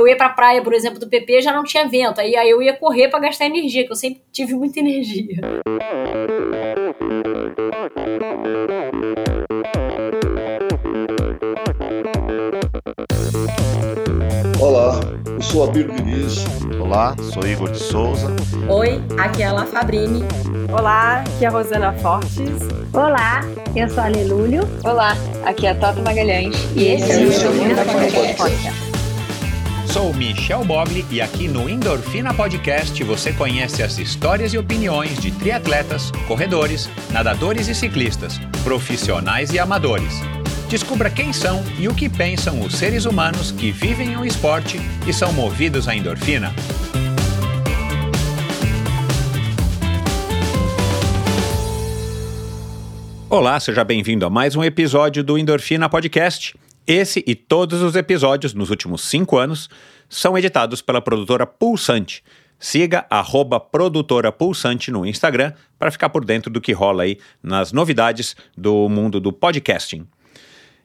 eu ia pra praia, por exemplo, do PP, já não tinha vento. Aí, aí eu ia correr para gastar energia, que eu sempre tive muita energia. Olá, eu sou Abílio Diniz. Olá, sou Igor de Souza. Oi, aqui é a La Fabrini. Olá, aqui é a Rosana Fortes. Olá, eu sou a Lelúlio. Olá, aqui é a Tota Magalhães. E esse é o Endorfina Podcast. Sou Michel Bogli e aqui no Endorfina Podcast você conhece as histórias e opiniões de triatletas, corredores, nadadores e ciclistas, profissionais e amadores. Descubra quem são e o que pensam os seres humanos que vivem o esporte e são movidos à endorfina. Olá, seja bem-vindo a mais um episódio do Endorfina Podcast. Esse e todos os episódios nos últimos cinco anos são editados pela produtora Pulsante. Siga arroba produtora Pulsante no Instagram para ficar por dentro do que rola aí nas novidades do mundo do podcasting.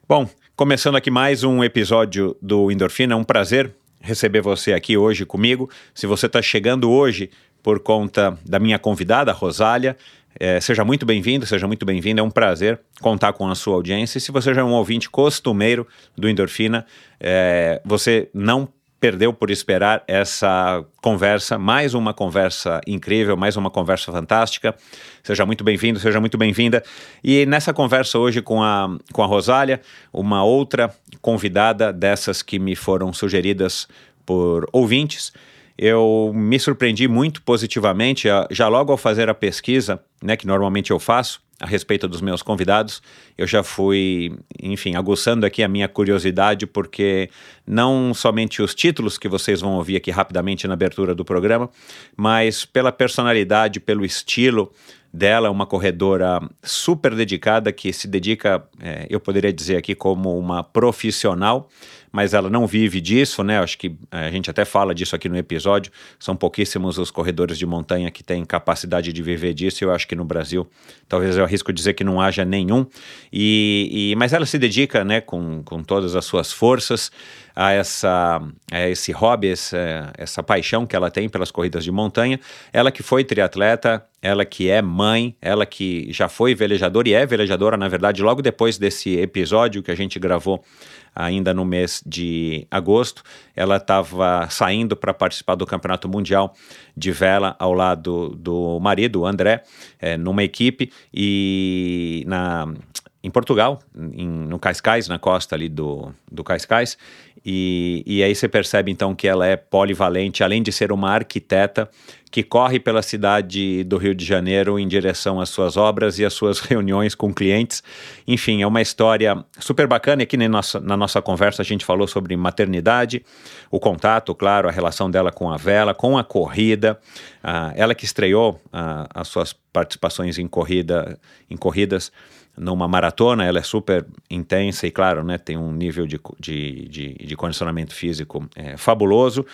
Bom, começando aqui mais um episódio do Endorfina, é um prazer receber você aqui hoje comigo. Se você está chegando hoje por conta da minha convidada, Rosália, é, seja muito bem-vindo, seja muito bem-vinda. É um prazer contar com a sua audiência. E se você já é um ouvinte costumeiro do Endorfina, é, você não perdeu por esperar essa conversa, mais uma conversa incrível, mais uma conversa fantástica. Seja muito bem-vindo, seja muito bem-vinda. E nessa conversa hoje com a, com a Rosália, uma outra convidada dessas que me foram sugeridas por ouvintes, eu me surpreendi muito positivamente, já logo ao fazer a pesquisa, né, que normalmente eu faço, a respeito dos meus convidados. Eu já fui, enfim, aguçando aqui a minha curiosidade, porque não somente os títulos que vocês vão ouvir aqui rapidamente na abertura do programa, mas pela personalidade, pelo estilo dela, uma corredora super dedicada que se dedica, é, eu poderia dizer aqui, como uma profissional mas ela não vive disso, né? Acho que eh, a gente até fala disso aqui no episódio. São pouquíssimos os corredores de montanha que têm capacidade de viver disso. Eu acho que no Brasil, talvez eu arrisco dizer que não haja nenhum. E, e mas ela se dedica, né, com, com todas as suas forças a essa a esse hobby, essa, essa paixão que ela tem pelas corridas de montanha. Ela que foi triatleta, ela que é mãe, ela que já foi velejadora e é velejadora, na verdade, logo depois desse episódio que a gente gravou ainda no mês de agosto. Ela estava saindo para participar do Campeonato Mundial de Vela ao lado do marido, André, é, numa equipe e na em Portugal, em, no Cascais, na costa ali do, do Cascais, e, e aí você percebe então que ela é polivalente, além de ser uma arquiteta que corre pela cidade do Rio de Janeiro em direção às suas obras e às suas reuniões com clientes. Enfim, é uma história super bacana. Aqui na nossa, na nossa conversa a gente falou sobre maternidade, o contato, claro, a relação dela com a vela, com a corrida. Uh, ela que estreou uh, as suas participações em corrida, em corridas numa maratona, ela é super intensa e, claro, né, tem um nível de, de, de, de condicionamento físico é, fabuloso,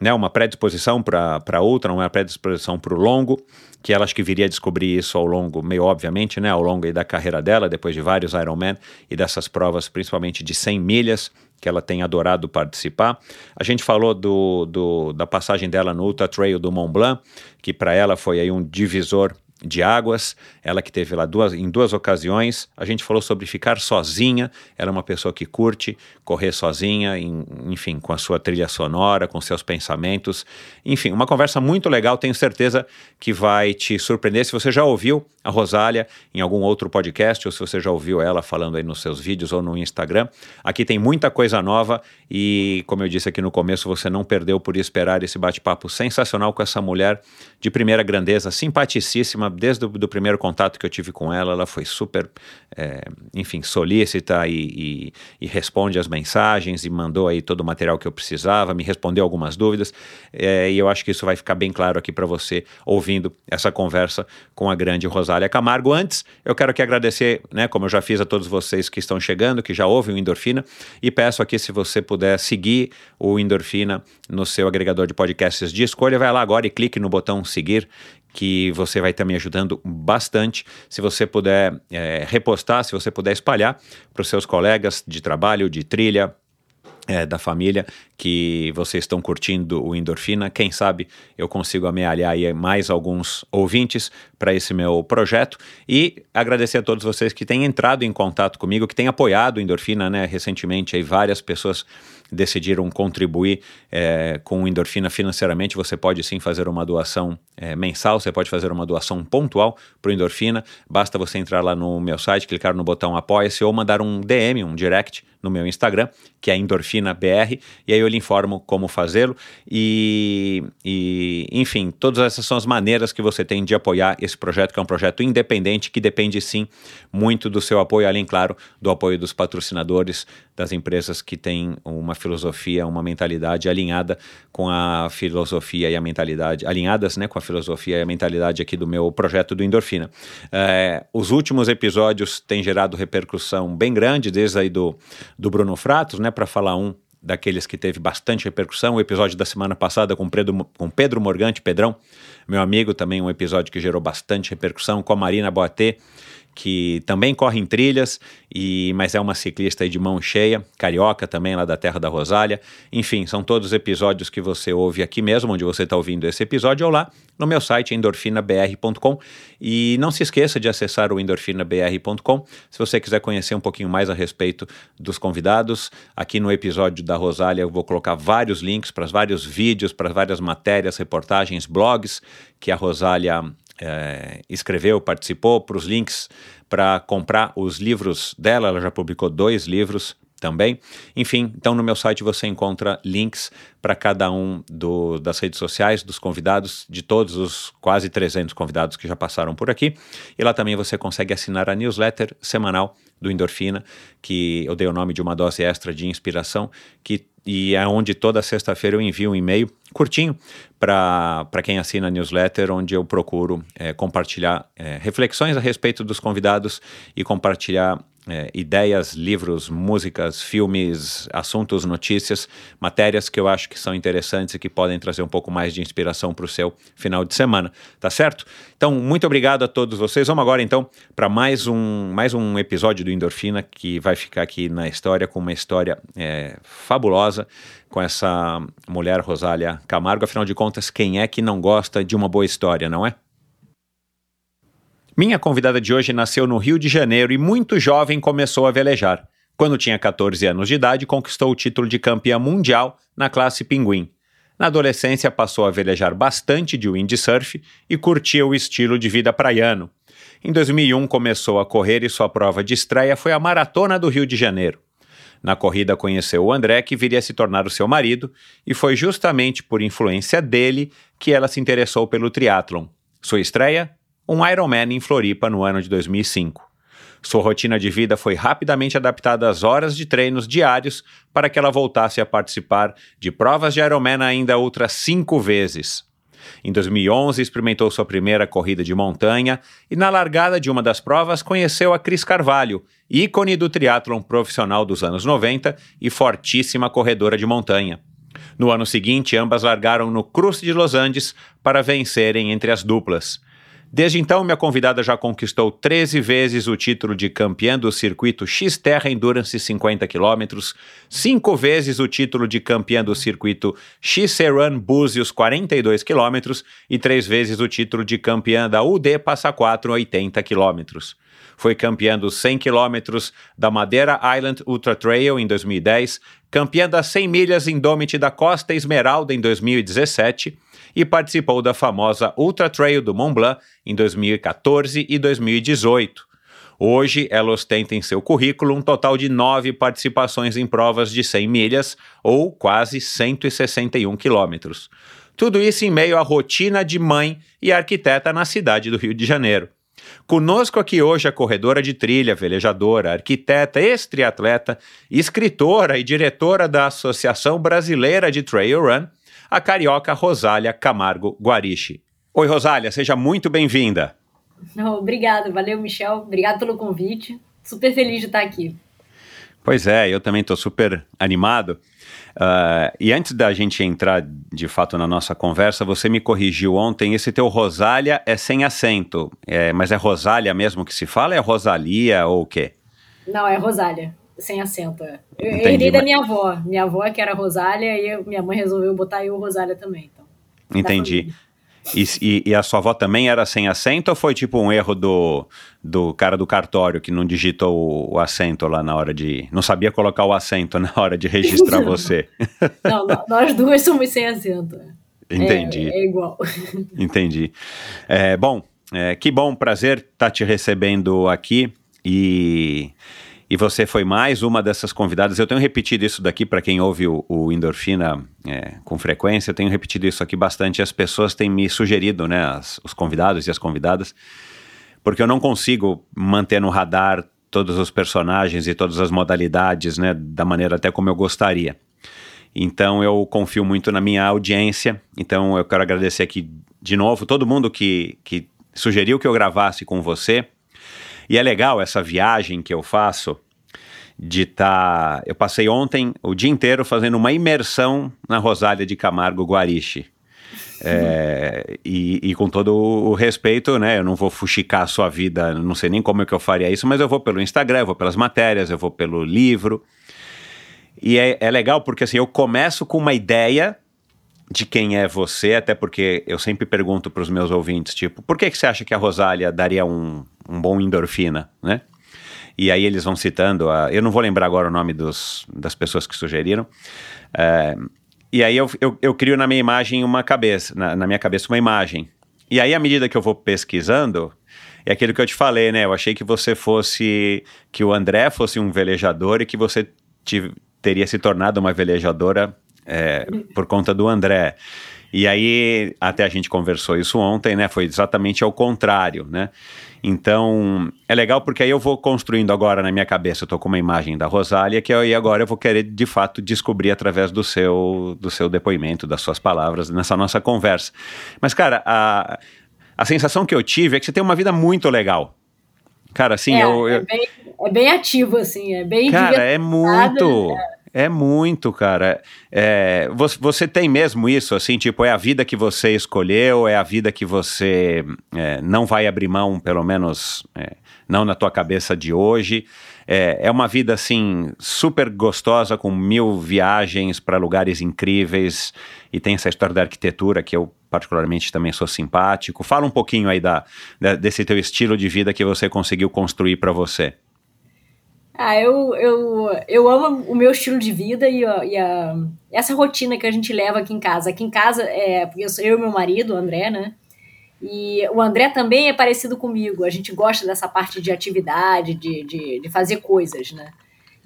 né, uma predisposição para outra, uma predisposição para o longo, que ela acho que viria a descobrir isso ao longo, meio obviamente, né, ao longo da carreira dela, depois de vários Ironman e dessas provas, principalmente de 100 milhas, que ela tem adorado participar. A gente falou do, do da passagem dela no Ultra Trail do Mont Blanc, que para ela foi aí um divisor de águas, ela que teve lá duas, em duas ocasiões. A gente falou sobre ficar sozinha, ela é uma pessoa que curte correr sozinha, em, enfim, com a sua trilha sonora, com seus pensamentos. Enfim, uma conversa muito legal, tenho certeza que vai te surpreender. Se você já ouviu a Rosália em algum outro podcast, ou se você já ouviu ela falando aí nos seus vídeos ou no Instagram, aqui tem muita coisa nova e, como eu disse aqui no começo, você não perdeu por esperar esse bate-papo sensacional com essa mulher de primeira grandeza, simpaticíssima, desde o primeiro contato que eu tive com ela, ela foi super, é, enfim, solícita e, e, e, responde as mensagens e mandou aí todo o material que eu precisava, me respondeu algumas dúvidas é, e eu acho que isso vai ficar bem claro aqui para você ouvindo essa conversa com a grande Rosália Camargo. Antes, eu quero aqui agradecer, né, como eu já fiz a todos vocês que estão chegando, que já ouvem o Endorfina e peço aqui se você puder seguir o Endorfina no seu agregador de podcasts de escolha, vai lá agora e clique no botão seguir que você vai estar me ajudando bastante. Se você puder é, repostar, se você puder espalhar para os seus colegas de trabalho, de trilha, é, da família que vocês estão curtindo o Endorfina. Quem sabe eu consigo amealhar aí mais alguns ouvintes para esse meu projeto. E agradecer a todos vocês que têm entrado em contato comigo, que têm apoiado o Endorfina, né? Recentemente aí várias pessoas decidiram contribuir é, com endorfina financeiramente, você pode sim fazer uma doação é, mensal, você pode fazer uma doação pontual para o endorfina. Basta você entrar lá no meu site, clicar no botão apoia-se ou mandar um DM, um direct no meu Instagram, que é endorfinabr, e aí eu lhe informo como fazê-lo. E, e, enfim, todas essas são as maneiras que você tem de apoiar esse projeto, que é um projeto independente, que depende sim muito do seu apoio, além, claro, do apoio dos patrocinadores, das empresas que têm uma filosofia, uma mentalidade alinhada com a filosofia e a mentalidade, alinhadas né, com a filosofia e a mentalidade aqui do meu projeto do Endorfina. É, os últimos episódios têm gerado repercussão bem grande, desde aí do, do Bruno Fratos, né, para falar um daqueles que teve bastante repercussão, o episódio da semana passada com Pedro, com Pedro Morgante, Pedrão, meu amigo, também um episódio que gerou bastante repercussão, com a Marina Boatê, que também corre em trilhas, e mas é uma ciclista de mão cheia, carioca também, lá da terra da Rosália. Enfim, são todos episódios que você ouve aqui mesmo, onde você está ouvindo esse episódio, ou lá no meu site endorfinabr.com. E não se esqueça de acessar o endorfinabr.com se você quiser conhecer um pouquinho mais a respeito dos convidados. Aqui no episódio da Rosália eu vou colocar vários links para vários vídeos, para várias matérias, reportagens, blogs que a Rosália é, escreveu, participou, para os links para comprar os livros dela. Ela já publicou dois livros também. Enfim, então no meu site você encontra links para cada um do, das redes sociais dos convidados, de todos os quase 300 convidados que já passaram por aqui. E lá também você consegue assinar a newsletter semanal do Endorfina, que eu dei o nome de uma dose extra de inspiração, que e é onde toda sexta-feira eu envio um e-mail curtinho para quem assina a newsletter, onde eu procuro é, compartilhar é, reflexões a respeito dos convidados e compartilhar é, ideias, livros, músicas, filmes, assuntos, notícias, matérias que eu acho que são interessantes e que podem trazer um pouco mais de inspiração para o seu final de semana, tá certo? Então, muito obrigado a todos vocês. Vamos agora então para mais um, mais um episódio do Endorfina que vai ficar aqui na história com uma história é, fabulosa com essa mulher Rosália Camargo. Afinal de contas, quem é que não gosta de uma boa história, não é? Minha convidada de hoje nasceu no Rio de Janeiro e muito jovem começou a velejar. Quando tinha 14 anos de idade, conquistou o título de campeã mundial na classe pinguim. Na adolescência, passou a velejar bastante de windsurf e curtia o estilo de vida praiano. Em 2001, começou a correr e sua prova de estreia foi a Maratona do Rio de Janeiro. Na corrida, conheceu o André, que viria a se tornar o seu marido, e foi justamente por influência dele que ela se interessou pelo triatlon. Sua estreia? um Ironman em Floripa no ano de 2005. Sua rotina de vida foi rapidamente adaptada às horas de treinos diários para que ela voltasse a participar de provas de Ironman ainda outras cinco vezes. Em 2011, experimentou sua primeira corrida de montanha e, na largada de uma das provas, conheceu a Cris Carvalho, ícone do triatlon profissional dos anos 90 e fortíssima corredora de montanha. No ano seguinte, ambas largaram no Cruz de Los Andes para vencerem entre as duplas. Desde então, minha convidada já conquistou 13 vezes o título de campeã do circuito X-Terra Endurance 50 km, cinco vezes o título de campeã do circuito X-Run Búzios 42 km e três vezes o título de campeã da UD Passa 4 80 km. Foi campeã dos 100 km da Madeira Island Ultra Trail em 2010, campeã das 100 milhas Indomit da Costa Esmeralda em 2017 e participou da famosa Ultra Trail do Mont Blanc em 2014 e 2018. Hoje, ela ostenta em seu currículo um total de nove participações em provas de 100 milhas, ou quase 161 quilômetros. Tudo isso em meio à rotina de mãe e arquiteta na cidade do Rio de Janeiro. Conosco aqui hoje a corredora de trilha, velejadora, arquiteta, ex-triatleta, escritora e diretora da Associação Brasileira de Trail Run, a carioca Rosália Camargo Guarichi. Oi, Rosália, seja muito bem-vinda. Obrigada, valeu, Michel. Obrigado pelo convite. Super feliz de estar aqui. Pois é, eu também estou super animado. Uh, e antes da gente entrar de fato na nossa conversa, você me corrigiu ontem. Esse teu Rosália é sem acento, é, mas é Rosália mesmo que se fala? É Rosalia ou o quê? Não, é Rosália. sem acento. Eu Entendi, herdei mas... da minha avó. Minha avó, que era Rosália, e eu, minha mãe resolveu botar eu Rosália também. Então, Entendi. E, e, e, a sua avó também era sem acento ou foi tipo um erro do, do cara do cartório que não digitou o, o acento lá na hora de. Não sabia colocar o acento na hora de registrar você? Não, nós duas somos sem acento. Entendi. É, é igual. Entendi. É, bom, é, que bom, prazer estar tá te recebendo aqui e. E você foi mais uma dessas convidadas. Eu tenho repetido isso daqui para quem ouve o, o Endorfina é, com frequência. Eu tenho repetido isso aqui bastante. As pessoas têm me sugerido, né, as, os convidados e as convidadas, porque eu não consigo manter no radar todos os personagens e todas as modalidades, né, da maneira até como eu gostaria. Então eu confio muito na minha audiência. Então eu quero agradecer aqui de novo todo mundo que, que sugeriu que eu gravasse com você. E é legal essa viagem que eu faço de estar. Tá... Eu passei ontem o dia inteiro fazendo uma imersão na Rosália de Camargo Guariche. É, e, e, com todo o respeito, né? Eu não vou fuxicar a sua vida, não sei nem como é que eu faria isso, mas eu vou pelo Instagram, eu vou pelas matérias, eu vou pelo livro. E é, é legal porque assim, eu começo com uma ideia de quem é você, até porque eu sempre pergunto para os meus ouvintes, tipo, por que, que você acha que a Rosália daria um, um bom endorfina, né? E aí eles vão citando, a, eu não vou lembrar agora o nome dos, das pessoas que sugeriram, é, e aí eu, eu, eu, crio na minha imagem uma cabeça, na, na minha cabeça uma imagem. E aí, à medida que eu vou pesquisando, é aquilo que eu te falei, né? Eu achei que você fosse, que o André fosse um velejador e que você te, teria se tornado uma velejadora é, por conta do André. E aí, até a gente conversou isso ontem, né? Foi exatamente ao contrário, né? Então, é legal porque aí eu vou construindo agora na minha cabeça, eu tô com uma imagem da Rosália, que aí agora eu vou querer de fato descobrir através do seu, do seu depoimento, das suas palavras, nessa nossa conversa. Mas, cara, a, a sensação que eu tive é que você tem uma vida muito legal. Cara, assim, é, eu, eu... É, bem, é bem ativo, assim, é bem Cara, é muito. É é muito, cara. É, você, você, tem mesmo isso, assim, tipo, é a vida que você escolheu, é a vida que você é, não vai abrir mão, pelo menos é, não na tua cabeça de hoje. É, é uma vida, assim, super gostosa, com mil viagens para lugares incríveis, e tem essa história da arquitetura que eu particularmente também sou simpático. Fala um pouquinho aí da, da desse teu estilo de vida que você conseguiu construir para você. Ah, eu, eu, eu amo o meu estilo de vida e, a, e a, essa rotina que a gente leva aqui em casa. Aqui em casa, é, porque eu sou eu e meu marido, o André, né? E o André também é parecido comigo. A gente gosta dessa parte de atividade, de, de, de fazer coisas, né?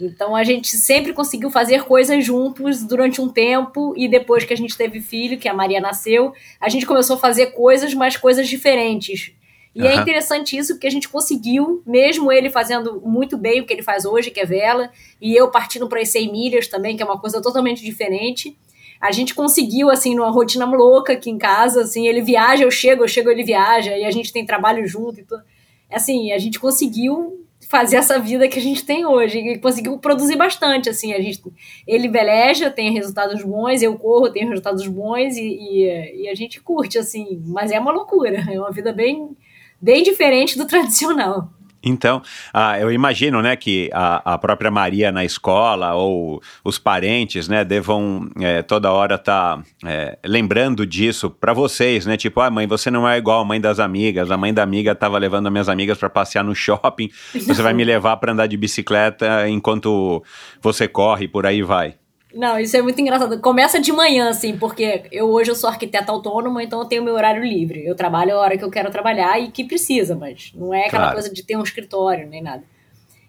Então a gente sempre conseguiu fazer coisas juntos durante um tempo e depois que a gente teve filho, que a Maria nasceu, a gente começou a fazer coisas, mas coisas diferentes. E uhum. é interessante isso, porque a gente conseguiu, mesmo ele fazendo muito bem o que ele faz hoje, que é vela, e eu partindo para as 100 milhas também, que é uma coisa totalmente diferente. A gente conseguiu, assim, numa rotina louca aqui em casa, assim, ele viaja, eu chego, eu chego, ele viaja, e a gente tem trabalho junto. Então, assim, a gente conseguiu fazer essa vida que a gente tem hoje e conseguiu produzir bastante assim a gente ele veleja tem resultados bons eu corro tenho resultados bons e, e, e a gente curte assim mas é uma loucura é uma vida bem bem diferente do tradicional. Então, ah, eu imagino, né, que a, a, própria Maria na escola ou os parentes, né, devam é, toda hora estar tá, é, lembrando disso para vocês, né, tipo, ah, mãe, você não é igual a mãe das amigas, a mãe da amiga estava levando as minhas amigas para passear no shopping, você vai me levar para andar de bicicleta enquanto você corre, por aí vai. Não, isso é muito engraçado. Começa de manhã, assim, porque eu hoje eu sou arquiteta autônoma, então eu tenho meu horário livre. Eu trabalho a hora que eu quero trabalhar e que precisa, mas não é aquela claro. coisa de ter um escritório nem nada.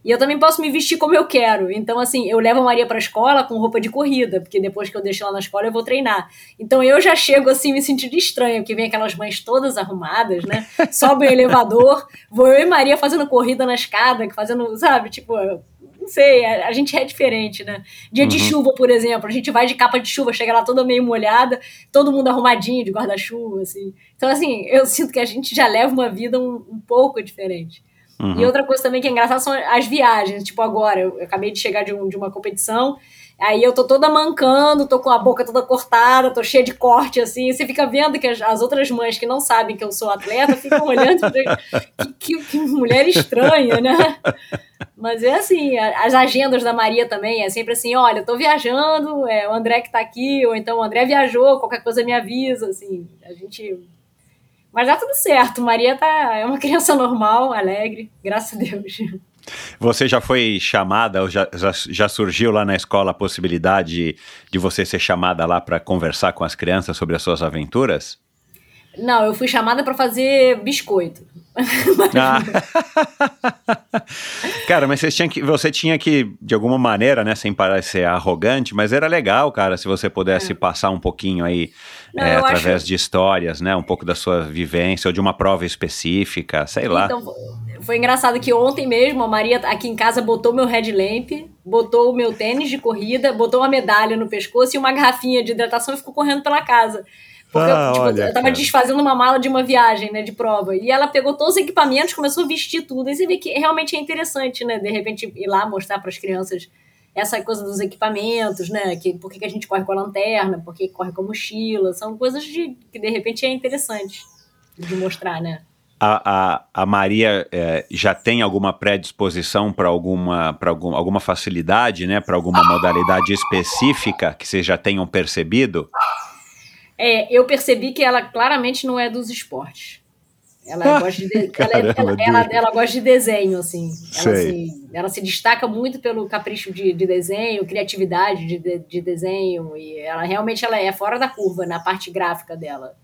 E eu também posso me vestir como eu quero. Então, assim, eu levo a Maria pra escola com roupa de corrida, porque depois que eu deixo ela na escola eu vou treinar. Então eu já chego assim me sentindo estranha, porque vem aquelas mães todas arrumadas, né? Sobe o elevador, vou eu e Maria fazendo corrida na escada, fazendo, sabe, tipo, sei, a, a, gente é diferente, né? Dia uhum. de chuva, por exemplo, a gente vai de capa de chuva, chega lá toda meio molhada, todo mundo arrumadinho de guarda-chuva, assim. Então, assim, eu sinto que a gente já leva uma vida um, um pouco diferente. Uhum. E outra coisa também que é engraçada são as viagens. Tipo, agora, eu acabei de chegar de, um, de uma competição, aí eu tô toda mancando, tô com a boca toda cortada, tô cheia de corte, assim. Você fica vendo que as, as outras mães que não sabem que eu sou atleta ficam olhando, que, que, que mulher estranha, né? Mas é assim, as agendas da Maria também é sempre assim, olha, eu tô viajando, é o André que tá aqui, ou então o André viajou, qualquer coisa me avisa, assim, a gente... Mas dá tudo certo, Maria tá, é uma criança normal, alegre, graças a Deus. Você já foi chamada, ou já, já, já surgiu lá na escola a possibilidade de, de você ser chamada lá para conversar com as crianças sobre as suas aventuras? Não, eu fui chamada para fazer biscoito. Ah. cara, mas você tinha, que, você tinha que, de alguma maneira, né, sem parecer arrogante, mas era legal, cara, se você pudesse é. passar um pouquinho aí, Não, é, através acho... de histórias, né, um pouco da sua vivência ou de uma prova específica, sei lá. Então, foi engraçado que ontem mesmo a Maria aqui em casa botou meu headlamp, botou o meu tênis de corrida, botou uma medalha no pescoço e uma garrafinha de hidratação e ficou correndo pela casa. Porque ah, eu, tipo, olha, eu tava cara. desfazendo uma mala de uma viagem, né, de prova. E ela pegou todos os equipamentos, começou a vestir tudo. E você vê que realmente é interessante, né, de repente ir lá mostrar para as crianças essa coisa dos equipamentos, né, que por que a gente corre com a lanterna, por que corre com a mochila, são coisas de, que de repente é interessante de mostrar, né. A, a, a Maria é, já tem alguma predisposição para alguma, algum, alguma facilidade, né, para alguma modalidade específica que vocês já tenham percebido? É, eu percebi que ela claramente não é dos esportes. Ela, gosta, de, ela, ela, ela, ela, gosta de desenho, assim. Ela, assim, ela se destaca muito pelo capricho de, de desenho, criatividade de, de, de, desenho. E ela realmente ela é fora da curva na parte gráfica dela.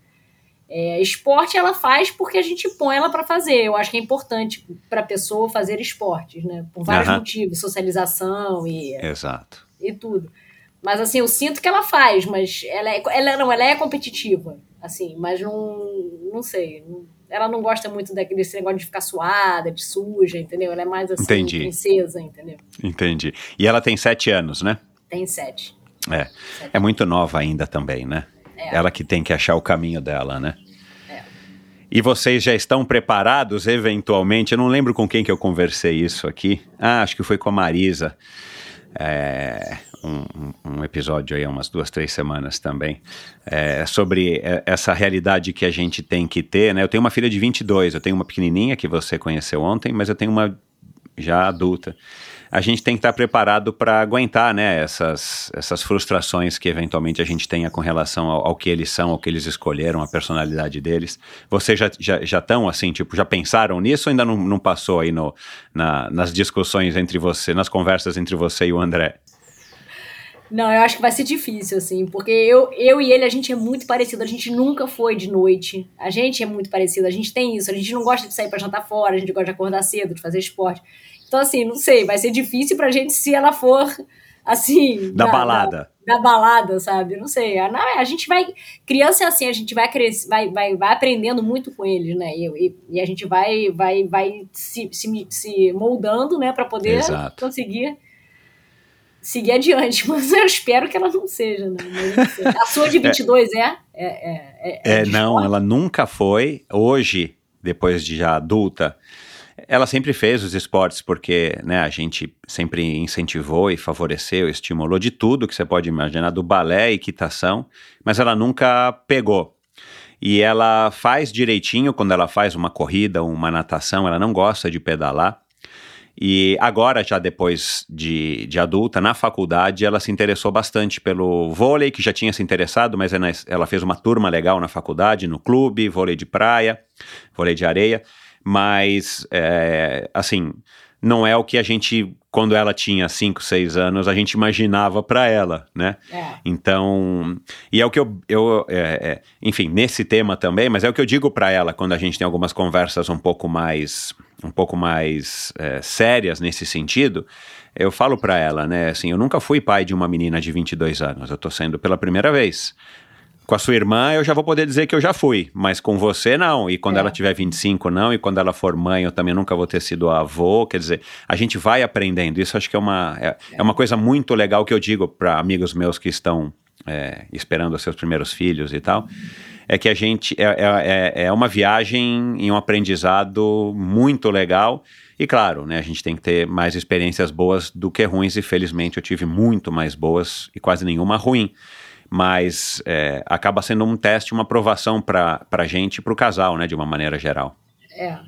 É, esporte ela faz porque a gente põe ela para fazer. Eu acho que é importante para a pessoa fazer esportes, né? Por vários uhum. motivos, socialização e, Exato. e tudo. Mas assim, eu sinto que ela faz, mas ela é, ela não, ela é competitiva, assim, mas não, não sei, ela não gosta muito desse negócio de ficar suada, de suja, entendeu? Ela é mais assim, Entendi. princesa, entendeu? Entendi. E ela tem sete anos, né? Tem sete. É. Sete. É muito nova ainda também, né? É. Ela que tem que achar o caminho dela, né? É. E vocês já estão preparados, eventualmente? Eu não lembro com quem que eu conversei isso aqui. Ah, acho que foi com a Marisa. É, um, um, episódio aí há umas duas, três semanas também, é, sobre é, essa realidade que a gente tem que ter, né? Eu tenho uma filha de 22, eu tenho uma pequenininha que você conheceu ontem, mas eu tenho uma já adulta. A gente tem que estar preparado para aguentar, né, essas, essas frustrações que eventualmente a gente tenha com relação ao, ao, que eles são, ao que eles escolheram, a personalidade deles. Vocês já estão, já, já assim, tipo, já pensaram nisso ou ainda não, não passou aí no, na, nas discussões entre você, nas conversas entre você e o André? Não, eu acho que vai ser difícil, assim, porque eu, eu e ele, a gente é muito parecido, a gente nunca foi de noite. A gente é muito parecido, a gente tem isso, a gente não gosta de sair para jantar fora, a gente gosta de acordar cedo, de fazer esporte. Então, assim, não sei, vai ser difícil pra gente se ela for, assim... Da, balada. Da, da, balada, sabe? Não sei. A, a gente vai... Criança é assim, a gente vai, crescer, vai, vai, vai aprendendo muito com eles, né? E, e, e a gente vai, vai, vai se, se, se moldando, né? Pra poder Exato. conseguir seguir adiante, mas eu espero que ela não seja, né? Não a sua de 22 é? É, é, é, é, é não, ela nunca foi. Hoje, depois de já adulta, ela sempre fez os esportes porque né, a gente sempre incentivou e favoreceu, estimulou de tudo que você pode imaginar, do balé e equitação, mas ela nunca pegou. E ela faz direitinho quando ela faz uma corrida, uma natação, ela não gosta de pedalar. E agora, já depois de, de adulta, na faculdade, ela se interessou bastante pelo vôlei, que já tinha se interessado, mas ela fez uma turma legal na faculdade, no clube, vôlei de praia, vôlei de areia. Mas, é, assim, não é o que a gente, quando ela tinha 5, 6 anos, a gente imaginava para ela, né? É. Então, e é o que eu, eu é, é, enfim, nesse tema também, mas é o que eu digo para ela quando a gente tem algumas conversas um pouco mais um pouco mais é, sérias nesse sentido, eu falo para ela, né, assim, eu nunca fui pai de uma menina de 22 anos, eu tô sendo pela primeira vez. Com a sua irmã, eu já vou poder dizer que eu já fui, mas com você, não. E quando é. ela tiver 25, não. E quando ela for mãe, eu também nunca vou ter sido avô. Quer dizer, a gente vai aprendendo. Isso acho que é uma, é, é uma coisa muito legal que eu digo para amigos meus que estão é, esperando os seus primeiros filhos e tal é que a gente é, é, é, é uma viagem e um aprendizado muito legal. E claro, né, a gente tem que ter mais experiências boas do que ruins, e felizmente eu tive muito mais boas e quase nenhuma ruim. Mas é, acaba sendo um teste, uma aprovação para a gente e para o casal, né, de uma maneira geral. É.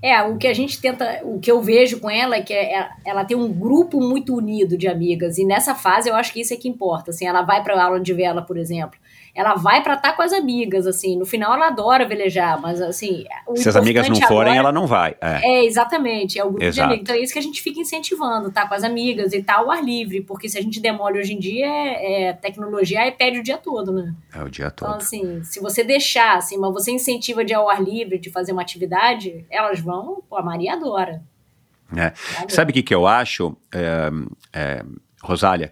É, o que a gente tenta, o que eu vejo com ela é que é, ela tem um grupo muito unido de amigas, e nessa fase eu acho que isso é que importa, assim, ela vai para aula de vela, por exemplo, ela vai para estar com as amigas, assim. No final ela adora velejar, mas assim. Se as amigas não forem, agora, ela não vai. É, é exatamente, é o grupo Exato. de amigos. Então é isso que a gente fica incentivando, tá? Com as amigas e tal, ao ar livre, porque se a gente demole hoje em dia, é, é tecnologia e pede o dia todo, né? É o dia todo. Então, assim, se você deixar, assim, mas você incentiva de ao ar livre, de fazer uma atividade, elas vão, pô, a Maria adora. É. Sabe o que, que eu acho, é, é, Rosália?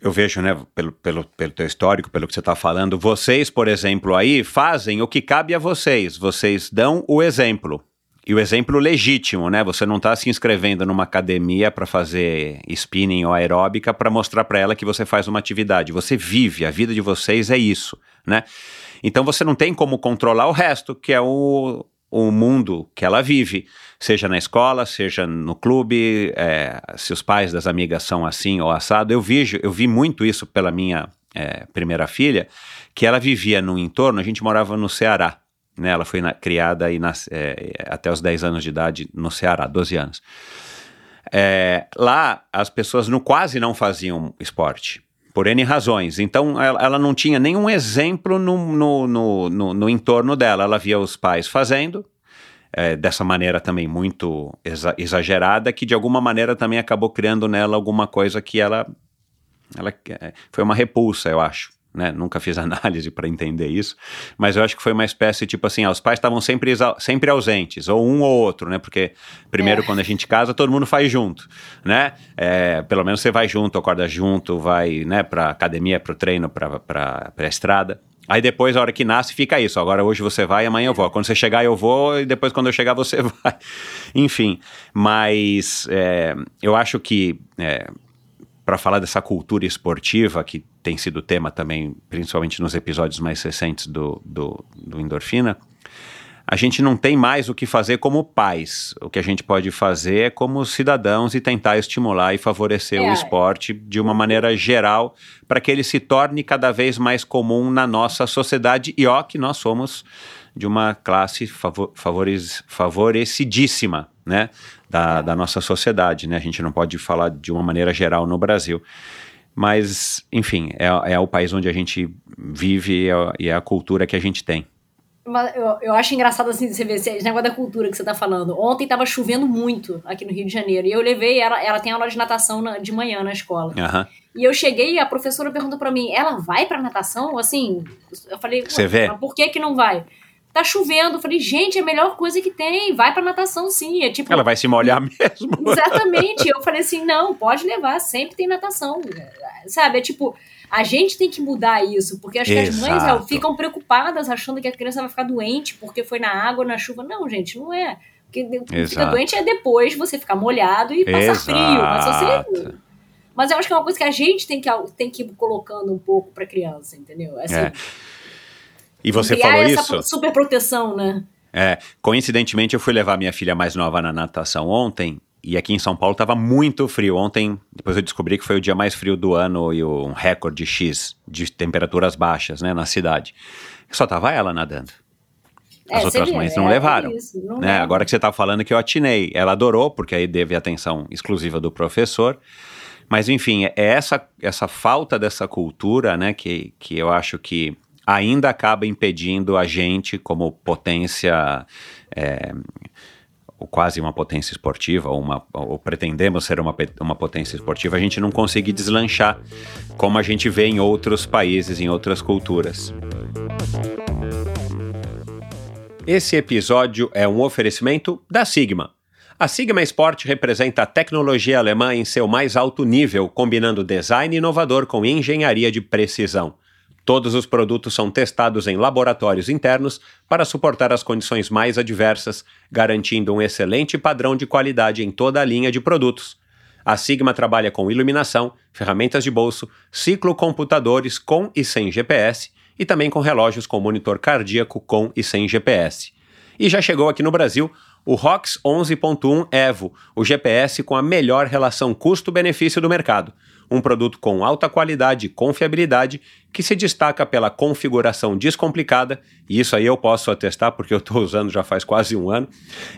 Eu vejo, né, pelo, pelo, pelo teu histórico, pelo que você está falando, vocês, por exemplo, aí fazem o que cabe a vocês. Vocês dão o exemplo. E o exemplo legítimo, né? Você não está se inscrevendo numa academia para fazer spinning ou aeróbica para mostrar para ela que você faz uma atividade. Você vive, a vida de vocês é isso, né? Então você não tem como controlar o resto, que é o, o mundo que ela vive, seja na escola, seja no clube, é, se os pais das amigas são assim ou assado. Eu vi, eu vi muito isso pela minha é, primeira filha, que ela vivia num entorno, a gente morava no Ceará, né? Ela foi na, criada e nas, é, até os 10 anos de idade no Ceará, 12 anos. É, lá as pessoas no, quase não faziam esporte por N razões. Então, ela, ela não tinha nenhum exemplo no, no, no, no, no entorno dela. Ela via os pais fazendo, é, dessa maneira também muito exa exagerada, que de alguma maneira também acabou criando nela alguma coisa que ela. ela é, foi uma repulsa, eu acho. Né? Nunca fiz análise para entender isso, mas eu acho que foi uma espécie tipo assim: ah, os pais estavam sempre, sempre ausentes, ou um ou outro, né? Porque primeiro, é. quando a gente casa, todo mundo faz junto, né? É, pelo menos você vai junto, acorda junto, vai né, para academia, para o treino, para a estrada. Aí depois, a hora que nasce, fica isso. Agora hoje você vai, amanhã eu vou. Quando você chegar, eu vou, e depois quando eu chegar, você vai. Enfim, mas é, eu acho que é, para falar dessa cultura esportiva que tem sido tema também, principalmente nos episódios mais recentes do, do, do Endorfina, a gente não tem mais o que fazer como pais. O que a gente pode fazer é como cidadãos e tentar estimular e favorecer é. o esporte de uma maneira geral para que ele se torne cada vez mais comum na nossa sociedade e ó que nós somos de uma classe favor, favorecidíssima, né, da, da nossa sociedade, né, a gente não pode falar de uma maneira geral no Brasil, mas, enfim, é, é o país onde a gente vive e é, é a cultura que a gente tem. Eu, eu acho engraçado assim, você ver esse negócio da cultura que você tá falando. Ontem tava chovendo muito aqui no Rio de Janeiro. E eu levei ela, ela tem aula de natação na, de manhã na escola. Uhum. E eu cheguei e a professora perguntou para mim: ela vai pra natação? Assim, eu falei: você vê? Por que que não vai? Tá chovendo. Eu falei, gente, é a melhor coisa que tem. Vai pra natação, sim. É tipo. Ela vai se molhar mesmo. Exatamente. Eu falei assim: não, pode levar, sempre tem natação. Sabe? É tipo, a gente tem que mudar isso, porque acho Exato. que as mães ficam preocupadas achando que a criança vai ficar doente porque foi na água, na chuva. Não, gente, não é. Porque fica doente é depois você ficar molhado e passar Exato. frio. Mas você. Mas eu acho que é uma coisa que a gente tem que, tem que ir colocando um pouco pra criança, entendeu? Assim, é. E você falou essa isso? super proteção, né? É, coincidentemente eu fui levar minha filha mais nova na natação ontem e aqui em São Paulo estava muito frio. Ontem, depois eu descobri que foi o dia mais frio do ano e um recorde X de temperaturas baixas, né, na cidade. Só tava ela nadando. As é, outras mães não é, levaram. É isso, não né? Agora que você está falando que eu atinei. Ela adorou, porque aí teve atenção exclusiva do professor. Mas, enfim, é essa, essa falta dessa cultura, né, que, que eu acho que ainda acaba impedindo a gente, como potência, é, ou quase uma potência esportiva, ou, uma, ou pretendemos ser uma, uma potência esportiva, a gente não consegue deslanchar como a gente vê em outros países, em outras culturas. Esse episódio é um oferecimento da Sigma. A Sigma Sport representa a tecnologia alemã em seu mais alto nível, combinando design inovador com engenharia de precisão. Todos os produtos são testados em laboratórios internos para suportar as condições mais adversas, garantindo um excelente padrão de qualidade em toda a linha de produtos. A Sigma trabalha com iluminação, ferramentas de bolso, ciclocomputadores com e sem GPS e também com relógios com monitor cardíaco com e sem GPS. E já chegou aqui no Brasil o ROX 11.1 Evo, o GPS com a melhor relação custo-benefício do mercado. Um produto com alta qualidade e confiabilidade que se destaca pela configuração descomplicada, e isso aí eu posso atestar porque eu estou usando já faz quase um ano.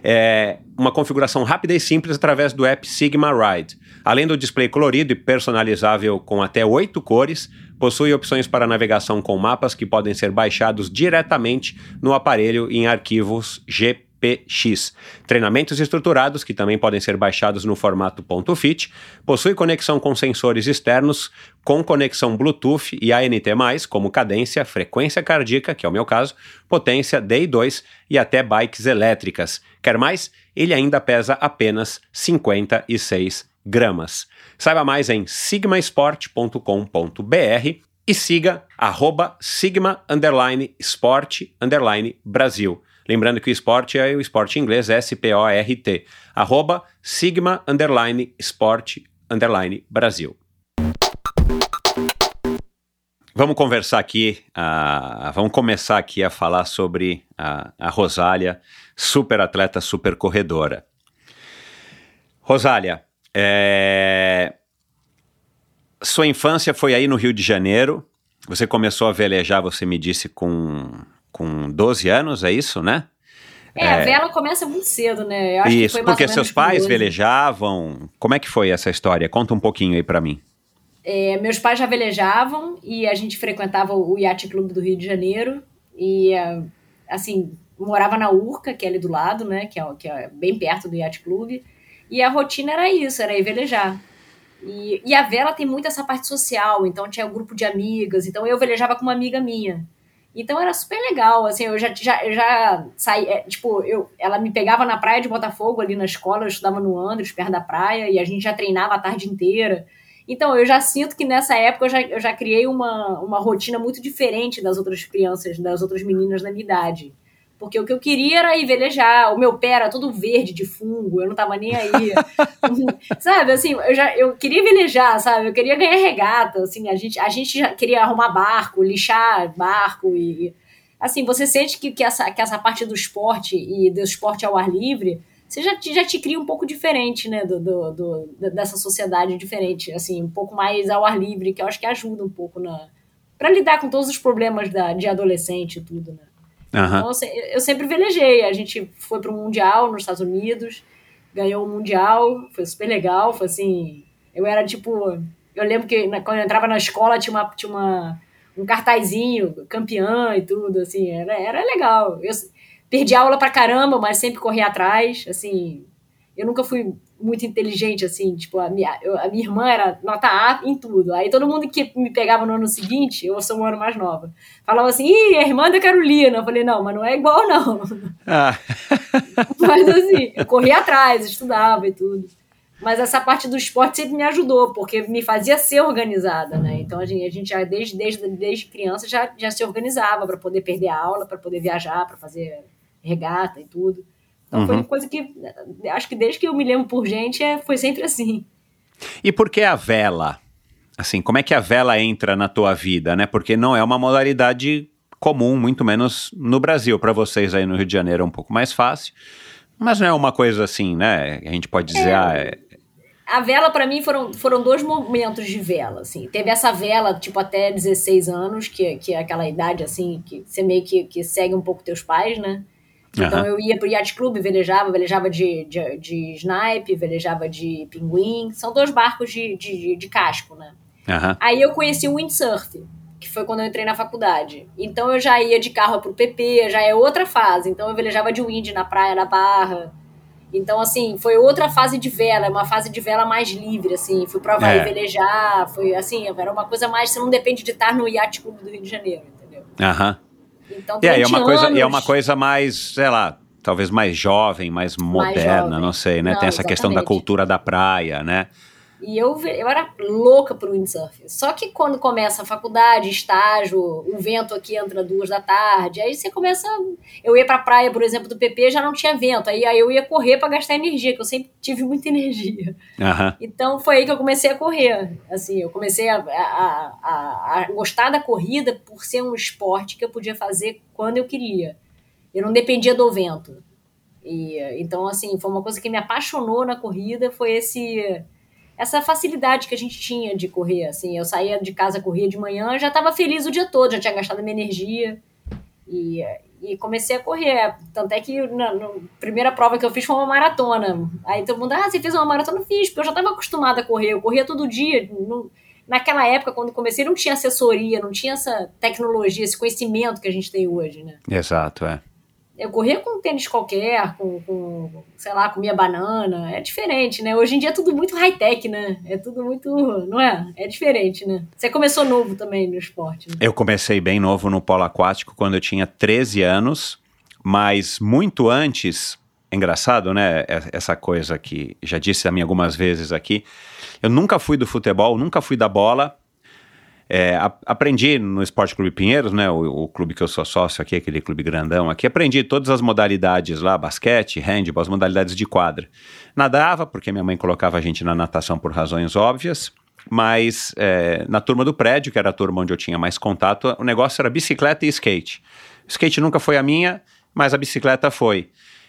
É uma configuração rápida e simples através do app Sigma Ride. Além do display colorido e personalizável com até oito cores, possui opções para navegação com mapas que podem ser baixados diretamente no aparelho em arquivos GP PX. Treinamentos estruturados, que também podem ser baixados no formato .fit, possui conexão com sensores externos, com conexão Bluetooth e ANT+, como cadência, frequência cardíaca, que é o meu caso, potência DI2 e até bikes elétricas. Quer mais? Ele ainda pesa apenas 56 gramas. Saiba mais em sigmasport.com.br e siga arroba sigma underline sport underline Brasil. Lembrando que o esporte é o esporte inglês, S-P-O-R-T. Arroba Sigma underline Sport underline Brasil. Vamos conversar aqui, uh, vamos começar aqui a falar sobre a, a Rosália, super atleta, super corredora. Rosália, é... sua infância foi aí no Rio de Janeiro, você começou a velejar, você me disse, com com 12 anos, é isso, né? É, é, a vela começa muito cedo, né? Eu acho isso, que foi porque seus pais velejavam. Como é que foi essa história? Conta um pouquinho aí para mim. É, meus pais já velejavam e a gente frequentava o Yacht Clube do Rio de Janeiro. E, é, assim, morava na Urca, que é ali do lado, né? Que é, que é bem perto do Yacht Clube. E a rotina era isso, era ir velejar. E, e a vela tem muito essa parte social, então tinha um grupo de amigas. Então eu velejava com uma amiga minha. Então era super legal, assim, eu já, já, já saí, é, tipo, eu, ela me pegava na praia de Botafogo, ali na escola, eu estudava no Andres, perto da praia, e a gente já treinava a tarde inteira. Então, eu já sinto que nessa época eu já, eu já criei uma, uma rotina muito diferente das outras crianças, das outras meninas da minha idade. Porque o que eu queria era ir velejar, o meu pé era todo verde de fungo, eu não tava nem aí. sabe, assim, eu já eu queria velejar, sabe? Eu queria ganhar regata, assim, a gente, a gente já queria arrumar barco, lixar barco e assim, você sente que, que, essa, que essa parte do esporte e do esporte ao ar livre, você já, já te cria um pouco diferente, né, do, do, do, dessa sociedade diferente, assim, um pouco mais ao ar livre, que eu acho que ajuda um pouco na para lidar com todos os problemas da, de adolescente e tudo, né? Uhum. Então, assim, eu sempre velejei. A gente foi para um Mundial nos Estados Unidos, ganhou o Mundial, foi super legal. Foi assim. Eu era tipo. Eu lembro que na, quando eu entrava na escola tinha, uma, tinha uma, um cartazinho, campeã e tudo, assim, era, era legal. Eu perdi aula pra caramba, mas sempre corri atrás, assim. Eu nunca fui muito inteligente, assim, tipo, a minha, eu, a minha irmã era nota A em tudo. Aí todo mundo que me pegava no ano seguinte, eu sou um ano mais nova, falava assim, ih, a irmã da Carolina. Eu falei, não, mas não é igual, não. Ah. mas assim, eu corria atrás, estudava e tudo. Mas essa parte do esporte sempre me ajudou, porque me fazia ser organizada, né? Então a gente, a gente já, desde, desde, desde criança, já, já se organizava para poder perder a aula, para poder viajar, para fazer regata e tudo. Então uhum. foi uma coisa que acho que desde que eu me lembro por gente é, foi sempre assim. E por que a vela? Assim, como é que a vela entra na tua vida, né? Porque não é uma modalidade comum, muito menos no Brasil. Para vocês aí no Rio de Janeiro é um pouco mais fácil, mas não é uma coisa assim, né? A gente pode dizer, é, ah, é... A vela para mim foram, foram dois momentos de vela, assim. Teve essa vela, tipo, até 16 anos, que, que é aquela idade, assim, que você meio que, que segue um pouco teus pais, né? Então uhum. eu ia pro Yacht Club, velejava, velejava de, de, de snipe, velejava de pinguim. São dois barcos de, de, de casco, né? Uhum. Aí eu conheci o windsurf, que foi quando eu entrei na faculdade. Então eu já ia de carro pro PP, já é outra fase. Então eu velejava de wind na praia da Barra. Então, assim, foi outra fase de vela, uma fase de vela mais livre, assim. Fui pra Havaí é. velejar, foi assim, era uma coisa mais. Você não depende de estar no Yacht Club do Rio de Janeiro, entendeu? Aham. Uhum. Então, é, é uma anos... coisa, é uma coisa mais, sei lá, talvez mais jovem, mais moderna, mais jovem. não sei, né? Não, Tem essa exatamente. questão da cultura da praia, né? E eu, eu era louca pro windsurf. Só que quando começa a faculdade, estágio, o vento aqui entra duas da tarde, aí você começa. Eu ia pra praia, por exemplo, do PP, já não tinha vento. Aí, aí eu ia correr para gastar energia, que eu sempre tive muita energia. Uhum. Então foi aí que eu comecei a correr. Assim, eu comecei a, a, a, a gostar da corrida por ser um esporte que eu podia fazer quando eu queria. Eu não dependia do vento. E, então, assim, foi uma coisa que me apaixonou na corrida, foi esse essa facilidade que a gente tinha de correr, assim, eu saía de casa, corria de manhã, já estava feliz o dia todo, já tinha gastado minha energia e, e comecei a correr, tanto é que na, na, primeira prova que eu fiz foi uma maratona, aí todo mundo, ah, você fez uma maratona? Fiz, porque eu já estava acostumada a correr, eu corria todo dia, naquela época, quando comecei, não tinha assessoria, não tinha essa tecnologia, esse conhecimento que a gente tem hoje, né? Exato, é. Eu corria com um tênis qualquer, com, com, sei lá, comia banana. É diferente, né? Hoje em dia é tudo muito high-tech, né? É tudo muito. Não é? É diferente, né? Você começou novo também no esporte. Né? Eu comecei bem novo no polo aquático quando eu tinha 13 anos, mas muito antes. Engraçado, né? Essa coisa que já disse a mim algumas vezes aqui. Eu nunca fui do futebol, nunca fui da bola, é, a, aprendi no Esporte Clube Pinheiros, né, o, o, clube que eu sou sócio aqui, aquele clube grandão aqui, aprendi todas as modalidades lá, basquete, handball, as modalidades de quadra. Nadava, porque minha mãe colocava a gente na natação por razões óbvias, mas é, na turma do prédio, que era a turma onde eu tinha mais contato, o negócio era bicicleta e skate. Skate nunca foi a minha, mas a bicicleta foi.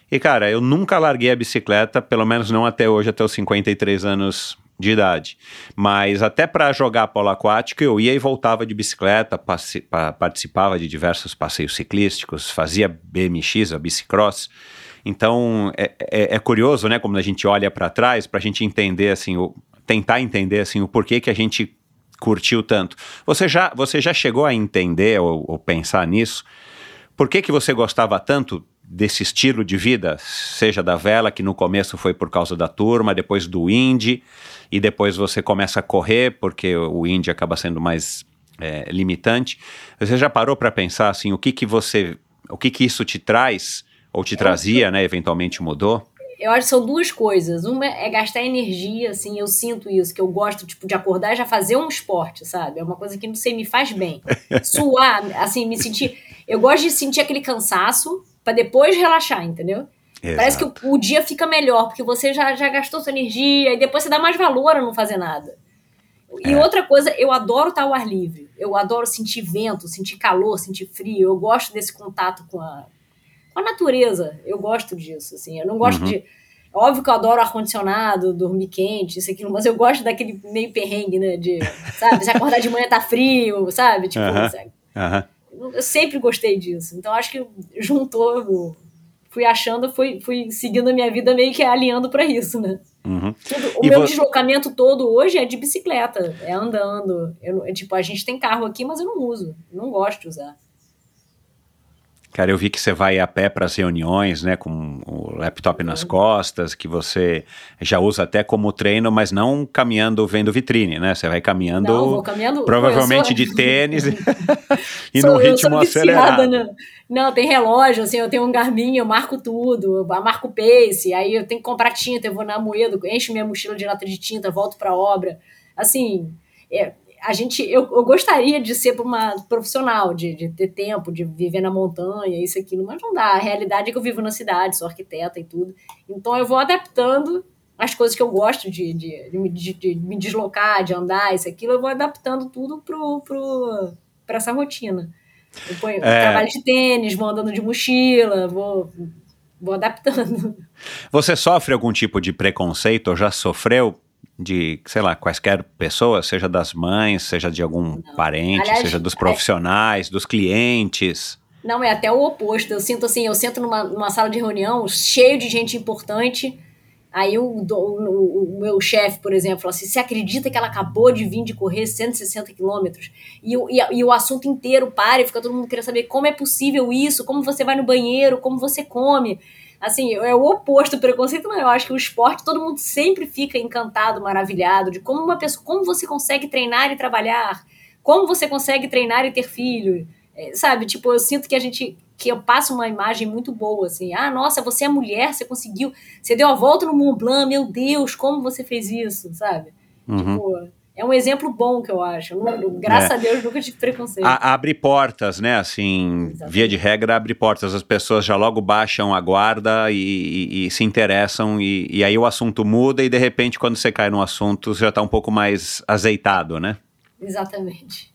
E cara, eu nunca larguei a bicicleta, pelo menos não até hoje, até os 53 anos de idade. Mas até para jogar polo aquático, eu ia e voltava de bicicleta, participava de diversos passeios ciclísticos, fazia BMX, a bicicross. Então é, é, é curioso, né, como a gente olha para trás, para a gente entender assim, o, tentar entender assim o porquê que a gente curtiu tanto. Você já, você já chegou a entender ou, ou pensar nisso? Por que, que você gostava tanto desse estilo de vida, seja da vela, que no começo foi por causa da turma, depois do indie, e depois você começa a correr, porque o indie acaba sendo mais é, limitante. Você já parou para pensar assim, o que que você, o que que isso te traz, ou te trazia, né, eventualmente mudou? Eu acho que são duas coisas. Uma é gastar energia, assim, eu sinto isso, que eu gosto, tipo, de acordar e já fazer um esporte, sabe? É uma coisa que, não sei, me faz bem. Suar, assim, me sentir... Eu gosto de sentir aquele cansaço para depois relaxar, entendeu? Exato. Parece que o, o, dia fica melhor, porque você já, já gastou sua energia e depois você dá mais valor a não fazer nada. E é. outra coisa, eu adoro estar ao ar livre. Eu adoro sentir vento, sentir calor, sentir frio. Eu gosto desse contato com a, com a natureza. Eu gosto disso, assim. Eu não gosto uhum. de... Óbvio que eu adoro ar-condicionado, dormir quente, isso aquilo, mas eu gosto daquele meio perrengue, né? De, sabe, se acordar de manhã tá frio, sabe? Tipo, uhum. Sabe? Uhum. Eu sempre gostei disso. Então acho que juntou fui achando, fui, fui seguindo a minha vida meio que alinhando para isso, né? Uhum. O e meu deslocamento todo hoje é de bicicleta, é andando. Eu, é, tipo, a gente tem carro aqui, mas eu não uso, não gosto de usar. Cara, eu vi que você vai a pé para as reuniões, né, com o laptop nas costas, que você já usa até como treino, mas não caminhando vendo vitrine, né? Você vai caminhando, não, vou caminhando provavelmente sou... de tênis e no ritmo acelerado. Né? Não, tem relógio, assim, eu tenho um Garmin, eu marco tudo, eu marco pace, aí eu tenho que comprar tinta, eu vou na moeda, encho minha mochila de lata de tinta, volto para a obra. Assim, é, a gente, eu, eu gostaria de ser uma profissional, de, de ter tempo, de viver na montanha, isso, aquilo, mas não dá. A realidade é que eu vivo na cidade, sou arquiteta e tudo. Então eu vou adaptando as coisas que eu gosto de, de, de, de me deslocar, de andar, isso, aquilo, eu vou adaptando tudo pro, pro, pra essa rotina. Eu ponho é... trabalho de tênis, vou andando de mochila, vou, vou adaptando. Você sofre algum tipo de preconceito ou já sofreu de, sei lá, quaisquer pessoas, seja das mães, seja de algum não. parente, Aliás, seja dos profissionais, é... dos clientes. Não, é até o oposto. Eu sinto assim, eu sento numa, numa sala de reunião cheio de gente importante. Aí o, o, o meu chefe, por exemplo, falou assim: você acredita que ela acabou de vir de correr 160 quilômetros? E, e, e o assunto inteiro para e fica todo mundo querendo saber como é possível isso, como você vai no banheiro, como você come assim, é o oposto do preconceito, não. Eu acho que o esporte, todo mundo sempre fica encantado, maravilhado de como uma pessoa, como você consegue treinar e trabalhar, como você consegue treinar e ter filho. É, sabe, tipo, eu sinto que a gente que eu passo uma imagem muito boa, assim, ah, nossa, você é mulher, você conseguiu, você deu a volta no Mont Blanc, meu Deus, como você fez isso, sabe? Uhum. Tipo, é um exemplo bom que eu acho. Graças é. a Deus nunca tive preconceito. A, abre portas, né? Assim, Exatamente. via de regra, abre portas. As pessoas já logo baixam a guarda e, e, e se interessam, e, e, aí o assunto muda, e de repente, quando você cai no assunto, já está um pouco mais azeitado, né? Exatamente.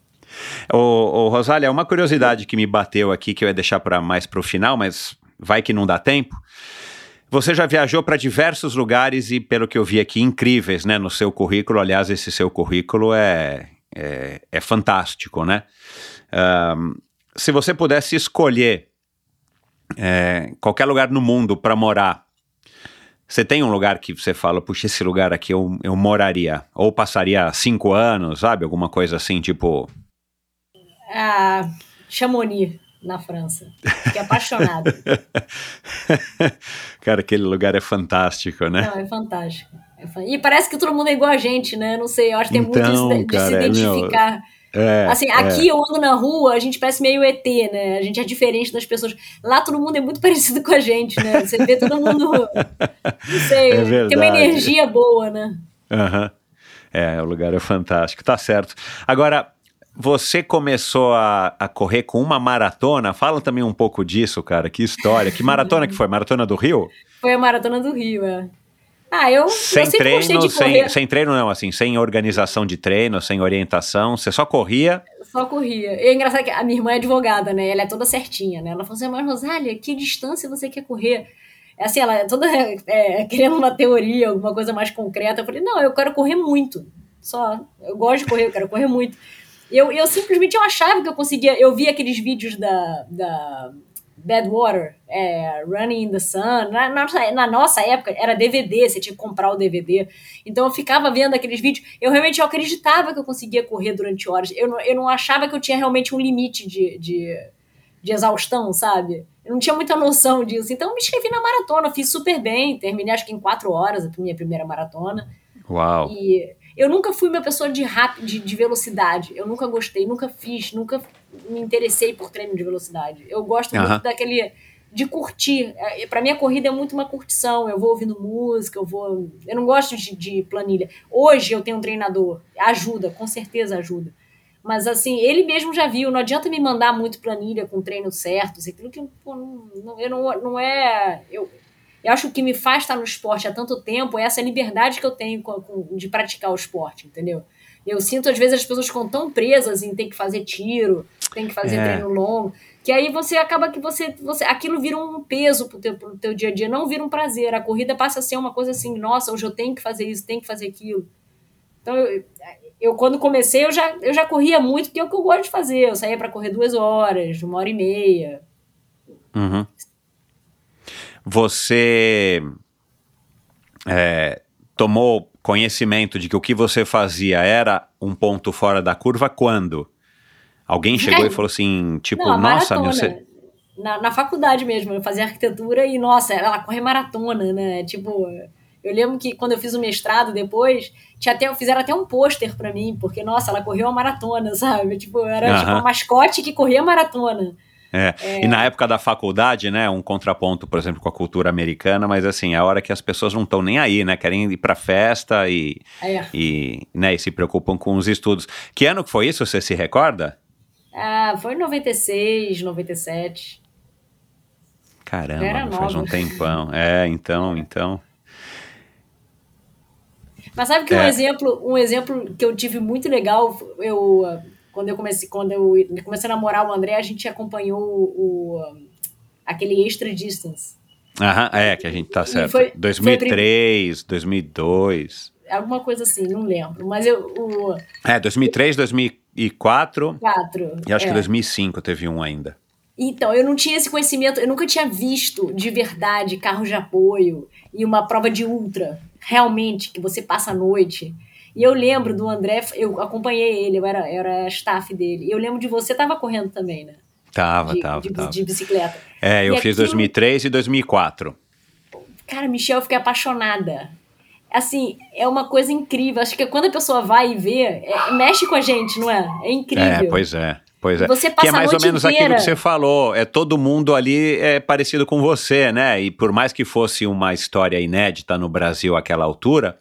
Ô, ô, Rosália, uma curiosidade que me bateu aqui, que eu ia deixar para mais para o final, mas vai que não dá tempo. Você já viajou para diversos lugares e, pelo que eu vi aqui, incríveis, né? No seu currículo. Aliás, esse seu currículo é, é, é fantástico, né? Um, se você pudesse escolher é, qualquer lugar no mundo para morar, você tem um lugar que você fala, puxa, esse lugar aqui eu, eu moraria? Ou passaria cinco anos, sabe? Alguma coisa assim, tipo. Ah, Chamonix na França. Fiquei apaixonada. cara, aquele lugar é fantástico, né? Não, é fantástico. É E parece que todo mundo é igual a gente, né? Não sei, eu acho que tem então, muito de, cara, de se identificar. Meu... É, assim, aqui é. eu ando na rua, a gente parece meio ET, né? A gente é diferente das pessoas. Lá todo mundo é muito parecido com a gente, né? Você vê todo mundo. Não sei, é tem uma energia boa, né? Uhum. É, o lugar é fantástico, tá certo. Agora, você começou a, a, correr com uma maratona. Fala também um pouco disso, cara. Que história. Que maratona que foi? Maratona do Rio? Foi a maratona do Rio, é. Ah, eu, sem eu treino, sem, sem treino não, assim, sem organização de treino, sem orientação, você só corria? Só corria. E é engraçado que a minha irmã é advogada, né? Ela é toda certinha, né? Ela falou assim, mas Rosália, que distância você quer correr? É assim, ela é toda é, querendo uma teoria, alguma coisa mais concreta. Eu falei, não, eu quero correr muito. Só. Eu gosto de correr, eu quero correr muito. Eu, eu simplesmente eu achava que eu conseguia. Eu vi aqueles vídeos da, da Badwater, é, Running in the Sun. Na, na, na, nossa época era DVD, você tinha que comprar o DVD. Então eu ficava vendo aqueles vídeos. Eu realmente eu acreditava que eu conseguia correr durante horas. Eu não, eu não achava que eu tinha realmente um limite de, de, de exaustão, sabe? Eu não tinha muita noção disso. Então eu me inscrevi na maratona, fiz super bem. Terminei acho que em quatro horas a minha primeira maratona. Uau! E eu nunca fui uma pessoa de rápido, de, de, velocidade. Eu nunca gostei, nunca fiz, nunca me interessei por treino de velocidade. Eu gosto uhum. muito daquele de curtir. É, para mim a corrida é muito uma curtição. Eu vou ouvindo música, eu vou. Eu não gosto de, de planilha. Hoje eu tenho um treinador, ajuda, com certeza ajuda. Mas assim, ele mesmo já viu, não adianta me mandar muito planilha com treino certo, aquilo que pô, não, eu não, não é. Eu, eu acho que o que me faz estar no esporte há tanto tempo é essa liberdade que eu tenho de praticar o esporte, entendeu? Eu sinto, às vezes, as pessoas ficam tão presas em ter que fazer tiro, tem que fazer é. treino longo, que aí você acaba que você, você. Aquilo vira um peso pro teu, pro teu dia a dia, não vira um prazer. A corrida passa a ser uma coisa assim, nossa, hoje eu tenho que fazer isso, tenho que fazer aquilo. Então, eu, eu quando comecei, eu já, eu já corria muito, porque é o que eu gosto de fazer. Eu saía para correr duas horas, uma hora e meia. Uhum. Você é, tomou conhecimento de que o que você fazia era um ponto fora da curva quando? Alguém chegou e falou assim, tipo, Não, nossa, meu, você... Na, na faculdade mesmo, eu fazia arquitetura e, nossa, ela corre maratona, né? Tipo, eu lembro que quando eu fiz o mestrado depois, tinha até, fizeram até um pôster para mim, porque, nossa, ela correu a maratona, sabe? Tipo, era uh -huh. tipo uma mascote que corria maratona. É. é. E na época da faculdade, né, um contraponto, por exemplo, com a cultura americana, mas assim, é a hora que as pessoas não estão nem aí, né, querem ir pra festa e, é. e, né, e se preocupam com os estudos. Que ano que foi isso, você se recorda? Ah, foi em 96, 97. Caramba, faz um tempão. É, então, então... Mas sabe que é. um exemplo, um exemplo que eu tive muito legal, eu quando eu comecei, quando eu comecei a namorar o André, a gente acompanhou o, o aquele Extra Distance. Aham, é, que a gente tá certo. Foi, 2003, foi 2002. Alguma coisa assim, não lembro. Mas eu. O... É, 2003, 2004. 4. E acho é. que 2005 teve um ainda. Então, eu não tinha esse conhecimento, eu nunca tinha visto de verdade carro de apoio e uma prova de ultra, realmente, que você passa a noite. E eu lembro do André, eu acompanhei ele, eu era, eu era staff dele. E eu lembro de você, tava correndo também, né? Tava, de, tava, de, tava. De bicicleta. É, eu e fiz aquilo... 2003 e 2004. Cara, Michel, eu fiquei apaixonada. Assim, é uma coisa incrível. Acho que quando a pessoa vai e vê, é, mexe com a gente, não é? É incrível. É, pois é. Pois é. Você passa que é mais ou menos inteira. aquilo que você falou. É todo mundo ali é parecido com você, né? E por mais que fosse uma história inédita no Brasil àquela altura,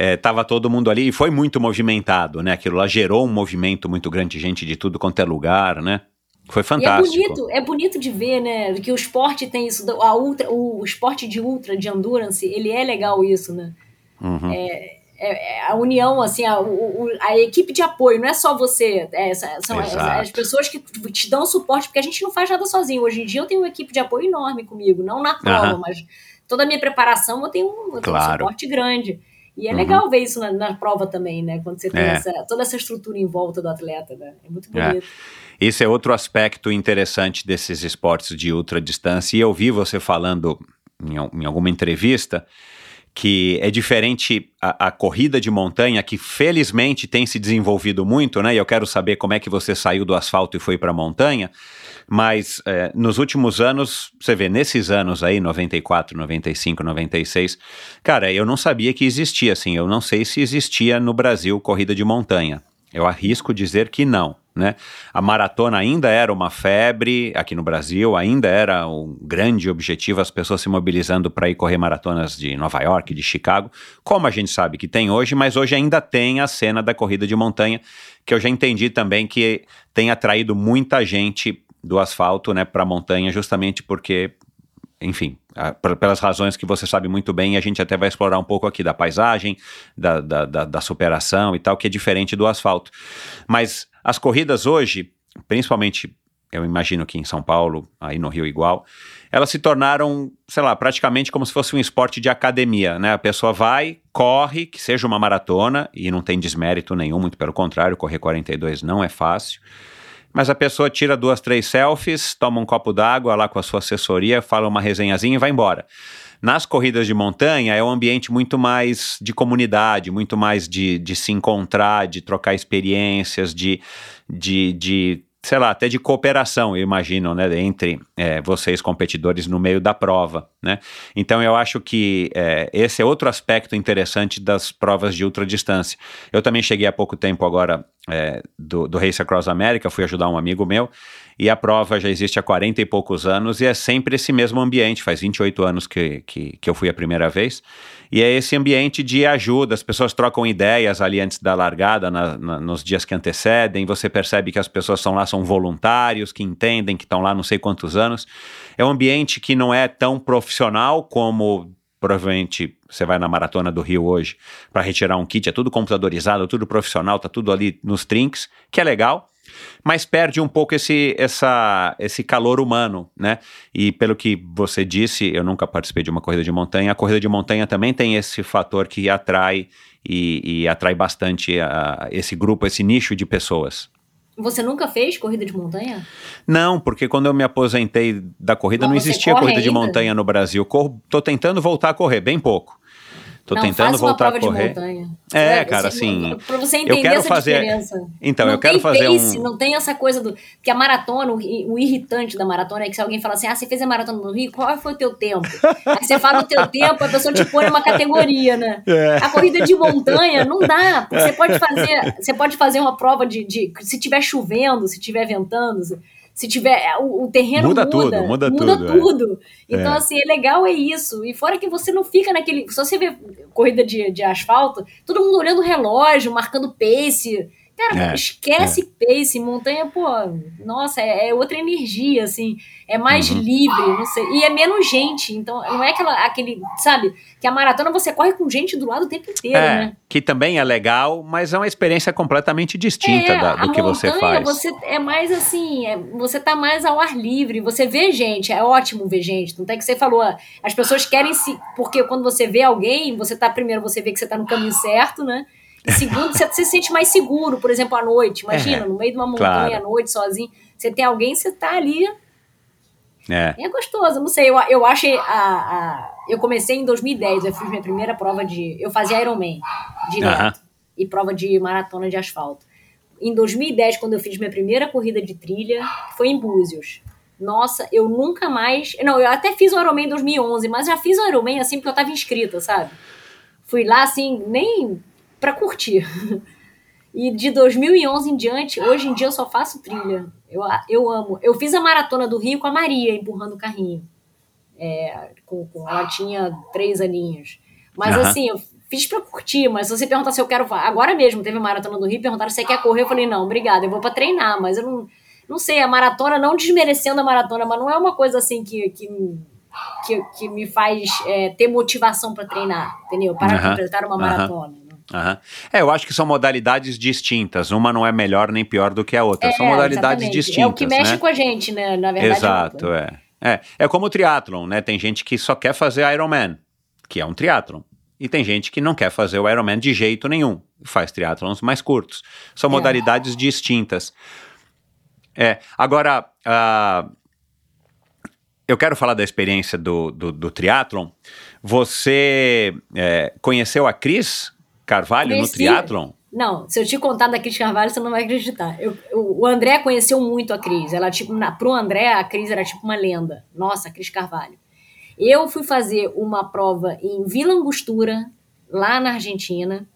é, tava todo mundo ali e foi muito movimentado, né? Aquilo lá gerou um movimento muito grande de gente de tudo quanto é lugar, né? Foi fantástico. E é bonito, é bonito de ver, né? Que o esporte tem isso, a ultra, o esporte de ultra, de endurance, ele é legal isso, né? Uhum. É, é, a união, assim, a, o, a, equipe de apoio, não é só você, é, são as, as, pessoas que te dão suporte, porque a gente não faz nada sozinho. Hoje em dia eu tenho uma equipe de apoio enorme comigo, não na prova, uhum. mas toda a minha preparação eu tenho eu Claro. tenho um suporte grande. E é Uhum. legal ver isso na, na prova também, né? Quando você tem É. essa, toda essa estrutura em volta do atleta, né? É muito É. bonito. Esse é outro aspecto interessante desses esportes de ultradistância. E eu vi você falando em, em alguma entrevista que é diferente a, a corrida de montanha, que felizmente tem se desenvolvido muito, né? E eu quero saber como é que você saiu do asfalto e foi para a montanha. Mas é, nos últimos anos, você vê, nesses anos aí, 94, 95, 96, cara, eu não sabia que existia, assim, eu não sei se existia no Brasil corrida de montanha. Eu arrisco dizer que não, né? A maratona ainda era uma febre aqui no Brasil, ainda era um grande objetivo, as pessoas se mobilizando para ir correr maratonas de Nova York, de Chicago, como a gente sabe que tem hoje, mas hoje ainda tem a cena da corrida de montanha, que eu já entendi também que tem atraído muita gente do asfalto, né, para a montanha, justamente porque enfim, a- pelas razões que você sabe muito bem, a gente até vai explorar um pouco aqui da paisagem, da, da, da, da superação e tal, que é diferente do asfalto. Mas as corridas hoje, principalmente, eu imagino que em São Paulo, aí no Rio igual, elas se tornaram, sei lá, praticamente como se fosse um esporte de academia, né? A pessoa vai, corre, que seja uma maratona, e não tem desmérito nenhum, muito pelo contrário, correr 42 não é fácil. Mas a pessoa tira duas, três selfies, toma um copo d'água lá com a sua assessoria, fala uma resenhazinha e vai embora. Nas corridas de montanha é um ambiente muito mais de comunidade, muito mais de, de se encontrar, de trocar experiências, de, de, de, sei lá, até de cooperação, eu imagino, né, entre é, vocês competidores no meio da prova, né? Então eu acho que é, esse é outro aspecto interessante das provas de ultradistância. Eu também cheguei há pouco tempo agora é, do, do Race Across America, fui ajudar um amigo meu, e a prova já existe há 40 e poucos anos, e é sempre esse mesmo ambiente, faz 28 anos que, que, que eu fui a primeira vez, e é esse ambiente de ajuda, as pessoas trocam ideias ali antes da largada, na- na- nos dias que antecedem, você percebe que as pessoas estão lá, são voluntários, que entendem, que estão lá não sei quantos anos, é um ambiente que não é tão profissional como provavelmente você vai na maratona do Rio hoje para retirar um kit, é tudo computadorizado, tudo profissional, tá tudo ali nos trinks, que é legal, mas perde um pouco esse, essa, esse calor humano, né? E pelo que você disse, eu nunca participei de uma corrida de montanha, a corrida de montanha também tem esse fator que atrai e, e atrai bastante a- esse grupo, esse nicho de pessoas. Você nunca fez corrida de montanha? Não, porque quando eu me aposentei da corrida não você existia corrida de ainda? montanha no Brasil. Tô tentando voltar a correr, bem pouco. Tô não, tentando uma voltar a correr. É, Você- cara, você- assim, Pra você entender quero essa fazer- diferença. Então, não eu quero tem fazer pace, um- Não tem essa coisa do... Que a maratona, o, o irritante da maratona é que se alguém fala assim, ah, você fez a maratona no Rio, qual foi o teu tempo? Aí você fala o teu tempo, a pessoa te põe numa categoria, né? É. A corrida de montanha não dá, porque você pode fazer, você pode fazer uma prova de, de se tiver chovendo, se tiver ventando, se, tiver o, o terreno Muda muda, tudo, muda tudo, é. tudo. Então É. assim, é legal é isso. E fora que você não fica naquele, se você vê corrida de, de asfalto, todo mundo olhando o relógio, marcando pace. Cara, É, esquece pace, montanha, pô, nossa, é, é outra energia, assim, é mais Uhum. livre, não sei, e é menos gente, então não é aquela, aquele, sabe, que a maratona você corre com gente do lado o tempo inteiro, É, né? que também é legal, mas é uma experiência completamente distinta É, da- do que você montanha, faz. Você é mais assim, é- você tá mais ao ar livre, você vê gente, é ótimo ver gente. Não tem que você falou, ah, as pessoas querem se. Porque quando você vê alguém, você tá, primeiro, você vê que você tá no caminho certo, né? E segundo, você se sente mais seguro, por exemplo, à noite. Imagina, É, no meio de uma montanha claro. à noite, sozinho. Você tem alguém, você tá ali. É. É gostoso, não sei. Eu, eu achei. A, a- eu comecei em 2010, eu fiz minha primeira prova de. Eu fazia Ironman direto. Aham. E prova de maratona de asfalto. Em 2010, quando eu fiz minha primeira corrida de trilha, foi em Búzios. Nossa, eu nunca mais. Não, eu até fiz o Ironman em 2011, mas já fiz o Ironman assim porque eu tava inscrita, sabe? Fui lá assim, nem pra curtir. E de 2011 em diante, hoje em dia eu só faço trilha. Eu, eu amo. Eu fiz a maratona do Rio com a Maria empurrando o carrinho. É, com, com- ela tinha três aninhos. Mas Aham. assim, eu fiz pra curtir. Mas se você perguntar se eu quero. Agora mesmo teve a maratona do Rio, perguntaram se você quer correr. Eu falei, não, obrigada, eu vou pra treinar. Mas eu não. Não sei, a maratona, não desmerecendo a maratona, mas não é uma coisa assim que, que, que, que me faz é, ter motivação pra treinar, entendeu? Para Aham, completar uma maratona. né? Aham. É, eu acho que são modalidades distintas. Uma não é melhor nem pior do que a outra. são É, modalidades exatamente. distintas. É o que mexe né? com a gente, né? Na verdade. Exato, é. É, é como o triatlon, né? Tem gente que só quer fazer Ironman, que é um triatlon. E tem gente que não quer fazer o Ironman de jeito nenhum, faz triatlons mais curtos. São É. modalidades distintas. É, agora, ah, eu quero falar da experiência do, do, do triatlon. Você é, conheceu a Cris Carvalho Conheci. no triatlon? Não, se eu te contar da Cris Carvalho, você não vai acreditar. Eu, eu- o André conheceu muito a Cris. Ela, tipo, na, pro André, a Cris era tipo uma lenda. Nossa, a Cris Carvalho. Eu fui fazer uma prova em Vila Angostura, lá na Argentina.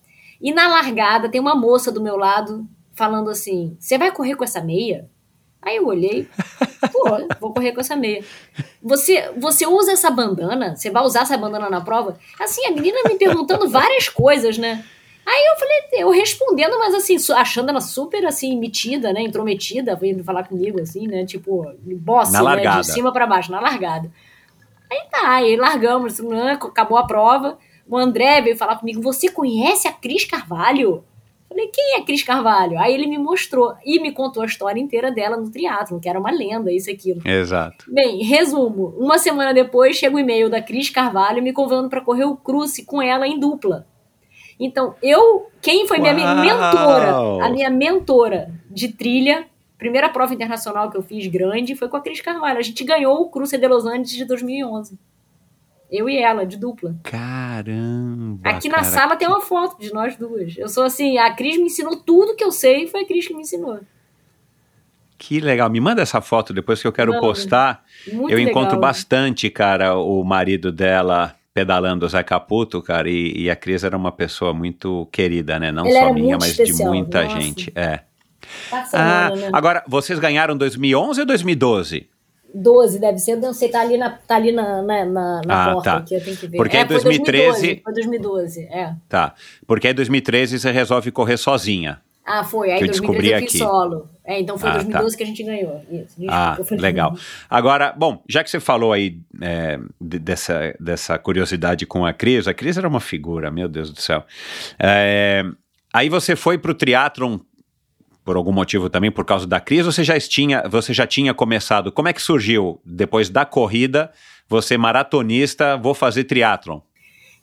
E na largada tem uma moça do meu lado falando assim: Você vai correr com essa meia? Aí eu olhei, pô, vou correr com essa meia. Você, você usa essa bandana? Você vai usar essa bandana na prova? Assim, a menina me perguntando várias coisas, né? Aí eu falei, eu respondendo, mas assim, achando ela super assim, metida, né? Intrometida, vindo falar comigo, assim, né? Tipo, boss, Na né? De cima pra baixo, na largada. Aí tá, aí largamos, né, acabou a prova. O André veio falar comigo: Você conhece a Cris Carvalho? Falei, quem é Cris Carvalho? Aí ele me mostrou e me contou a história inteira dela no triatlo, que era uma lenda, isso e aquilo. Exato. Bem, resumo: uma semana depois chega o e-mail da Cris Carvalho me convidando para correr o cruce com ela em dupla. Então, eu, quem foi minha Uau! mentora, a minha mentora de trilha, primeira prova internacional que eu fiz grande foi com a Cris Carvalho. A gente ganhou o Cruce de Los Angeles de 2011. Eu e ela, de dupla. Caramba. Aqui na cara, sala tem uma foto de nós duas. Eu sou assim, a Cris me ensinou tudo que eu sei, foi a Cris que me ensinou. Que legal. Me manda essa foto depois que eu quero Manda. postar. Muito eu legal. encontro bastante, cara, o marido dela pedalando o Zé Caputo, cara, e, e a Cris era uma pessoa muito querida, né? Não Ele só minha, mas especial, de muita nossa. gente. É. Ah, Barcelona, né? agora, vocês ganharam 2011 ou 2012? 12 deve ser, não sei, tá ali na, tá ali na, na, na, na Ah, porta tá. aqui, eu tenho que ver. Porque é, em foi 2013 Foi 2012, é. Tá. Porque em 2013 você resolve correr sozinha. Ah, foi. Aí eu 2013 descobri eu fiz aqui. solo. É, então foi Ah, 2012 que a gente ganhou. Isso, Ah, eu legal. Agora, bom, já que você falou aí é, de- dessa, dessa curiosidade com a Cris, a Cris era uma figura, meu Deus do céu. É, aí você foi pro triatlon por algum motivo também, por causa da Cris, ou você já tinha, você já tinha começado? Como é que surgiu, depois da corrida, você maratonista, vou fazer triatlon?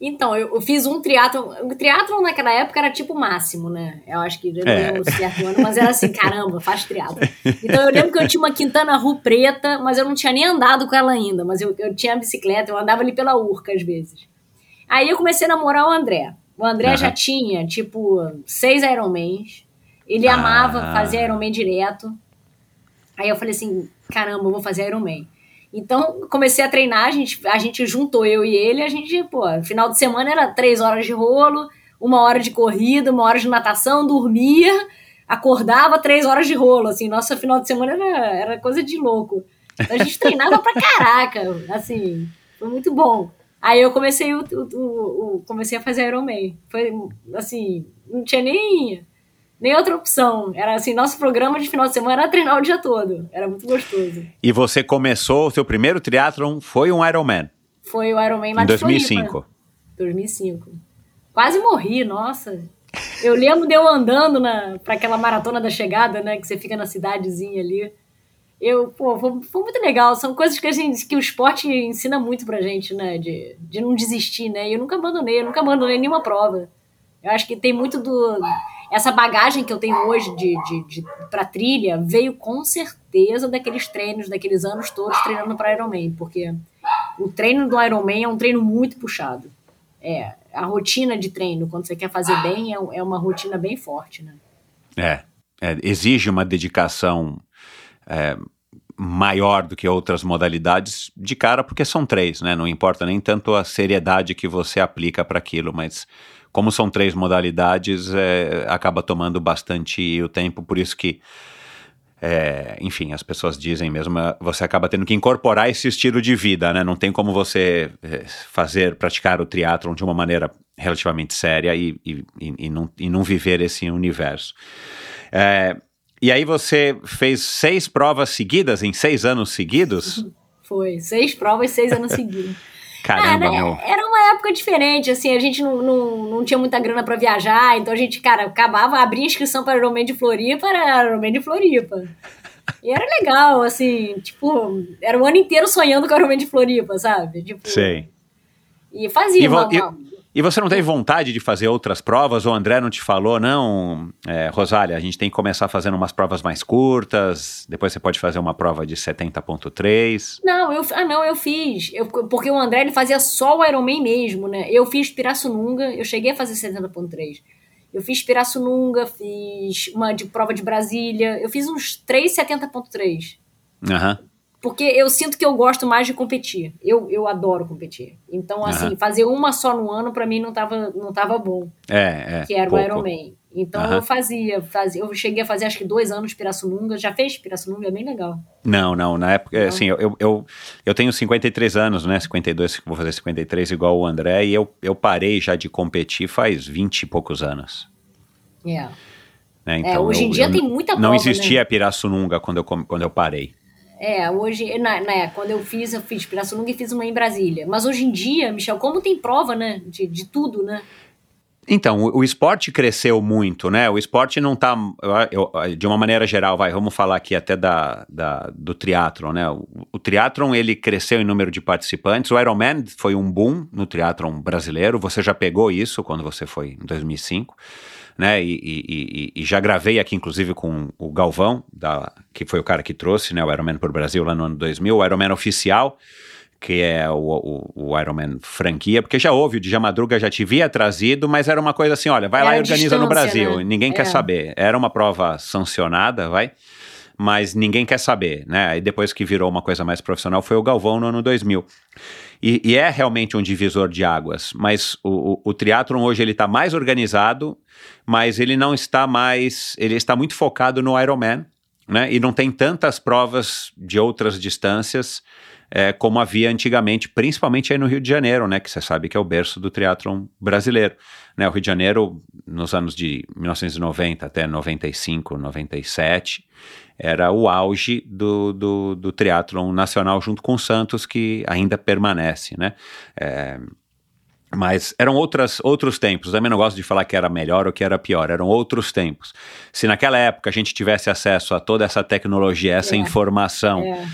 Então, eu, eu fiz um triatlon. O triatlon naquela época era tipo máximo, né? Eu acho que eu não É. certo ano, mas era assim, caramba, faz triatlon. Então eu lembro que eu tinha uma Quintana Roo preta, mas eu não tinha nem andado com ela ainda. Mas eu, eu tinha bicicleta, eu andava ali pela Urca às vezes. Aí eu comecei a namorar o André. O André Aham. já tinha, tipo, seis Ironmans. Ele Ah. amava fazer Ironman direto. Aí eu falei assim, caramba, eu vou fazer Ironman. Então, comecei a treinar, a gente, a gente juntou eu e ele, a gente, pô, final de semana era três horas de rolo, uma hora de corrida, uma hora de natação, dormia, acordava três horas de rolo, assim, nossa final de semana era, era coisa de louco. Então, a gente treinava pra caraca, assim, foi muito bom. Aí eu comecei, o, o- o- o- comecei a fazer Ironman, foi, assim, não tinha nem, nem outra opção, era assim, nosso programa de final de semana era treinar o dia todo, era muito gostoso. E você começou, o seu primeiro triatlon foi um Ironman, Foi o Ironman lá em de Floripa. 2005. 2005. Quase morri, nossa. Eu lembro de eu andando na, pra aquela maratona da chegada, né? Que você fica na cidadezinha ali. Eu, pô, foi, foi muito legal. São coisas que, a gente, que o esporte ensina muito pra gente, né? De, de não desistir, né? E eu nunca abandonei, eu nunca abandonei nenhuma prova. Eu acho que tem muito do. Essa bagagem que eu tenho hoje de, de, de, pra trilha veio com certeza daqueles treinos, daqueles anos todos treinando para Ironman, porque o treino do Ironman é um treino muito puxado. É, a rotina de treino, quando você quer fazer bem, é, é uma rotina bem forte, né? É, é, exige uma dedicação é, maior do que outras modalidades de cara, porque são três, né? Não importa nem tanto a seriedade que você aplica para aquilo, mas como são três modalidades, é, acaba tomando bastante o tempo, por isso que é, enfim, as pessoas dizem mesmo, você acaba tendo que incorporar esse estilo de vida, né? Não tem como você é, fazer, praticar o triatlon de uma maneira relativamente séria e, e, e, não, e não viver esse universo. É, e aí você fez seis provas seguidas, em seis anos seguidos? Foi, seis provas, seis anos seguidos. Caramba, Ah, meu. né, Era uma época diferente, assim, a gente não, não, não tinha muita grana pra viajar, então a gente, cara, acabava, abria inscrição para Ironman de Floripa, era Ironman de Floripa. E era legal, assim, tipo, era o ano inteiro sonhando com o Ironman de Floripa, sabe? Tipo, Sei. E fazia E uma, e- uma- E você não teve vontade de fazer outras provas? O André não te falou, não? É, Rosália, a gente tem que começar fazendo umas provas mais curtas, depois você pode fazer uma prova de 70.3. Não, eu, ah, não, eu fiz. Eu, porque o André ele fazia só o Ironman mesmo, né? Eu fiz Pirassununga, eu cheguei a fazer 70.3. Eu fiz Pirassununga, fiz uma de prova de Brasília, eu fiz uns 3 70.3. Aham. Porque eu sinto que eu gosto mais de competir. Eu, eu adoro competir. Então, assim, Aham. fazer uma só no ano pra mim não tava, não tava bom, É, é. que era pouco. o Ironman. Então Aham. eu fazia, fazia, eu cheguei a fazer acho que dois anos Pirassununga. Já fez Pirassununga? É bem legal. Não, não, na época, Não? assim, eu, eu, eu tenho 53 anos, né, 52, vou fazer 53 igual o André, e eu, eu parei já de competir faz 20 e poucos anos. É. Né? É, hoje em eu- dia eu tem muita Não prova, existia né? Pirassununga quando eu, quando eu parei. É, hoje, na, na- quando eu fiz, eu fiz Pirassununga e fiz uma em Brasília. Mas hoje em dia, Michel, como tem prova, né, de, de tudo, né? Então, o, o esporte cresceu muito, né? O esporte não tá, eu- eu- de uma maneira geral, vai, vamos falar aqui até da, da- do triatlon, né? O, o triatlon, ele cresceu em número de participantes, o Ironman foi um boom no triatlon brasileiro, você já pegou isso quando você foi em 2005, né? E, e- e- e já gravei aqui, inclusive, com o Galvão, da, que foi o cara que trouxe né, o Ironman para o Brasil lá no ano 2000, o Ironman oficial, que é o, o, o Ironman franquia, porque já houve, o Dja Madruga já te havia trazido, mas era uma coisa assim, olha, vai lá e organiza no Brasil, né? ninguém quer É. saber. Era uma prova sancionada, vai, mas ninguém quer saber, né? Aí depois que virou uma coisa mais profissional foi o Galvão no ano 2000. E, e é realmente um divisor de águas, mas o, o, o triatlon hoje ele está mais organizado, mas ele não está mais, ele está muito focado no Ironman, né? E não tem tantas provas de outras distâncias é, como havia antigamente, principalmente aí no Rio de Janeiro, né? Que você sabe que é o berço do triatlon brasileiro. Né? O Rio de Janeiro, nos anos de 1990 até 95, 97, era o auge do, do, do triatlon nacional junto com o Santos, que ainda permanece, né? É, mas eram outras, outros tempos. Também não gosto de falar que era melhor ou que era pior. Eram outros tempos. Se naquela época a gente tivesse acesso a toda essa tecnologia, essa É. informação É.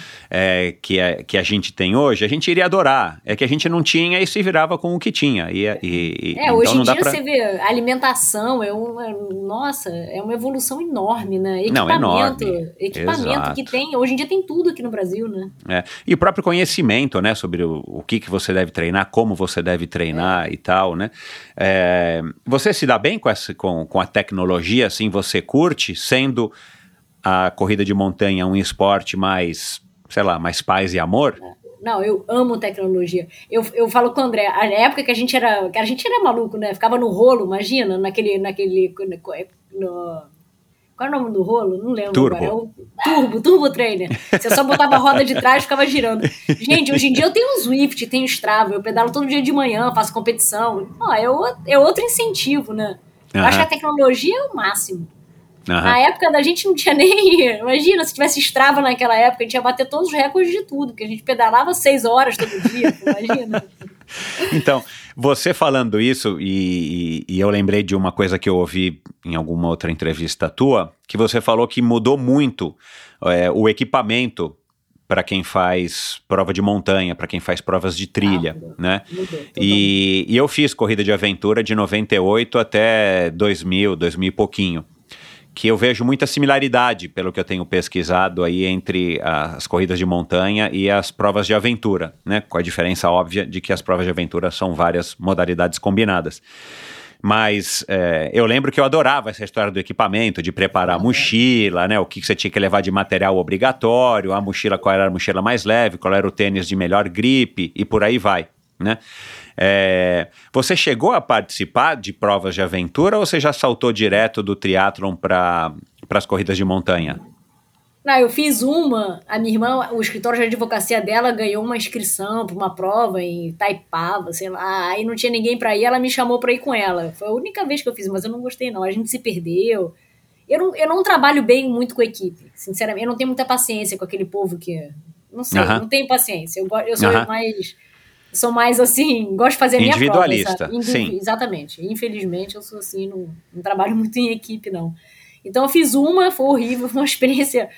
é, que, é, que a gente tem hoje, a gente iria adorar. É que a gente não tinha e se virava com o que tinha. E, e- É, então hoje em não dia pra... você vê a alimentação, é uma, nossa, é uma evolução enorme, né? Não, Equipamento, enorme. equipamento Exato. que tem, hoje em dia tem tudo aqui no Brasil, né? É, E o próprio conhecimento, né, sobre o, o que, que você deve treinar, como você deve treinar e tal, né? É, você se dá bem com, essa, com, com a tecnologia, assim, você curte, sendo a corrida de montanha um esporte mais, sei lá, mais paz e amor? Não, eu amo tecnologia. Eu, eu falo com o André, a época que a gente era, que a gente era maluco, né? Ficava no rolo, imagina, naquele, naquele, no, qual é o nome do rolo? Não lembro Turbo. agora. É o turbo, turbo trainer. Você só botava a roda de trás e ficava girando. Gente, hoje em dia eu tenho o Swift, tenho o Strava, eu pedalo todo dia de manhã, faço competição. Ó, é, o- é outro incentivo, né? Eu acho que a tecnologia é o máximo. Aham. Na época da gente não tinha nem. Imagina, se tivesse Strava naquela época, a gente ia bater todos os recordes de tudo, porque a gente pedalava seis horas todo dia, imagina. Então, você falando isso, e, e- e eu lembrei de uma coisa que eu ouvi em alguma outra entrevista tua, que você falou que mudou muito é, o equipamento para quem faz prova de montanha, para quem faz provas de trilha, Ah, né? Mudou. E, e eu fiz corrida de aventura de 98 até 2000, 2000 e pouquinho. Que eu vejo muita similaridade, pelo que eu tenho pesquisado aí, entre as corridas de montanha e as provas de aventura, né? Com a diferença óbvia de que as provas de aventura são várias modalidades combinadas. Mas é, eu lembro que eu adorava essa história do equipamento, de preparar a mochila, né? O que você tinha que levar de material obrigatório, a mochila, qual era a mochila mais leve, qual era o tênis de melhor gripe e por aí vai, né? É, você chegou a participar de provas de aventura ou você já saltou direto do triatlon para as corridas de montanha? Não, eu fiz uma, a minha irmã, o escritório de advocacia dela ganhou uma inscrição para uma prova em Taipava, sei lá, aí não tinha ninguém para ir, ela me chamou para ir com ela. Foi a única vez que eu fiz, mas eu não gostei não, a gente se perdeu. Eu não, eu não trabalho bem muito com equipe, sinceramente, eu não tenho muita paciência com aquele povo que, não sei, Aham. não tenho paciência, eu, eu sou Aham. mais... Sou mais assim, gosto de fazer a minha prova. Individualista, sim. Exatamente. Infelizmente, eu sou assim, não, não trabalho muito em equipe, não. Então eu fiz uma, foi horrível, foi uma experiência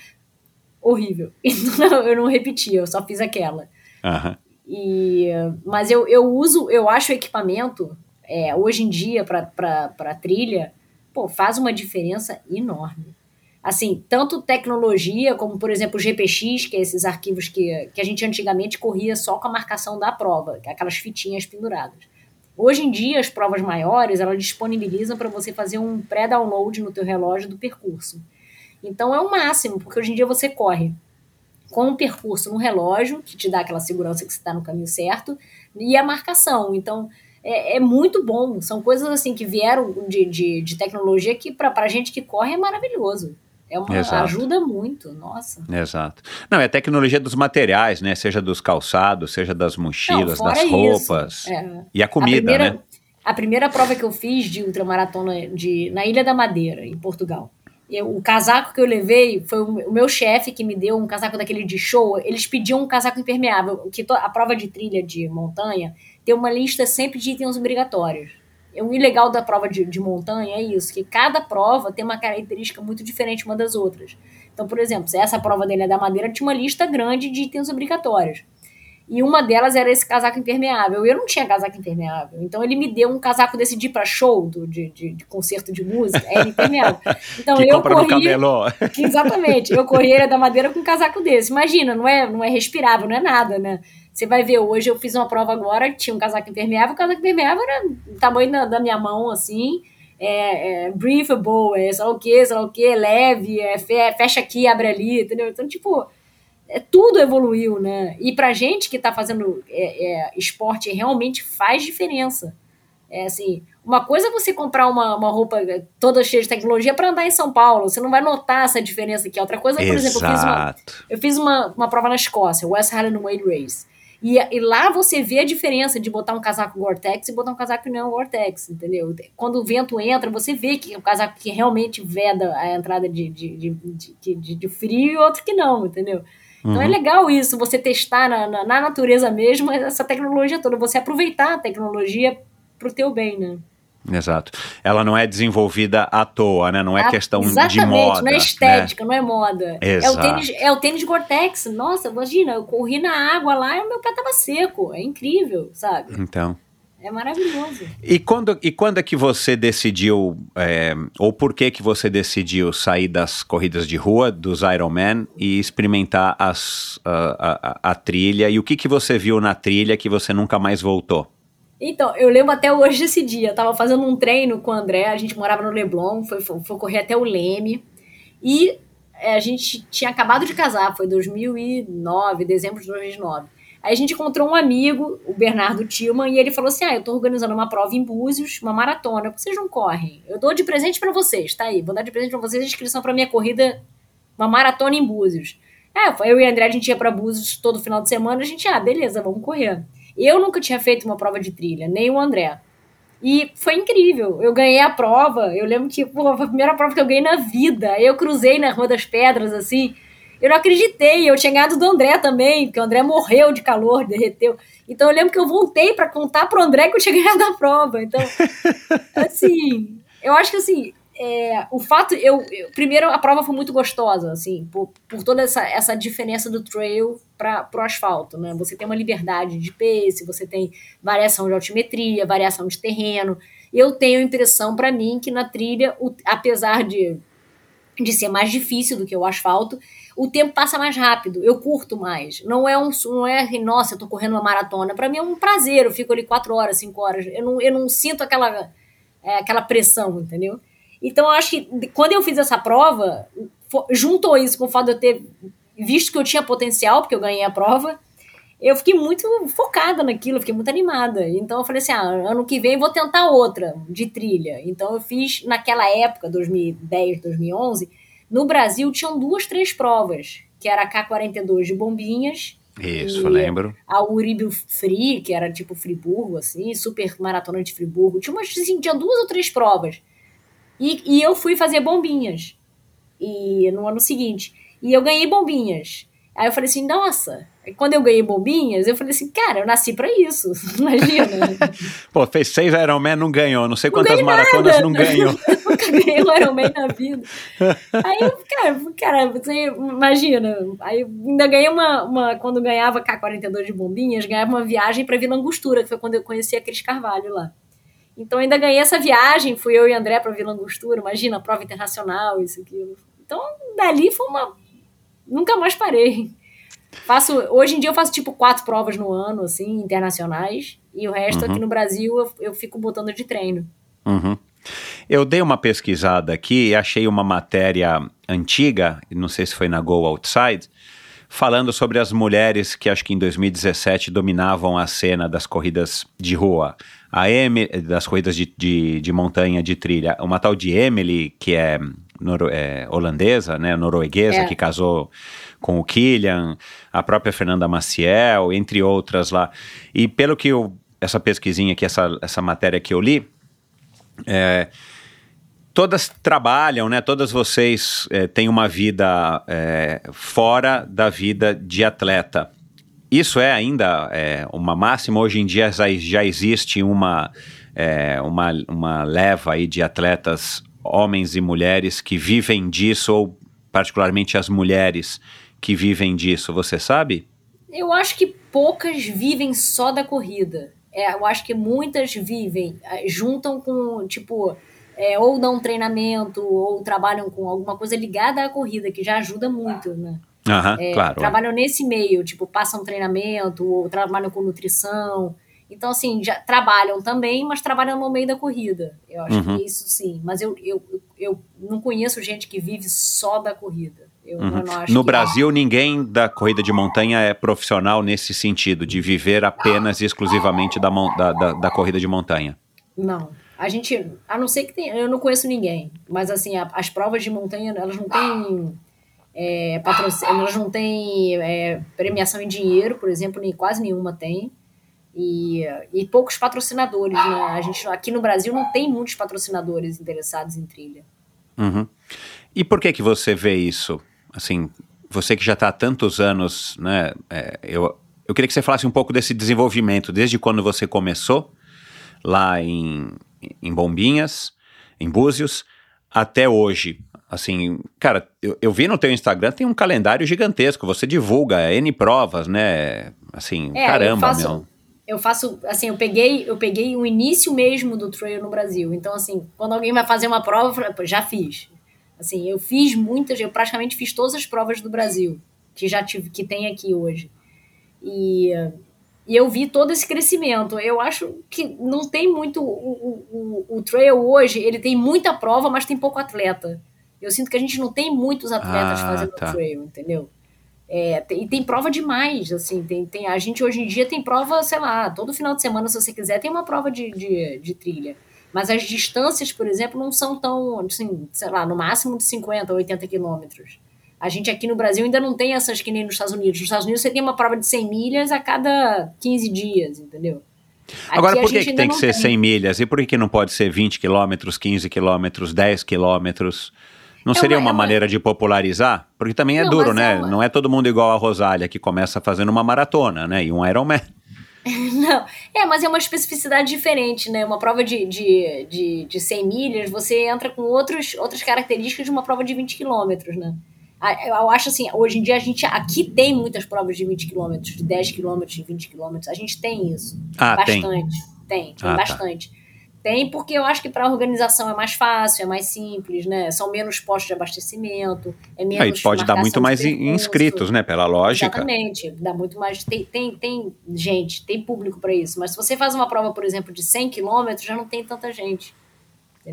horrível. Então eu não repeti, eu só fiz aquela. Aham. E, mas eu, eu uso, eu acho o equipamento, é, hoje em dia, para trilha, pô, faz uma diferença enorme. Assim, tanto tecnologia, como por exemplo o GPX, que é esses arquivos que, que a gente antigamente corria só com a marcação da prova, aquelas fitinhas penduradas. Hoje em dia, as provas maiores, elas disponibilizam para você fazer um pré-download no teu relógio do percurso. Então é o máximo, porque hoje em dia você corre com o percurso no relógio, que te dá aquela segurança que você está no caminho certo, e a marcação. Então, é, é, muito bom. São coisas assim que vieram de, de, de tecnologia que para a gente que corre é maravilhoso. É uma, ajuda muito, nossa. Exato. Não, é a tecnologia dos materiais, né? Seja dos calçados, seja das mochilas, Não, das roupas. É. E a comida, a primeira, né? A primeira prova que eu fiz de ultramaratona de, na Ilha da Madeira, em Portugal. Eu, o casaco que eu levei foi o, o meu chefe que me deu um casaco daquele de show. Eles pediam um casaco impermeável, que to, a prova de trilha de montanha tem uma lista sempre de itens obrigatórios. O ilegal da prova de, de montanha é isso, que cada prova tem uma característica muito diferente uma das outras. Então, por exemplo, se essa prova dele é da madeira, tinha uma lista grande de itens obrigatórios. E uma delas era esse casaco impermeável. Eu não tinha casaco impermeável. Então ele me deu um casaco desse de para show do, de, de, de, concerto de música. É impermeável. Então que eu corri. Exatamente. Eu corri era da madeira com um casaco desse. Imagina, não é, não é respirável, não é nada, né? Você vai ver, hoje eu fiz uma prova agora, tinha um casaco impermeável, o casaco impermeável era do tamanho da, da minha mão, assim. É, é breathable, é sei lá o que, sei lá o que, é leve, é, fecha aqui, abre ali, entendeu? Então, tipo, é, tudo evoluiu, né? E pra gente que tá fazendo é, é, esporte realmente faz diferença. É assim, uma coisa é você comprar uma, uma roupa toda cheia de tecnologia para andar em São Paulo. Você não vai notar essa diferença aqui. Outra coisa, por Exato. exemplo, eu fiz, uma, eu fiz uma, uma prova na Escócia, West Highland Wade Race. E, e, lá você vê a diferença de botar um casaco Gore-Tex e botar um casaco não Gore-Tex, entendeu? Quando o vento entra, você vê que é um casaco que realmente veda a entrada de, de, de, de, de frio e outro que não, entendeu? Então é uhum. é legal isso, você testar na, na, na, natureza mesmo essa tecnologia toda, você aproveitar a tecnologia pro teu bem, né? Exato. Ela não é desenvolvida à toa, né? Não é ah, questão de moda. Exatamente, não é estética, né? não é moda. Exato. É o tênis, é o tênis Gore-Tex. Nossa, imagina, eu corri na água lá e o meu pé tava seco. É incrível, sabe? Então. É maravilhoso. E quando, e quando é que você decidiu, é, ou por que que você decidiu sair das corridas de rua, dos Ironman, e experimentar as, a, a, a trilha? E o que, que você viu na trilha que você nunca mais voltou? Então, eu lembro até hoje desse dia. Eu tava fazendo um treino com o André, a gente morava no Leblon, foi, foi, foi correr até o Leme. E é, a gente tinha acabado de casar, foi 2009, dezembro de 2009. Aí a gente encontrou um amigo, o Bernardo Tillman, e ele falou assim: Ah, eu tô organizando uma prova em Búzios, uma maratona, vocês não correm? Eu dou de presente para vocês, tá aí, vou dar de presente para vocês a inscrição para minha corrida, uma maratona em Búzios. É, eu e a André, a gente ia pra Búzios todo final de semana, a gente, ah, beleza, vamos correr. Eu nunca tinha feito uma prova de trilha, nem o André. E foi incrível. Eu ganhei a prova. Eu lembro que pô, foi a primeira prova que eu ganhei na vida. Eu cruzei na Rua das Pedras, assim. Eu não acreditei, eu tinha ganhado do André também, porque o André morreu de calor, derreteu. Então eu lembro que eu voltei para contar pro André que eu tinha ganhado a prova. Então, assim, eu acho que assim, é, o fato, eu, eu, primeiro a prova foi muito gostosa, assim, por, por toda essa, essa diferença do trail para o asfalto, né? Você tem uma liberdade de pace, você tem variação de altimetria, variação de terreno. Eu tenho a impressão para mim que na trilha, o, apesar de de ser mais difícil do que o asfalto, o tempo passa mais rápido, eu curto mais. Não é um, não é nossa, eu tô correndo uma maratona. Para mim é um prazer, eu fico ali quatro horas, cinco horas. Eu não, eu não sinto aquela, é, aquela pressão, entendeu? Então eu acho que quando eu fiz essa prova, juntou isso com o fato de eu ter visto que eu tinha potencial, porque eu ganhei a prova, eu fiquei muito focada naquilo, fiquei muito animada. Então eu falei assim: ah, ano que vem vou tentar outra de trilha. Então eu fiz naquela época, 2010, 2011, no Brasil tinham duas, três provas, que era a K42 de Bombinhas. Isso, lembro. A Uribe Free, que era tipo Friburgo, assim, super maratona de Friburgo. Tinha, umas, assim, tinha duas ou três provas. E, e eu fui fazer bombinhas. E no ano seguinte. E eu ganhei bombinhas. Aí eu falei assim, nossa, quando eu ganhei bombinhas, eu falei assim, cara, eu nasci pra isso. Imagina. Pô, fez seis Ironman, não ganhou. Não sei quantas não maratonas nada. não ganhou. nunca ganhei um Ironman na vida. Aí, cara, cara, você imagina. Aí ainda ganhei uma, uma quando ganhava K42 de bombinhas, ganhava uma viagem para Vila Angostura, que foi quando eu conheci a Cris Carvalho lá. Então ainda ganhei essa viagem, fui eu e André para Vila Angostura, imagina, prova internacional, isso aquilo. Então, dali foi uma nunca mais parei. Faço, hoje em dia eu faço tipo quatro provas no ano, assim, internacionais, e o resto uhum. aqui no Brasil eu, eu fico botando de treino. Uhum. Eu dei uma pesquisada aqui e achei uma matéria antiga, não sei se foi na Go Outside, falando sobre as mulheres que acho que em 2017 dominavam a cena das corridas de rua. A Emily, das corridas de, de, de, montanha, de trilha. Uma tal de Emily, que é, noro, é holandesa, né, norueguesa, é. que casou com o Killian, a própria Fernanda Maciel, entre outras lá. E pelo que eu, essa pesquisinha aqui, essa, essa matéria que eu li, é, todas trabalham, né? Todas vocês é, têm uma vida é, fora da vida de atleta. Isso é ainda é, uma máxima? Hoje em dia já, existe uma, uma, uma leva aí de atletas, homens e mulheres, que vivem disso, ou particularmente as mulheres que vivem disso, você sabe? Eu acho que poucas vivem só da corrida. É, eu acho que muitas vivem, juntam com, tipo, é, ou dão treinamento, ou trabalham com alguma coisa ligada à corrida, que já ajuda muito, né? Aham, é, claro. Trabalham nesse meio, tipo, passam treinamento, ou trabalham com nutrição. Então, assim, já trabalham também, mas trabalham no meio da corrida. Eu acho uhum. que isso sim. Mas eu, eu, eu não conheço gente que vive só da corrida. Eu, uhum. eu no Brasil, é. ninguém da corrida de montanha é profissional nesse sentido, de viver apenas e exclusivamente da, da, da, da, corrida de montanha. Não. A gente, a não ser que tem, eu não conheço ninguém, mas assim, a, as provas de montanha, elas não têm é, patrocínio, elas não têm é, premiação em dinheiro, por exemplo, nem quase nenhuma tem. E, e poucos patrocinadores, né? A gente aqui no Brasil não tem muitos patrocinadores interessados em trilha. Uhum. E por que que você vê isso? assim, você que já está há tantos anos, né? É, eu, eu queria que você falasse um pouco desse desenvolvimento, desde quando você começou lá em, em Bombinhas, em Búzios, até hoje. Assim, cara, eu, eu vi no teu Instagram, tem um calendário gigantesco, você divulga N provas, né? Assim, é, caramba, eu faço, meu. Eu faço, assim, eu peguei, eu peguei o início mesmo do trail no Brasil. Então, assim, quando alguém vai fazer uma prova, eu falo, já fiz. Assim, eu fiz muitas, eu praticamente fiz todas as provas do Brasil que já tive, que tem aqui hoje. E, e eu vi todo esse crescimento. Eu acho que não tem muito. O, o, o, trail hoje, ele tem muita prova, mas tem pouco atleta. Eu sinto que a gente não tem muitos atletas ah, fazendo tá. trail, entendeu? É, tem, e tem prova demais, assim, tem, tem, a gente hoje em dia tem prova, sei lá, todo final de semana, se você quiser, tem uma prova de, de, de trilha. Mas as distâncias, por exemplo, não são tão, assim, sei lá, no máximo de 50 ou 80 quilômetros. A gente aqui no Brasil ainda não tem essas que nem nos Estados Unidos. Nos Estados Unidos você tem uma prova de 100 milhas a cada 15 dias, entendeu? Aqui Agora, por que, que tem que ser tem. 100 milhas? E por que não pode ser 20 quilômetros, 15 quilômetros, 10 quilômetros? Não é seria uma, uma, é uma, maneira de popularizar? Porque também é não, duro, né? É uma... Não é todo mundo igual a Rosália, que começa fazendo uma maratona, né? E um Ironman. Não, é, mas é uma especificidade diferente, né? Uma prova de, de, de, de 100 milhas, você entra com outros, outras características de uma prova de 20 quilômetros, né? Eu acho assim, hoje em dia a gente aqui tem muitas provas de 20 quilômetros, de 10 quilômetros, de 20 quilômetros. A gente tem isso. Ah, bastante. Tem, tem, tem ah, tá. bastante. Tá. Tem, porque eu acho que para a organização é mais fácil, é mais simples, né? São menos postos de abastecimento, é menos. Aí pode dar muito mais inscritos, né? Pela lógica. Exatamente, dá muito mais. Tem, tem, tem gente, tem público para isso. Mas se você faz uma prova, por exemplo, de 100 quilômetros, já não tem tanta gente.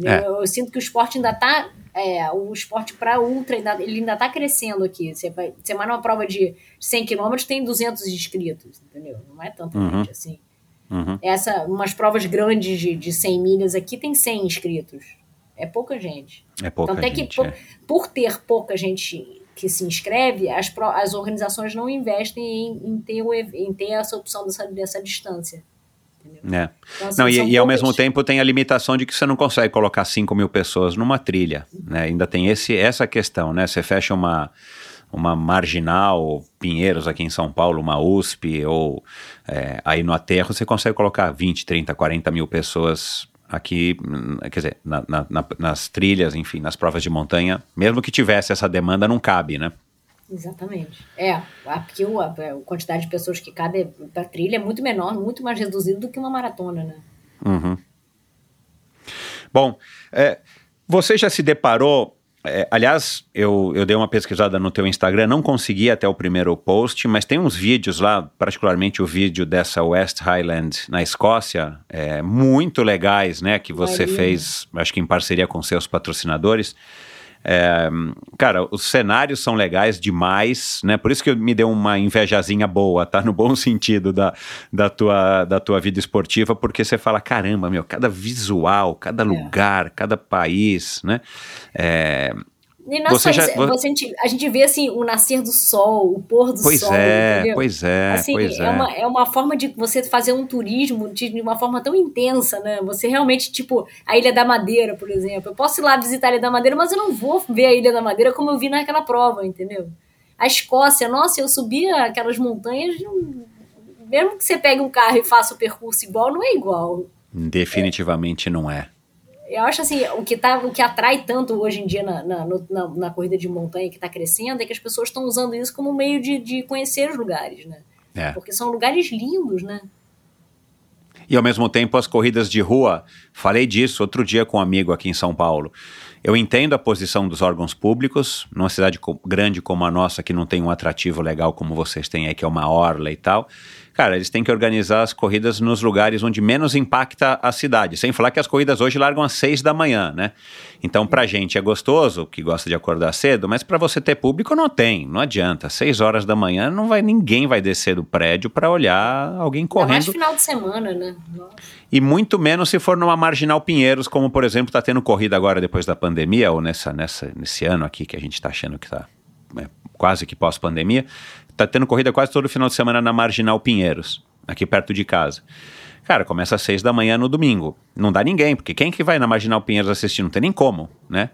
É. Eu, eu, sinto que o esporte ainda está é, o esporte para ultra, ainda, ele ainda está crescendo aqui. Você vai, vai numa prova de 100 quilômetros, tem 200 inscritos, entendeu? Não é tanta uhum. gente assim. Uhum. Essa, umas provas grandes de, de 100 milhas aqui tem 100 inscritos. É pouca gente. É pouca Tanto gente, é que, por, é. por, ter pouca gente que se inscreve, as, pro, as organizações não investem em, em, ter, o, em ter essa opção dessa, dessa distância. É. Então, assim, não, e, e ao mesmo tempo tem a limitação de que você não consegue colocar 5 mil pessoas numa trilha. Né? Ainda tem esse, essa questão, né? Você fecha uma, uma marginal, Pinheiros aqui em São Paulo, uma USP, ou é, aí no Aterro, você consegue colocar 20, 30, 40 mil pessoas aqui, hum, quer dizer, na, na, nas trilhas, enfim, nas provas de montanha, mesmo que tivesse essa demanda, não cabe, né? Exatamente. É, aqui a, a quantidade de pessoas que cabe para trilha é muito menor, muito mais reduzido do que uma maratona, né? Uhum. Bom, é, você já se deparou é, aliás, eu, eu dei uma pesquisada no teu Instagram, não consegui até o primeiro post, mas tem uns vídeos lá, particularmente o vídeo dessa West Highland na Escócia, é, muito legais, né? Que você fez, acho que em parceria com seus patrocinadores. É, cara, os cenários são legais demais, né? Por isso que me deu uma invejazinha boa, tá? No bom sentido da, da, tua, da tua vida esportiva, porque você fala, caramba, meu, cada visual, cada é. lugar, cada país, né? É, e não você já, você, a, gente, a gente vê assim o nascer do sol, o pôr do pois sol. É, entendeu? Pois é, assim, pois é. É. Uma, é uma forma de você fazer um turismo de uma forma tão intensa, né? Você realmente, tipo, a Ilha da Madeira, por exemplo. Eu posso ir lá visitar a Ilha da Madeira, mas eu não vou ver a Ilha da Madeira como eu vi naquela prova, entendeu? A Escócia, nossa, eu subia aquelas montanhas, mesmo que você pegue um carro e faça o percurso igual, não é igual. Definitivamente é. não é eu acho assim, o que, tá, o que atrai tanto hoje em dia na, na, na, na corrida de montanha que está crescendo é que as pessoas estão usando isso como meio de, de conhecer os lugares, né? É. Porque são lugares lindos, né? E ao mesmo tempo as corridas de rua, falei disso outro dia com um amigo aqui em São Paulo. Eu entendo a posição dos órgãos públicos, numa cidade grande como a nossa, que não tem um atrativo legal como vocês têm aí, que é uma orla e tal. Cara, eles têm que organizar as corridas nos lugares onde menos impacta a cidade. Sem falar que as corridas hoje largam às seis da manhã, né? Então, pra gente é gostoso, que gosta de acordar cedo, mas para você ter público não tem, não adianta. Seis horas da manhã não vai ninguém vai descer do prédio para olhar alguém correndo. É mais final de semana, né? Nossa. E muito menos se for numa Marginal Pinheiros, como por exemplo está tendo corrida agora depois da pandemia, ou nessa, nessa, nesse ano aqui que a gente está achando que está é, quase que pós-pandemia. Está tendo corrida quase todo final de semana na Marginal Pinheiros, aqui perto de casa. Cara, começa às seis da manhã no domingo. Não dá ninguém, porque quem que vai na Marginal Pinheiros assistir? Não tem nem como, né?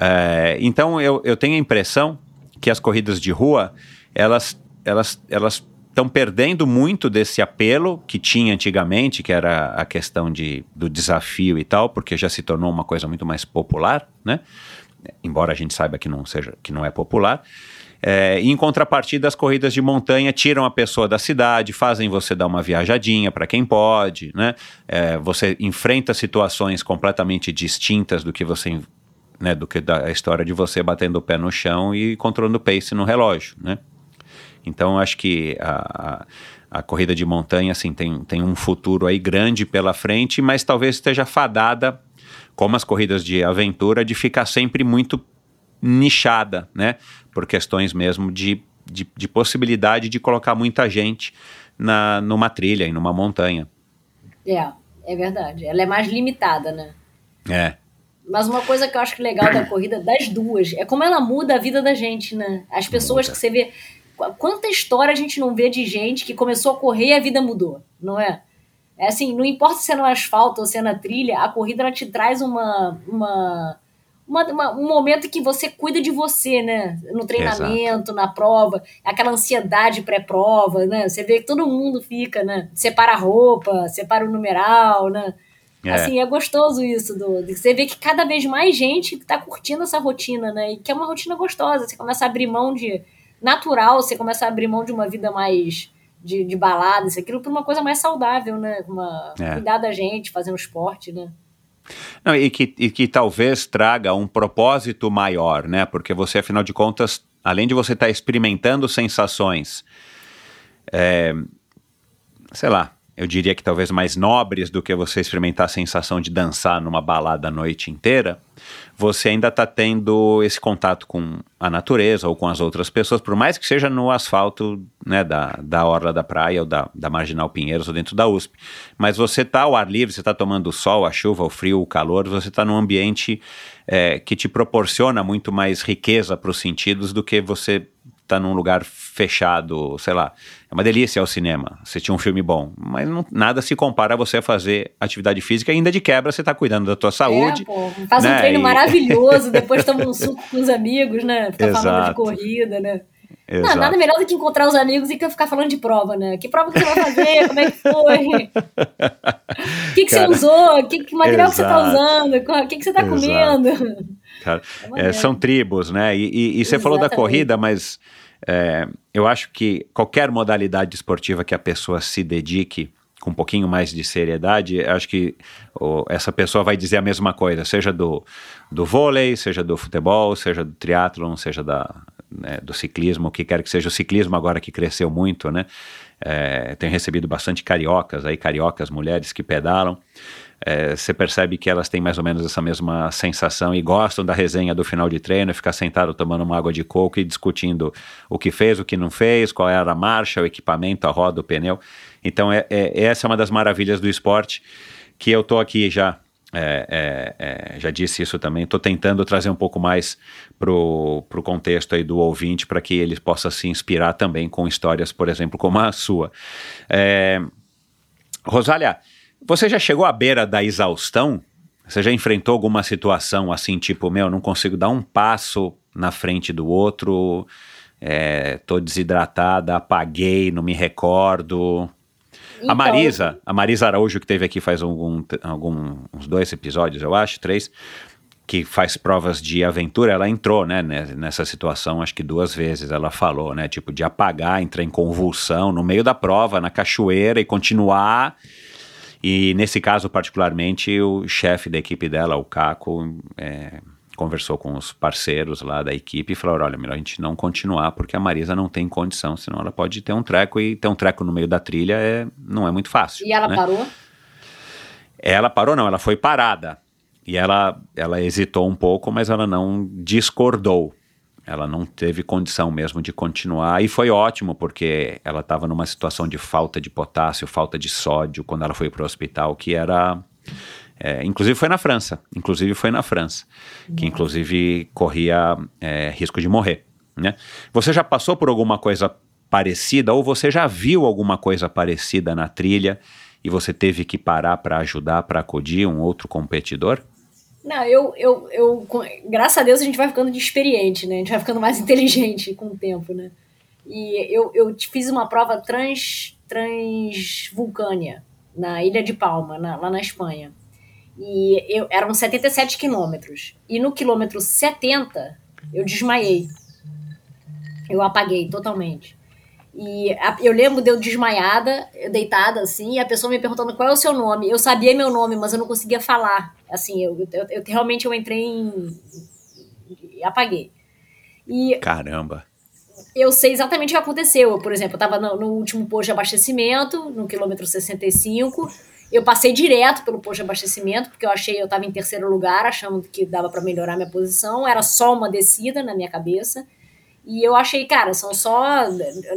É, então eu, eu tenho a impressão que as corridas de rua, elas, elas, elas estão perdendo muito desse apelo que tinha antigamente, que era a questão de, do desafio e tal, porque já se tornou uma coisa muito mais popular, né? Embora a gente saiba que não seja, que não é popular. É, em contrapartida, as corridas de montanha tiram a pessoa da cidade, fazem você dar uma viajadinha para quem pode, né? É, você enfrenta situações completamente distintas do que você, né, do que da história de você batendo o pé no chão e controlando o pace no relógio, né? Então, acho que a, a, a, corrida de montanha assim, tem, tem um futuro aí grande pela frente, mas talvez esteja fadada, como as corridas de aventura, de ficar sempre muito nichada, né? Por questões mesmo de, de, de possibilidade de colocar muita gente na, numa trilha e numa montanha. É, é verdade. Ela é mais limitada, né? É. Mas uma coisa que eu acho legal da corrida, das duas, é como ela muda a vida da gente, né? As pessoas muda. que você vê. Quanta história a gente não vê de gente que começou a correr e a vida mudou, não é? É assim, não importa se é no asfalto ou se é na trilha, a corrida ela te traz uma, uma uma, uma, um momento que você cuida de você, né? No treinamento, Exato. na prova, aquela ansiedade pré-prova, né? Você vê que todo mundo fica, né? Separa a roupa, separa o numeral, né? É. Assim, é gostoso isso. Do, você vê que cada vez mais gente está curtindo essa rotina, né? E que é uma rotina gostosa. Você começa a abrir mão de. Natural, você começa a abrir mão de uma vida mais. De, de balada, isso aquilo, para uma coisa mais saudável, né? Uma, é. Cuidar da gente, fazer um esporte, né? Não, e, que, e que talvez traga um propósito maior, né? Porque você, afinal de contas, além de você estar tá experimentando sensações, é, sei lá, eu diria que talvez mais nobres do que você experimentar a sensação de dançar numa balada a noite inteira, você ainda está tendo esse contato com a natureza ou com as outras pessoas, por mais que seja no asfalto né, da, da orla da praia ou da, da Marginal Pinheiros ou dentro da USP. Mas você está ao ar livre, você está tomando o sol, a chuva, o frio, o calor, você está num ambiente é, que te proporciona muito mais riqueza para os sentidos do que você tá num lugar fechado, sei lá. É uma delícia ao cinema, assistir um filme bom, mas não, nada se compara a você fazer atividade física, ainda de quebra você tá cuidando da tua saúde. É, pô, faz né? um treino e... maravilhoso, depois toma um suco com os amigos, né? Fica Exato. falando de corrida, né? Não, nada melhor do que encontrar os amigos e ficar falando de prova, né? Que prova que você vai fazer? Como é que foi? O que, que você usou? Que, que material exato. que você está usando? O que, que você está comendo? Cara, é, são tribos, né? E, e, e você falou da corrida, mas é, eu acho que qualquer modalidade esportiva que a pessoa se dedique com um pouquinho mais de seriedade, acho que oh, essa pessoa vai dizer a mesma coisa, seja do, do vôlei, seja do futebol, seja do triatlon, seja da, né, do ciclismo, o que quer que seja o ciclismo agora que cresceu muito, né? É, tem recebido bastante cariocas, aí cariocas, mulheres que pedalam. É, você percebe que elas têm mais ou menos essa mesma sensação e gostam da resenha do final de treino, ficar sentado tomando uma água de coco e discutindo o que fez, o que não fez, qual era a marcha, o equipamento, a roda, o pneu. Então, é, é essa é uma das maravilhas do esporte que eu tô aqui já é, é, é, já disse isso também, estou tentando trazer um pouco mais para o contexto aí do ouvinte para que ele possa se inspirar também com histórias, por exemplo, como a sua. É, Rosália, você já chegou à beira da exaustão? Você já enfrentou alguma situação assim, tipo, meu, não consigo dar um passo na frente do outro, estou é, desidratada, apaguei, não me recordo. Então, a Marisa, a Marisa Araújo, que teve aqui faz algum, algum, uns dois episódios, eu acho, três, que faz provas de aventura, ela entrou, né, nessa situação, acho que duas vezes ela falou, né, tipo, de apagar, entrar em convulsão no meio da prova, na cachoeira e continuar. E nesse caso, particularmente, o chefe da equipe dela, o Caco, é, conversou com os parceiros lá da equipe e falou: olha, melhor a gente não continuar porque a Marisa não tem condição, senão ela pode ter um treco e ter um treco no meio da trilha é, não é muito fácil. E ela né? parou? Ela parou, não, ela foi parada. E ela, ela hesitou um pouco, mas ela não discordou. Ela não teve condição mesmo de continuar. E foi ótimo, porque ela estava numa situação de falta de potássio, falta de sódio, quando ela foi para o hospital, que era é, inclusive foi na França, inclusive foi na França, que inclusive corria é, risco de morrer. Né? Você já passou por alguma coisa parecida ou você já viu alguma coisa parecida na trilha e você teve que parar para ajudar, para acudir um outro competidor? Não, eu, eu, eu, graças a Deus a gente vai ficando de experiente, né? A gente vai ficando mais inteligente com o tempo, né? E eu, eu fiz uma prova trans, transvulcânia na Ilha de Palma, na, lá na Espanha. E eu, eram 77 quilômetros. E no quilômetro 70, eu desmaiei. Eu apaguei totalmente. E eu lembro de eu desmaiada, deitada assim, e a pessoa me perguntando qual é o seu nome. Eu sabia meu nome, mas eu não conseguia falar. Assim, eu, eu, eu realmente eu entrei em. apaguei. E Caramba! Eu sei exatamente o que aconteceu. Por exemplo, eu estava no, no último posto de abastecimento, no quilômetro 65 eu passei direto pelo posto de abastecimento, porque eu achei, eu estava em terceiro lugar, achando que dava para melhorar minha posição. Era só uma descida na minha cabeça. E eu achei, cara, são só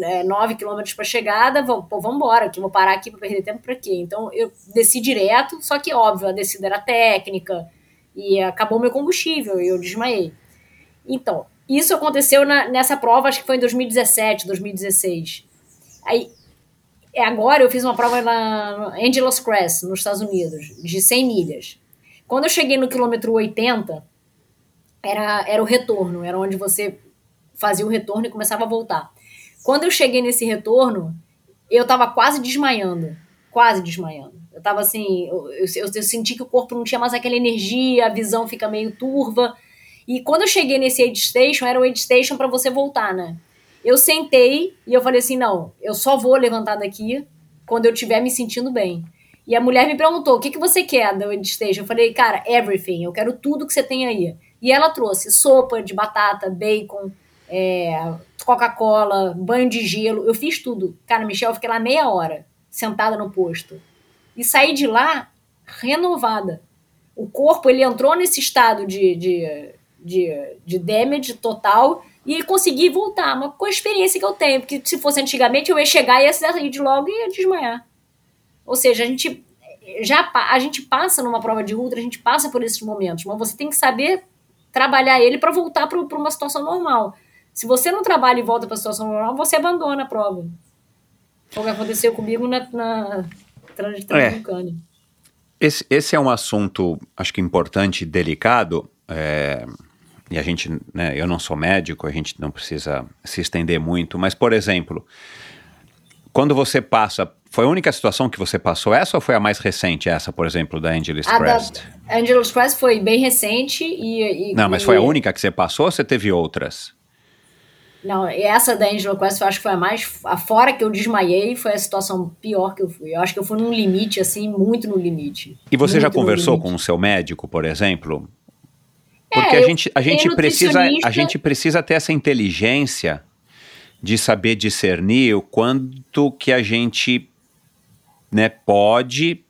é, 9 quilômetros para chegada, vou, pô, vamos embora, que vou parar aqui para perder tempo para quê? Então eu desci direto, só que óbvio, a descida era técnica e acabou meu combustível e eu desmaiei. Então, isso aconteceu na, nessa prova, acho que foi em 2017, 2016. Aí é, agora eu fiz uma prova na Angeles Crest, nos Estados Unidos, de 100 milhas. Quando eu cheguei no quilômetro 80, era, era o retorno, era onde você fazia o retorno e começava a voltar. Quando eu cheguei nesse retorno, eu tava quase desmaiando, quase desmaiando. Eu tava assim, eu, eu, eu senti que o corpo não tinha mais aquela energia, a visão fica meio turva. E quando eu cheguei nesse aid station, era o aid station para você voltar, né? Eu sentei e eu falei assim: não, eu só vou levantar daqui quando eu estiver me sentindo bem. E a mulher me perguntou: o que, que você quer da Station? Eu falei: cara, everything, eu quero tudo que você tem aí. E ela trouxe sopa de batata, bacon, é, Coca-Cola, banho de gelo. Eu fiz tudo. Cara, Michel, eu fiquei lá meia hora, sentada no posto. E saí de lá renovada. O corpo, ele entrou nesse estado de, de, de, de damage total e conseguir voltar. Mas com a experiência que eu tenho, porque se fosse antigamente eu ia chegar e ia sair de logo e ia desmaiar. Ou seja, a gente já a gente passa numa prova de ultra, a gente passa por esses momentos, mas você tem que saber trabalhar ele para voltar para uma situação normal. Se você não trabalha e volta para a situação normal, você abandona a prova. Foi o que aconteceu comigo na, na Transvulcânia. É. Esse, esse é um assunto, acho que importante e delicado. É e a gente, né, eu não sou médico, a gente não precisa se estender muito, mas, por exemplo, quando você passa. Foi a única situação que você passou essa ou foi a mais recente, essa, por exemplo, da Angeles A da Crest? Angelos Crest foi bem recente e. e- Não, mas e- foi a única que você passou ou você teve outras? Não, essa da Angela Quest eu acho que foi a mais. A fora que eu desmaiei foi a situação pior que eu fui. Eu acho que eu fui num limite, assim, muito no limite. E você já Muito no conversou com o seu médico, por exemplo? É, Porque a eu gente, a gente precisa, a gente precisa ter essa inteligência de saber discernir o quanto que a gente né, pode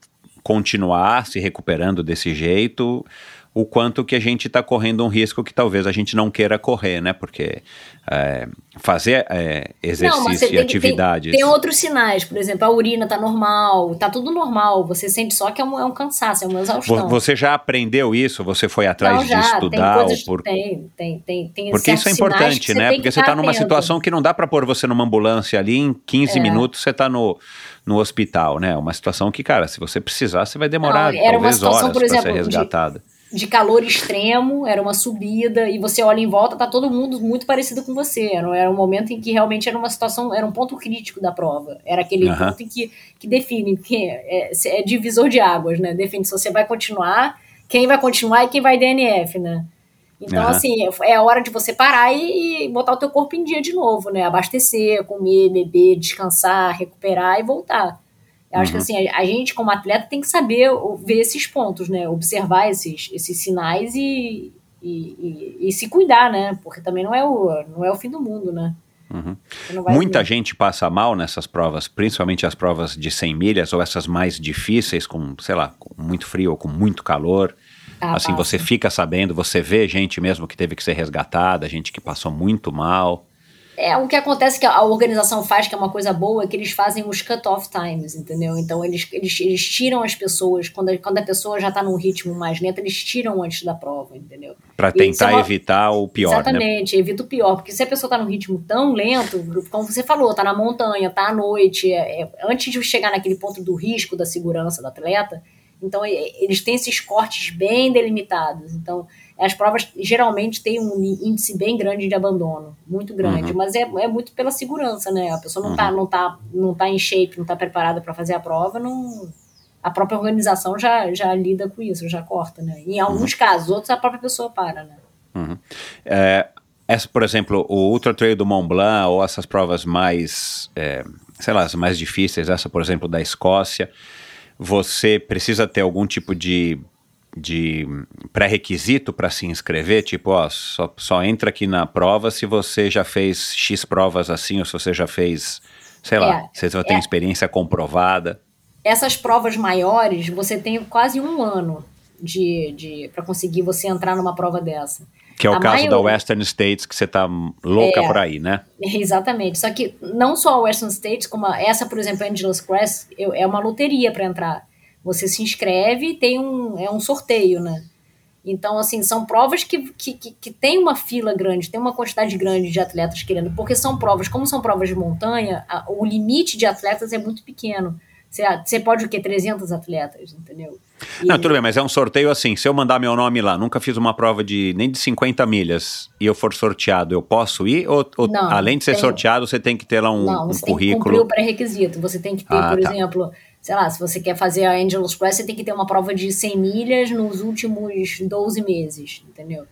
continuar se recuperando desse jeito, o quanto que a gente está correndo um risco que talvez a gente não queira correr, né? Porque é, fazer é, exercício Não, e que- atividades. Tem, tem outros sinais, por exemplo, a urina tá normal, tá tudo normal. Você sente só que é um, é um cansaço, é uma exaustão. Você já aprendeu isso? Você foi atrás Não, de já, estudar? tem coisas, por... tem, tem, tem, tem Porque isso é importante, né? Porque que você está numa atento. situação que não dá para pôr você numa ambulância ali em 15 É. minutos você está no, no hospital, né? Uma situação que, cara, se você precisar, você vai demorar Não, era uma talvez situação, horas para ser de- resgatado. De calor extremo, era uma subida, e você olha em volta, tá todo mundo muito parecido com você. Era, era um momento em que realmente era uma situação, era um ponto crítico da prova. Era aquele Aham. ponto em que, que define, que é, é divisor de águas, né? Define se você vai continuar, quem vai continuar e quem vai DNF, né? Então, Aham. assim, é a hora de você parar e, e botar o teu corpo em dia de novo, né? Abastecer, comer, beber, descansar, recuperar e voltar. Eu acho que Uhum. assim, a, a gente como atleta tem que saber ver esses pontos, né? Observar esses, esses sinais e, e, e- e se cuidar, né? Porque também não é o, não é o fim do mundo, né? Uhum. Muita gente passa mal nessas provas, principalmente as provas de 100 milhas ou essas mais difíceis, com, sei lá, com muito frio ou com muito calor. Ah, assim, passa. você fica sabendo, você vê gente mesmo que teve que ser resgatada, gente que passou muito mal. É, o que acontece que a organização faz, que é uma coisa boa, é que eles fazem os cut-off times, entendeu? Então eles, eles, eles tiram as pessoas, quando a, quando a pessoa já tá num ritmo mais lento, eles tiram antes da prova, entendeu? Para é tentar uma- evitar o pior, né? Exatamente, evita o pior, porque se a pessoa tá num ritmo tão lento, como você falou, tá na montanha, tá à noite, é- é- antes de chegar naquele ponto do risco da segurança do atleta, então eles têm esses cortes bem delimitados. Então, as provas geralmente têm um índice bem grande de abandono, muito grande, Uhum. mas é, é muito pela segurança, né? A pessoa não, tá, não, tá, não tá em shape, não tá preparada para fazer a prova, não. A própria organização já, já lida com isso, já corta, né? Em alguns casos, outros a própria pessoa para, né? Uhum. É, essa, por exemplo, o Ultra Trail do Mont Blanc ou essas provas mais, é, sei lá, as mais difíceis, essa, por exemplo, da Escócia, você precisa ter algum tipo de, de pré-requisito para se inscrever? Tipo, ó, só, só entra aqui na prova se você já fez X provas assim, ou se você já fez, sei lá, É, se você tem é. experiência comprovada. essas provas maiores, você tem quase um ano de, de para conseguir você entrar numa prova dessa. Que é o A caso da maioria- Western States, que você tá louca É. por aí, né? Exatamente. Só que não só a Western States, como a- essa, por exemplo, Angeles Crest, eu- é uma loteria para entrar. Você se inscreve e tem um, é um sorteio, né? Então, assim, são provas que, que, que, que tem uma fila grande, tem uma quantidade grande de atletas querendo, porque são provas, como são provas de montanha, a- o limite de atletas é muito pequeno. Você, você pode o quê? 300 atletas, entendeu? E- Não, tudo bem, mas é um sorteio assim. Se eu mandar meu nome lá, nunca fiz uma prova de nem de 50 milhas e eu for sorteado, eu posso ir? Ou, ou Não, além de ser tem- sorteado, você tem que ter lá um, Não, um você tem que cumprir currículo? o pré-requisito. Você tem que ter, Ah, por tá. exemplo, sei lá, se você quer fazer a Angelus Crest, você tem que ter uma prova de 100 milhas nos últimos 12 meses, entendeu?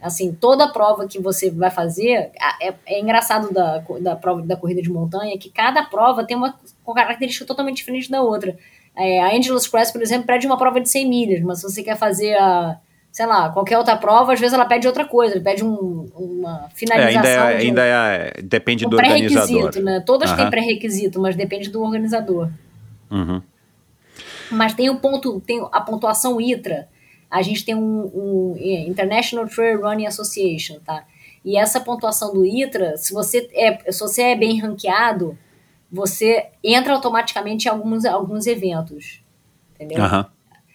Assim, toda prova que você vai fazer, é, é engraçado da, da prova da corrida de montanha que cada prova tem uma característica totalmente diferente da outra. É, a Angelus Crest, por exemplo, pede uma prova de 100 milhas, mas se você quer fazer a, sei lá, qualquer outra prova, às vezes ela pede outra coisa, ele pede um- uma É, finalização. ainda é, de um- ainda é, depende um do organizador. né? Todas têm Aham. pré-requisito, mas depende do organizador. Uhum. Mas tem o ponto, tem a pontuação ITRA. A gente tem um, um é, International Trail Running Association, tá? E essa pontuação do ITRA, se você é, se você é bem ranqueado, você entra automaticamente em alguns, alguns eventos. Entendeu? Aham.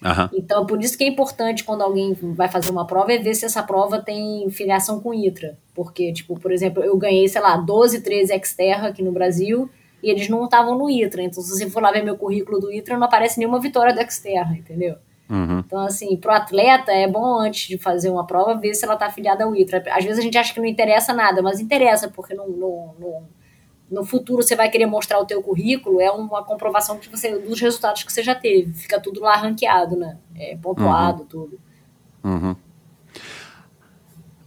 Aham. Então, por isso que é importante quando alguém vai fazer uma prova é ver se essa prova tem filiação com ITRA. Porque, tipo, por exemplo, eu ganhei, sei lá, 12, 13 Xterra aqui no Brasil e eles não estavam no ITRA. Então, se você for lá ver meu currículo do ITRA, não aparece nenhuma vitória do Xterra, entendeu? Uhum. Então, assim, pro atleta é bom antes de fazer uma prova ver se ela tá afiliada ao ITRA. Às vezes a gente acha que não interessa nada, mas interessa, porque no, no, no, no futuro você vai querer mostrar o teu currículo, é uma comprovação que você, dos resultados que você já teve. Fica tudo lá ranqueado, né? É, pontuado, uhum. tudo. Uhum.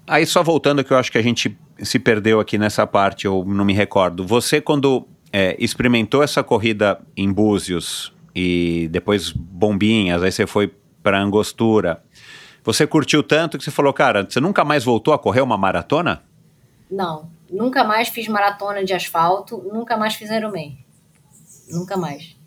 Aí só voltando que eu acho que a gente se perdeu aqui nessa parte, eu não me recordo. Você quando é, experimentou essa corrida em Búzios e depois Bombinhas, aí você foi para Angostura, você curtiu tanto que você falou, cara, você nunca mais voltou a correr uma maratona? Não, nunca mais fiz maratona de asfalto, nunca mais fiz Ironman. Nunca mais.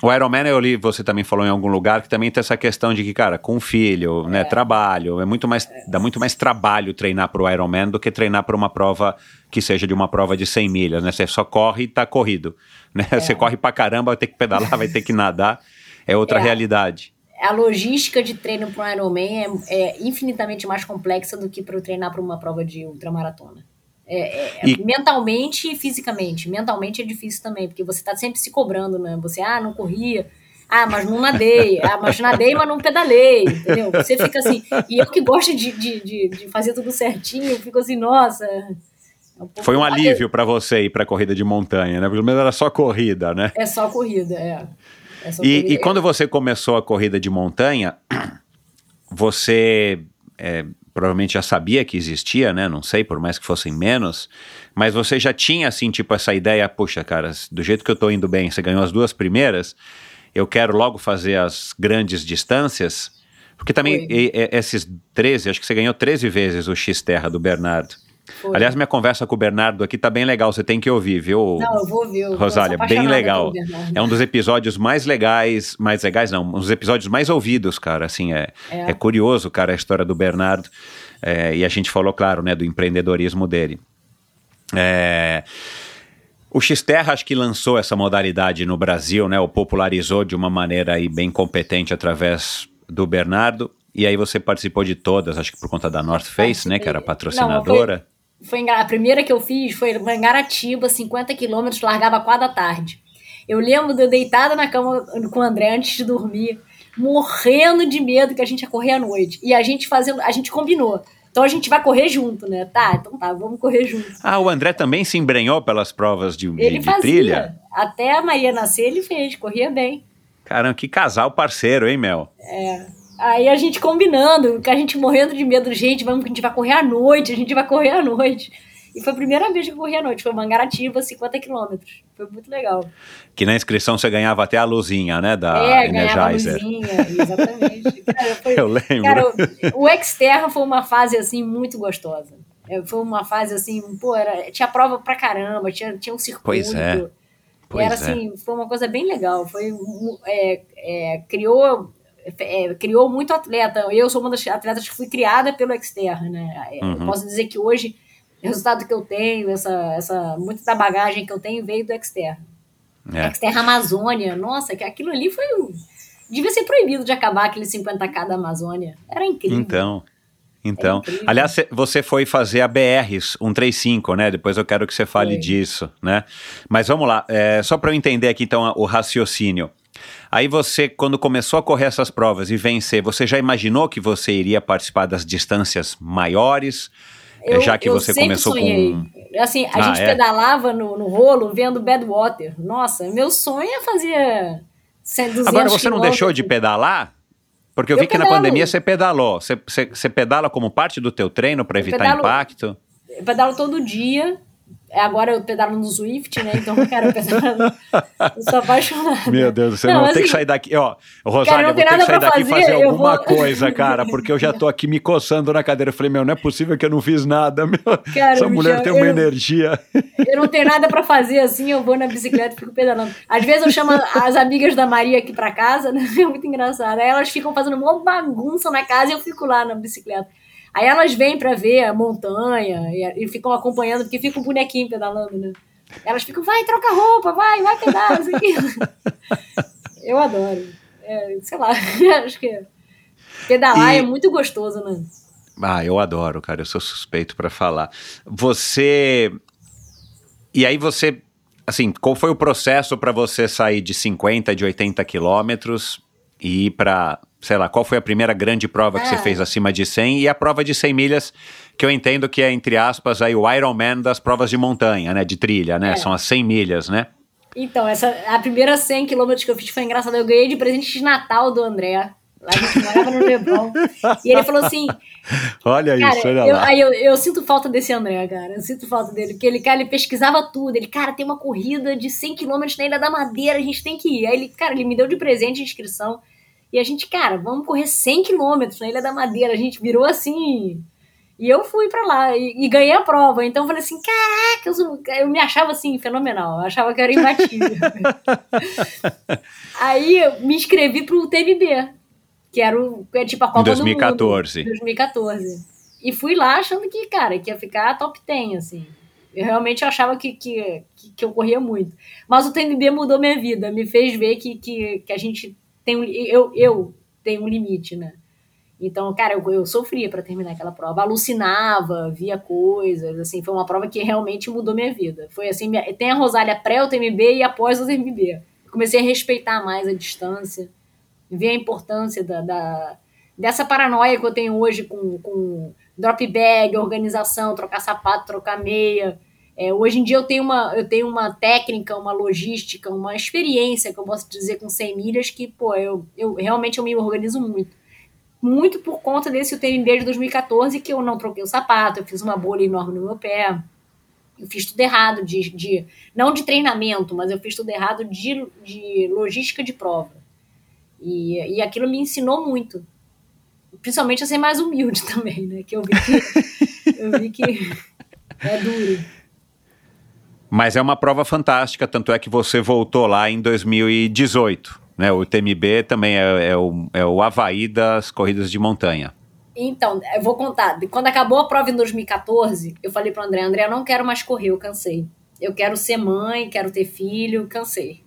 O Ironman, eu li, você também falou em algum lugar, que também tem essa questão de que, cara, com filho, né, é. né, trabalho, é muito mais, é. dá muito mais trabalho treinar para o Ironman do que treinar para uma prova que seja de uma prova de 100 milhas, né? Você só corre e tá corrido, né? É. Você corre para caramba, vai ter que pedalar, vai ter que nadar, é outra é. realidade. A logística de treino para um Ironman é, é infinitamente mais complexa do que para treinar para uma prova de ultramaratona. É, é, e... Mentalmente e fisicamente. Mentalmente é difícil também, porque você está sempre se cobrando, né? Você, ah, não corria. Ah, mas não nadei. Ah, mas nadei, mas não pedalei. Entendeu? Você fica assim. E eu que gosto de, de, de, de fazer tudo certinho, eu fico assim, nossa. É um Foi um alívio para você ir para a corrida de montanha, né? Pelo menos era só corrida, né? É só corrida, é. é só e, corrida. e quando você começou a corrida de montanha, você é, provavelmente já sabia que existia, né? Não sei, por mais que fossem menos. Mas você já tinha, assim, tipo, essa ideia, puxa, cara, do jeito que eu tô indo bem, você ganhou as duas primeiras, eu quero logo fazer as grandes distâncias. Porque também e, e, esses 13, acho que você ganhou 13 vezes o X-Terra do Bernardo. Foi. Aliás, minha conversa com o Bernardo aqui tá bem legal, você tem que ouvir, viu? Não, eu vou ouvir. Eu Rosália, bem legal. É um dos episódios mais legais, mais legais não, um dos episódios mais ouvidos, cara, assim, é, é. é curioso, cara, a história do Bernardo, é, e a gente falou, claro, né, do empreendedorismo dele. É... O Xterra acho que lançou essa modalidade no Brasil, né? O popularizou de uma maneira aí bem competente através do Bernardo. E aí você participou de todas, acho que por conta da North Face, né? Que era patrocinadora. Não, foi, a primeira que eu fiz foi em Garatiba, 50 quilômetros, largava quatro da tarde. Eu lembro de eu deitada na cama com o André antes de dormir, morrendo de medo que a gente ia correr à noite. E a gente fazendo, a gente combinou. Então a gente vai correr junto, né? Tá, então tá, vamos correr junto. Ah, o André também se embrenhou pelas provas de, ele de, fazia. trilha? Até a Maria nascer, ele fez, corria bem. Caramba, que casal parceiro, hein, Mel? É. Aí a gente combinando, que a gente morrendo de medo, gente, vamos, a gente vai correr à noite, a gente vai correr à noite. E foi a primeira vez que eu corri à noite, foi Mangaratiba, 50 quilômetros. Foi muito legal. Que na inscrição você ganhava até a luzinha, né, da é, Energizer. É, luzinha, exatamente. cara, foi, eu lembro. Cara, o, o Xterra foi uma fase, assim, muito gostosa. É, foi uma fase, assim, pô, era, tinha prova pra caramba, tinha, tinha um circuito. Pois é. Pois era, é. assim, foi uma coisa bem legal. Foi, é, é, criou é, criou muito atleta. Eu sou uma das atletas que fui criada pelo Xterra, né? É, uhum. Eu posso dizer que hoje o resultado que eu tenho, essa, essa muita da bagagem que eu tenho veio do Xterra. É. Xterra Amazônia, nossa, que aquilo ali foi devia ser proibido de acabar aquele 50k da Amazônia. Era incrível. Então, então, aliás, você foi fazer a BRs 135, né? Depois eu quero que você fale disso, né? Mas vamos lá, é, só para eu entender aqui então o raciocínio. Aí você, quando começou a correr essas provas e vencer, você já imaginou que você iria participar das distâncias maiores? É, eu, já que você começou sonhei. com. Assim, a ah, gente é? pedalava no, no rolo vendo Badwater. Nossa, meu sonho é fazer 100, Agora você não deixou de pedalar? Porque eu, eu vi que pedalo. na pandemia você pedalou. Você, você, você pedala como parte do teu treino para evitar pedalo, impacto? Eu pedalo todo dia. Agora eu pedalo no Swift, né? Então, cara, eu pedalo. eu sou apaixonada. Meu Deus céu, não, não assim, tem que sair daqui. Ó, Rosália, cara, eu vou ter que sair daqui fazer, fazer alguma vou... coisa, cara, porque eu já tô aqui me coçando na cadeira. Eu falei, meu, não é possível que eu não fiz nada, meu. Cara, Essa mulher tem uma eu, energia. Eu não tenho nada pra fazer assim, eu vou na bicicleta e fico pedalando. Às vezes eu chamo as amigas da Maria aqui pra casa, né? É muito engraçado. Aí elas ficam fazendo uma bagunça na casa e eu fico lá na bicicleta. Aí elas vêm para ver a montanha e, e, ficam acompanhando, porque fica um bonequinho pedalando, né? Elas ficam, vai, troca roupa, vai, vai pedalar, isso aqui. Eu adoro. É, sei lá, acho que pedalar e... é muito gostoso, né? Ah, eu adoro, cara, eu sou suspeito para falar. Você. E aí você. Assim, qual foi o processo para você sair de 50, de 80 quilômetros e ir para sei lá, qual foi a primeira grande prova que você Ah. fez acima de 100 e a prova de 100 milhas, que eu entendo que é, entre aspas, aí o Ironman das provas de montanha, né? De trilha, né? É. São as 100 milhas, né? Então, essa, a primeira 100 km que eu fiz foi engraçada. Eu ganhei de presente de Natal do André. Lá a gente morava no Leblon. E ele falou assim: Olha Cara, isso, olha eu, lá. aí eu, eu sinto falta desse André, cara. Eu sinto falta dele. Porque ele, cara, ele pesquisava tudo. Ele, cara, tem uma corrida de 100 km na Ilha da Madeira, a gente tem que ir. Aí ele, cara, ele me deu de presente a inscrição. E a gente, cara, vamos correr 100 km na Ilha da Madeira. A gente virou assim. E eu fui pra lá e, e ganhei a prova. Então eu falei assim: caraca, eu, eu me achava assim, fenomenal. Eu achava que eu era imbatível. Aí eu me inscrevi pro TMB, que era o, que é tipo a Copa Em 2014. do Mundo. 2014. E fui lá achando que, cara, que ia ficar top 10, assim. Eu realmente achava que, que, que, que eu corria muito. Mas o TMB mudou minha vida, me fez ver que, que, que a gente tem um. Eu, eu tenho um limite, né? Então, cara, eu, eu sofria para terminar aquela prova, alucinava, via coisas, assim, foi uma prova que realmente mudou minha vida. Foi assim, minha- tem a Rosália pré o TMB e após o TMB. Comecei a respeitar mais a distância, ver a importância da, da- dessa paranoia que eu tenho hoje com, com drop bag, organização, trocar sapato, trocar meia. É, hoje em dia eu tenho, uma, eu tenho uma técnica, uma logística, uma experiência que eu posso dizer com 100 milhas que, pô, eu, eu realmente eu me organizo muito muito por conta desse UTMB de 2014 que eu não troquei o sapato, eu fiz uma bolha enorme no meu pé, eu fiz tudo errado, de, de não de treinamento, mas eu fiz tudo errado de, de logística de prova. E, e aquilo me ensinou muito. Principalmente a ser mais humilde também, né? Que eu vi que, eu vi que é duro. Mas é uma prova fantástica, tanto é que você voltou lá em 2018. Né? O TMB também é, é o, é o Havaí das corridas de montanha. Então, eu vou contar. Quando acabou a prova em 2014, eu falei pro André, André, eu não quero mais correr, eu cansei. Eu quero ser mãe, quero ter filho, cansei.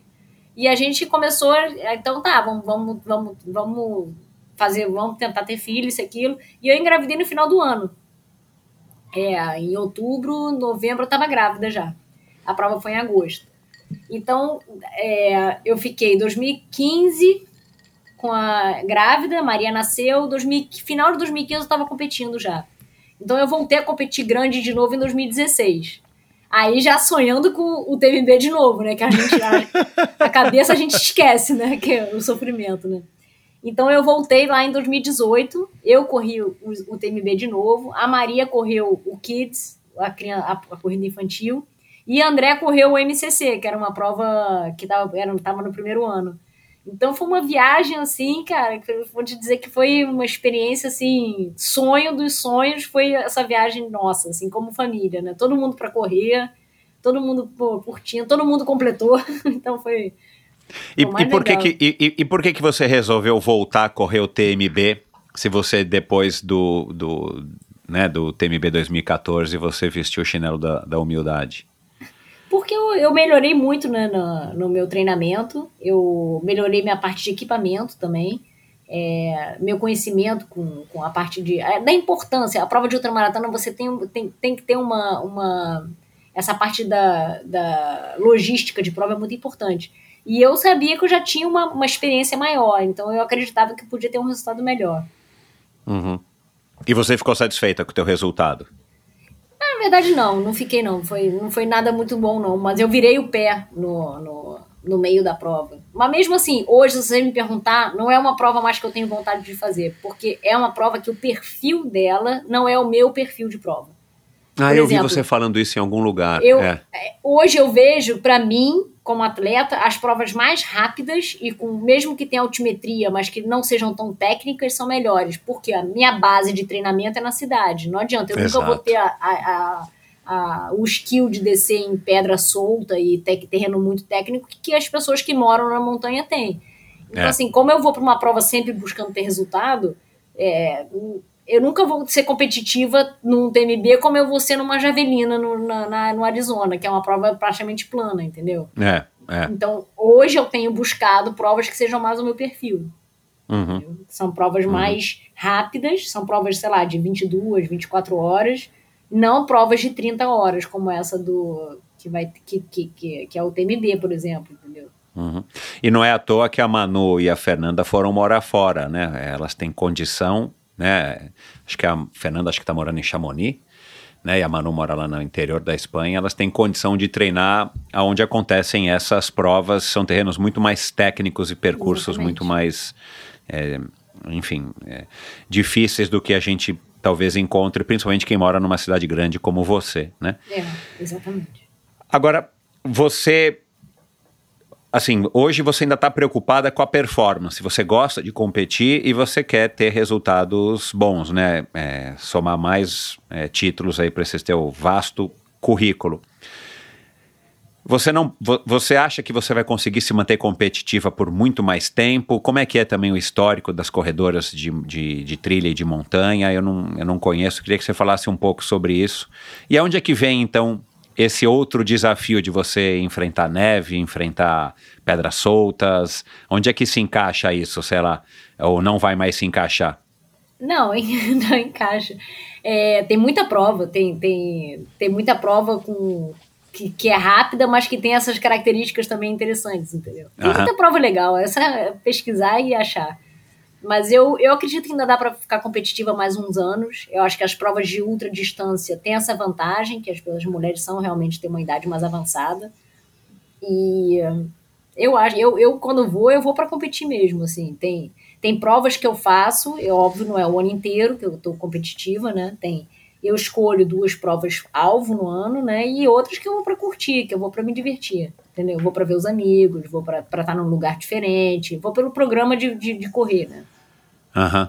E a gente começou, então tá, vamos, vamos, vamos, vamos fazer, vamos tentar ter filho, isso, aquilo. E eu engravidei no final do ano. É, em outubro, novembro eu tava grávida já. A prova foi em agosto. Então, é, eu fiquei 2015 com a grávida, Maria nasceu, 2000, final de 2015 eu estava competindo já. Então eu voltei a competir grande de novo em 2016. Aí já sonhando com o TMB de novo, né? Que a gente a, a cabeça a gente esquece, né? Que é o sofrimento, né? Então eu voltei lá em 2018, eu corri o, o TMB de novo, a Maria correu o Kids, a, criança, a, a corrida infantil, e André correu o MCC, que era uma prova que tava, era, tava no primeiro ano. Então foi uma viagem assim, cara, que eu vou te dizer que foi uma experiência assim, sonho dos sonhos, foi essa viagem nossa, assim, como família, né? Todo mundo para correr, todo mundo pô, curtindo, todo mundo completou. Então foi E, e por, que, legal. que, e, e- e por que que você resolveu voltar a correr o TMB se você depois do, do, né, do TMB 2014 você vestiu o chinelo da, da humildade? Porque eu, eu melhorei muito né, no, no meu treinamento, eu melhorei minha parte de equipamento também, é, meu conhecimento com, com a parte de. é, da importância. A prova de ultramaratona você tem, tem, tem que ter uma. uma essa parte da, da logística de prova é muito importante. E eu sabia que eu já tinha uma, uma experiência maior, então eu acreditava que podia ter um resultado melhor. Uhum. E você ficou satisfeita com o teu resultado? Verdade, não, não fiquei não. Foi, não foi nada muito bom, não. Mas eu virei o pé no, no, no meio da prova. Mas mesmo assim, hoje, se você me perguntar, não é uma prova mais que eu tenho vontade de fazer. Porque é uma prova que o perfil dela não é o meu perfil de prova. Ah, Por eu vi exemplo, você falando isso em algum lugar. Eu, é. é, Hoje eu vejo, para mim, como atleta, as provas mais rápidas e com mesmo que tenha altimetria, mas que não sejam tão técnicas, são melhores. Porque a minha base de treinamento é na cidade. Não adianta, eu nunca vou Exato. ter a- a- a- o skill de descer em pedra solta e ter terreno muito técnico que as pessoas que moram na montanha têm. Então, É. assim, como eu vou para uma prova sempre buscando ter resultado, é, eu nunca vou ser competitiva num TMB como eu vou ser numa javelina no, na, na- no Arizona, que é uma prova praticamente plana, entendeu? É, é. Então, hoje eu tenho buscado provas que sejam mais o meu perfil. Uhum. São provas mais rápidas, são provas, sei lá, de 22, 24 horas, não provas de 30 horas, como essa do. que, vai, que, que, que, que é o TMB, por exemplo, entendeu? Uhum. E não é à toa que a Manu e a Fernanda foram morar fora, né? Elas têm condição, né? Acho que a Fernanda acho que está morando em Chamonix, né? E a Manu mora lá no interior da Espanha. Elas têm condição de treinar aonde acontecem essas provas. São terrenos muito mais técnicos e percursos Exatamente. muito mais, é, enfim, é, difíceis do que a gente talvez encontre, principalmente quem mora numa cidade grande como você, né? É, exatamente. Agora, você assim, hoje você ainda está preocupada com a performance. Você gosta de competir e você quer ter resultados bons, né? É, somar mais é, títulos aí para esse teu vasto currículo. Você não, você acha que você vai conseguir se manter competitiva por muito mais tempo? Como é que é também o histórico das corredoras de, de, de trilha e de montanha? Eu não, eu não conheço. Queria que você falasse um pouco sobre isso. E aonde é que vem então esse outro desafio de você enfrentar neve, enfrentar pedras soltas? Onde é que se encaixa isso, sei lá? Ou não vai mais se encaixar? Não, não encaixa. É, tem muita prova, tem, tem, tem muita prova com, que, que é rápida, mas que tem essas características também interessantes, entendeu? Tem uhum. muita prova legal, é só pesquisar e achar. Mas eu, eu acredito que ainda dá para ficar competitiva mais uns anos. Eu acho que as provas de ultra distância têm essa vantagem, que as, as mulheres são realmente têm uma idade mais avançada. E eu acho, eu, eu quando vou, eu vou para competir mesmo, assim. Tem, tem provas que eu faço, é óbvio, não é o ano inteiro que eu tô competitiva, né? Tem eu escolho duas provas alvo no ano, né? E outras que eu vou para curtir, que eu vou para me divertir, entendeu? Eu vou para ver os amigos, vou para estar tá num lugar diferente, vou pelo programa de, de, de correr, né? Uhum.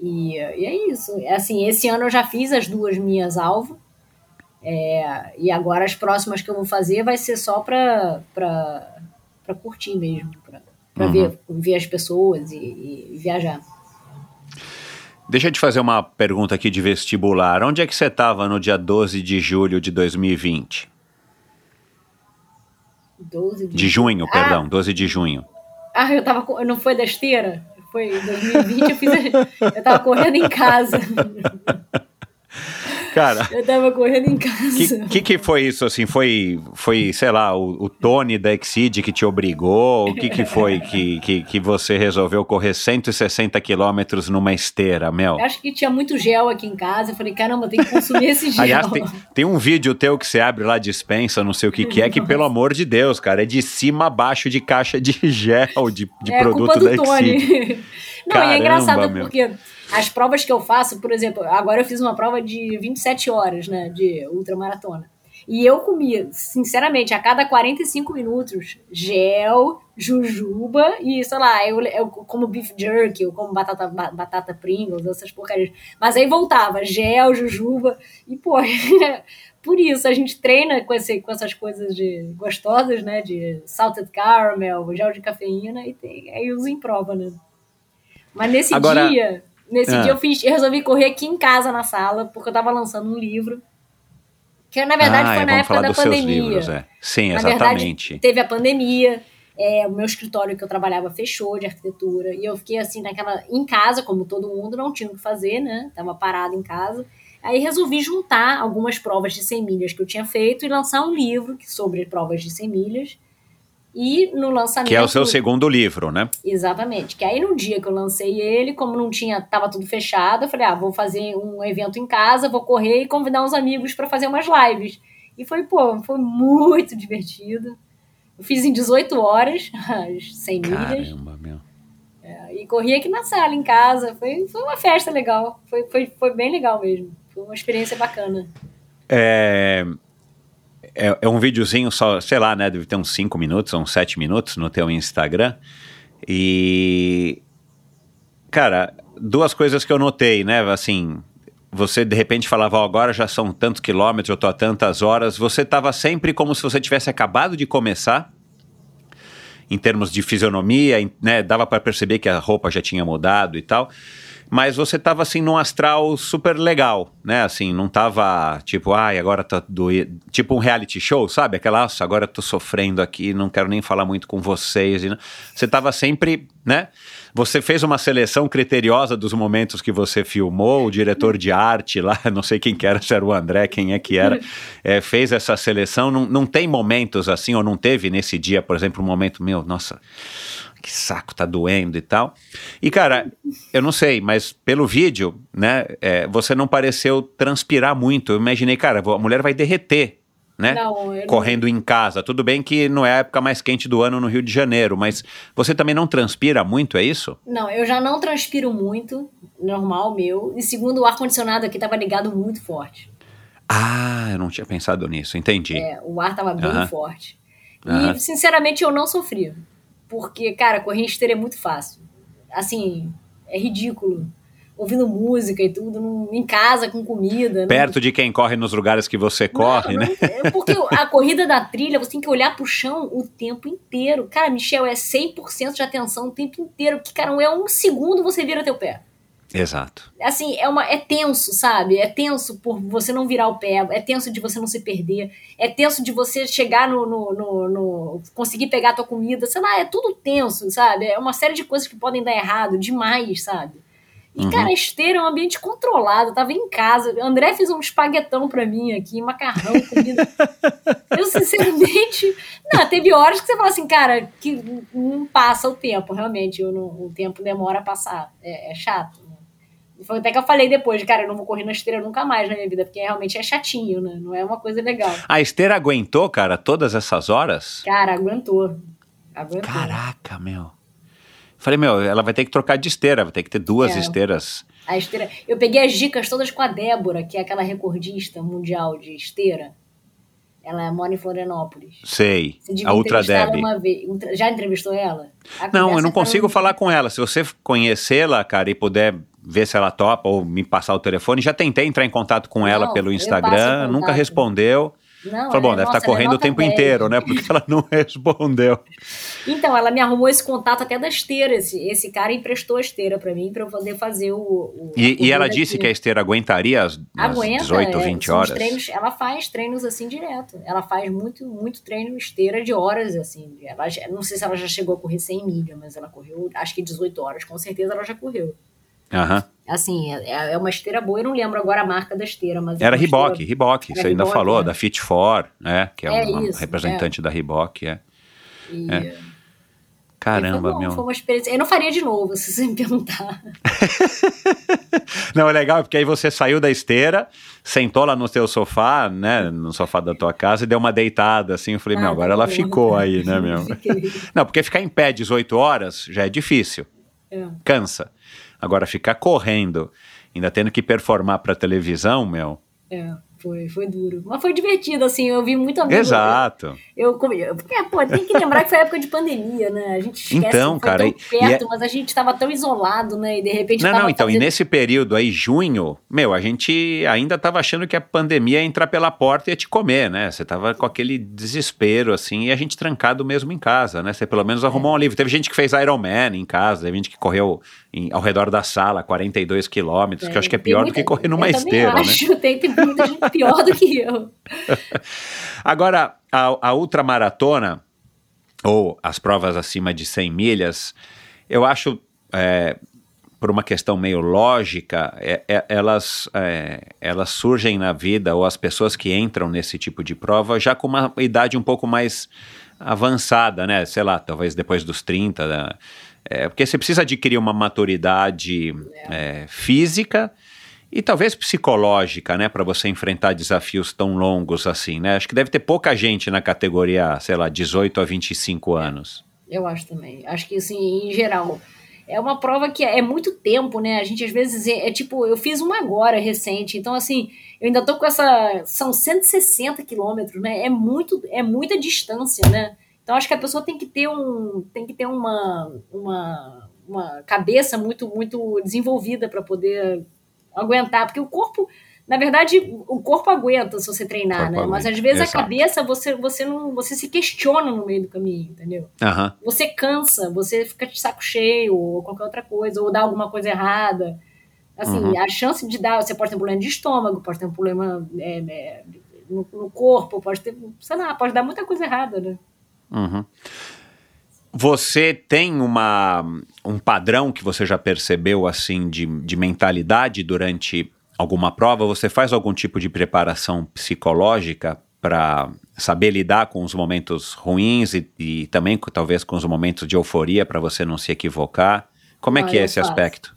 E, e, é isso. Assim, esse ano eu já fiz as duas minhas alvo. É, e agora as próximas que eu vou fazer vai ser só para para curtir mesmo, para uhum. ver, ver as pessoas e, e viajar. Deixa eu te fazer uma pergunta aqui de vestibular. Onde é que você estava no dia 12 de julho de 2020? 12 de, de junho, ah. perdão, 12 de junho. Ah, eu tava. Não foi da esteira? Foi em 2020, eu fiz. eu tava correndo em casa. Cara. Eu tava correndo em casa. O que, que, que, foi isso, assim? Foi, foi sei lá, o, o Tony da Exceed que te obrigou? O que, que foi que, que, que você resolveu correr 160 quilômetros numa esteira, Mel? Eu acho que tinha muito gel aqui em casa. Eu falei, caramba, tem que consumir esse gel. Aliás, tem, tem um vídeo teu que você abre lá, dispensa, não sei o que que é, que pelo amor de Deus, cara, é de cima a baixo de caixa de gel, de, de é produto da Exceed. Não, Caramba, e é engraçado meu. porque as provas que eu faço, por exemplo, agora eu fiz uma prova de 27 horas, né, de ultramaratona. E eu comia, sinceramente, a cada 45 minutos, gel, jujuba e, sei lá, eu, eu como beef jerky, eu como batata, batata Pringles, essas porcarias. Mas aí voltava, gel, jujuba, e, pô, por isso a gente treina com, esse, com essas coisas de gostosas, né, de salted caramel, gel de cafeína, e tem, aí uso em prova, né. Mas nesse Agora, dia, nesse ah. dia eu, fiz, eu resolvi correr aqui em casa na sala, porque eu tava lançando um livro. Que na verdade ah, foi é, na época da pandemia. Livros, é. Sim, na exatamente. Verdade, teve a pandemia. É, o meu escritório que eu trabalhava fechou de arquitetura e eu fiquei assim naquela em casa como todo mundo não tinha o que fazer né tava parado em casa aí resolvi juntar algumas provas de 100 milhas que eu tinha feito e lançar um livro sobre provas de 100 milhas e no lançamento. Que é o seu segundo livro, né? Exatamente. Que aí no dia que eu lancei ele, como não tinha, tava tudo fechado, eu falei, ah, vou fazer um evento em casa, vou correr e convidar uns amigos para fazer umas lives. E foi, pô, foi muito divertido. Eu fiz em 18 horas, as 100 milhas. Caramba, meu. É, e corri aqui na sala, em casa. Foi, foi uma festa legal. Foi, foi, foi bem legal mesmo. Foi uma experiência bacana. É, é, é um videozinho só, sei lá, né? Deve ter uns 5 minutos, uns 7 minutos no teu Instagram. E. Cara, duas coisas que eu notei, né? Assim, você de repente falava, oh, agora já são tantos quilômetros, eu tô há tantas horas. Você estava sempre como se você tivesse acabado de começar, em termos de fisionomia, né? Dava para perceber que a roupa já tinha mudado e tal. Mas você tava assim num astral super legal, né? Assim, não tava tipo, ai, agora tá doendo. Tipo um reality show, sabe? Aquela, nossa, agora eu tô sofrendo aqui, não quero nem falar muito com vocês. Você tava sempre, né? Você fez uma seleção criteriosa dos momentos que você filmou, o diretor de arte lá, não sei quem que era, se era o André, quem é que era, é, fez essa seleção. Não, não tem momentos assim, ou não teve nesse dia, por exemplo, um momento, meu, nossa que saco, tá doendo e tal. E, cara, eu não sei, mas pelo vídeo, né, é, você não pareceu transpirar muito. Eu imaginei, cara, a mulher vai derreter, né? Não, eu Correndo em casa. Tudo bem que não é a época mais quente do ano no Rio de Janeiro, mas você também não transpira muito, é isso? Não, eu já não transpiro muito, normal meu. E segundo, o ar-condicionado aqui tava ligado muito forte. Ah, eu não tinha pensado nisso, entendi. É, o ar tava bem forte. E, sinceramente, eu não sofri. Porque, cara, correr em esteira é muito fácil. Assim, é ridículo. Ouvindo música e tudo, não- em casa, com comida. não- Perto de quem corre nos lugares que você corre, Não, né? não- é porque a corrida da trilha, você tem que olhar pro chão o tempo inteiro. Cara, Michel, é 100% de atenção o tempo inteiro. Que, cara, não é um segundo você vira teu pé. Exato. Assim, é, uma, é tenso, sabe? É tenso por você não virar o pé, é tenso de você não se perder, é tenso de você chegar no. no, no- no- conseguir pegar a tua comida, sei lá, é tudo tenso, sabe? É uma série de coisas que podem dar errado demais, sabe? E, Uhum. cara, a esteira é um ambiente controlado. Eu tava em casa. André fez um espaguetão pra mim aqui, macarrão, comida. eu, sinceramente. Não, teve horas que você fala assim, cara, que não passa o tempo, realmente. Eu não- o tempo demora a passar. É, é chato. Foi até que eu falei depois, cara, eu não vou correr na esteira nunca mais na minha vida, porque realmente é chatinho, né? Não é uma coisa legal. A esteira aguentou, cara, todas essas horas? Cara, aguentou. Aguentou. Caraca, meu. Falei, meu, ela vai ter que trocar de esteira, vai ter que ter duas É. esteiras. A esteira. Eu peguei as dicas todas com a Débora, que é aquela recordista mundial de esteira. Ela mora em Florianópolis. Sei. A Ultra Deb. Já entrevistou ela? A Não, eu não tá consigo no- falar com ela. Se você conhecê-la, cara, e puder ver se ela topa ou me passar o telefone, já tentei entrar em contato com ela Não, pelo passo Instagram, nunca respondeu. Não, Falei, bom, ela- deve estar ela é correndo o tempo 10. inteiro, né? Porque ela não respondeu. Então, ela me arrumou esse contato até da esteira. Esse, esse cara emprestou a esteira pra mim, pra eu poder fazer o. o- E, e ela disse aqui. que a esteira aguentaria as, as Aguenta, 18 ou é, 20 são os horas. Treinos, ela faz treinos assim direto. Ela faz muito, muito treino esteira de horas, assim. Ela, não sei se ela já chegou a correr 100 milha, mas ela correu, acho que 18 horas. Com certeza ela já correu. Aham. Assim, é, é uma esteira boa. Eu não lembro agora a marca da esteira, mas... é Era uma Reebok, esteira- Reebok. Você ainda falou é. da Fit For, né? Que é, É uma isso, representante da Reebok, é. E, É. Caramba, foi meu. Foi uma experiência. Eu não faria de novo, se você me perguntar. Não, é legal, porque aí você saiu da esteira, sentou lá no teu sofá, né? No sofá da tua casa e deu uma deitada, assim. Eu falei, Ah, meu, tá agora ela bom. ficou aí, né, meu? Não, porque ficar em pé 18 horas já é difícil, É. cansa. Agora, ficar correndo, ainda tendo que performar pra televisão, meu. É, foi, foi duro. Mas foi divertido, assim, eu vi muito amigo. Exato. Eu, eu, porque, pô, tem que lembrar que foi época de pandemia, né? A gente esquece Então, cara, tão e- e perto, é- mas a gente tava tão isolado, né? E de repente Não, não, então, e fazendo- nesse período aí, junho, meu, a gente ainda tava achando que a pandemia ia entrar pela porta e ia te comer, né? Você tava com aquele desespero, assim, e a gente trancado mesmo em casa, né? Você pelo menos arrumou um livro. Teve gente que fez Iron Man em casa, teve gente que correu em- ao redor da sala 42 quilômetros, que eu acho que é pior do muita- que correr numa eu esteira, né? acho, Tem, tem muita gente pior do que eu. Agora, a, a ultramaratona, ou as provas acima de 100 milhas, eu acho, é, por uma questão meio lógica, é- é- elas, é, elas surgem na vida, ou as pessoas que entram nesse tipo de prova, já com uma idade um pouco mais avançada, né? Sei lá, talvez depois dos 30, né? É, porque você precisa adquirir uma maturidade é, física e talvez psicológica, né, para você enfrentar desafios tão longos assim, né? Acho que deve ter pouca gente na categoria, sei lá, 18 a 25 anos. Eu acho também. Acho que, assim, em geral, é uma prova que é muito tempo, né? A gente, às vezes, é, é tipo, eu fiz uma agora, recente, então, assim, eu ainda tô com essa... São 160 quilômetros, né? É, muito, é muita distância, né? Então, acho que a pessoa tem que ter, um, tem que ter uma, uma, uma cabeça muito, muito desenvolvida para poder aguentar, porque o corpo... Na verdade, o corpo aguenta se você treinar, né? Mas às vezes exato. a cabeça você, você não você se questiona no meio do caminho, entendeu? Aham. você cansa, você fica de saco cheio, ou qualquer outra coisa, ou dá alguma coisa errada. Assim, uhum. a chance de dar, você pode ter um problema de estômago, pode ter um problema é, é, no, no, corpo, pode ter, sei lá, pode dar muita coisa errada, né? Uhum. Você tem uma, um padrão que você já percebeu, assim, de, de mentalidade durante alguma prova? Você faz algum tipo de preparação psicológica para saber lidar com os momentos ruins e, e, também talvez com os momentos de euforia para você não se equivocar? Como é que é esse faço. aspecto?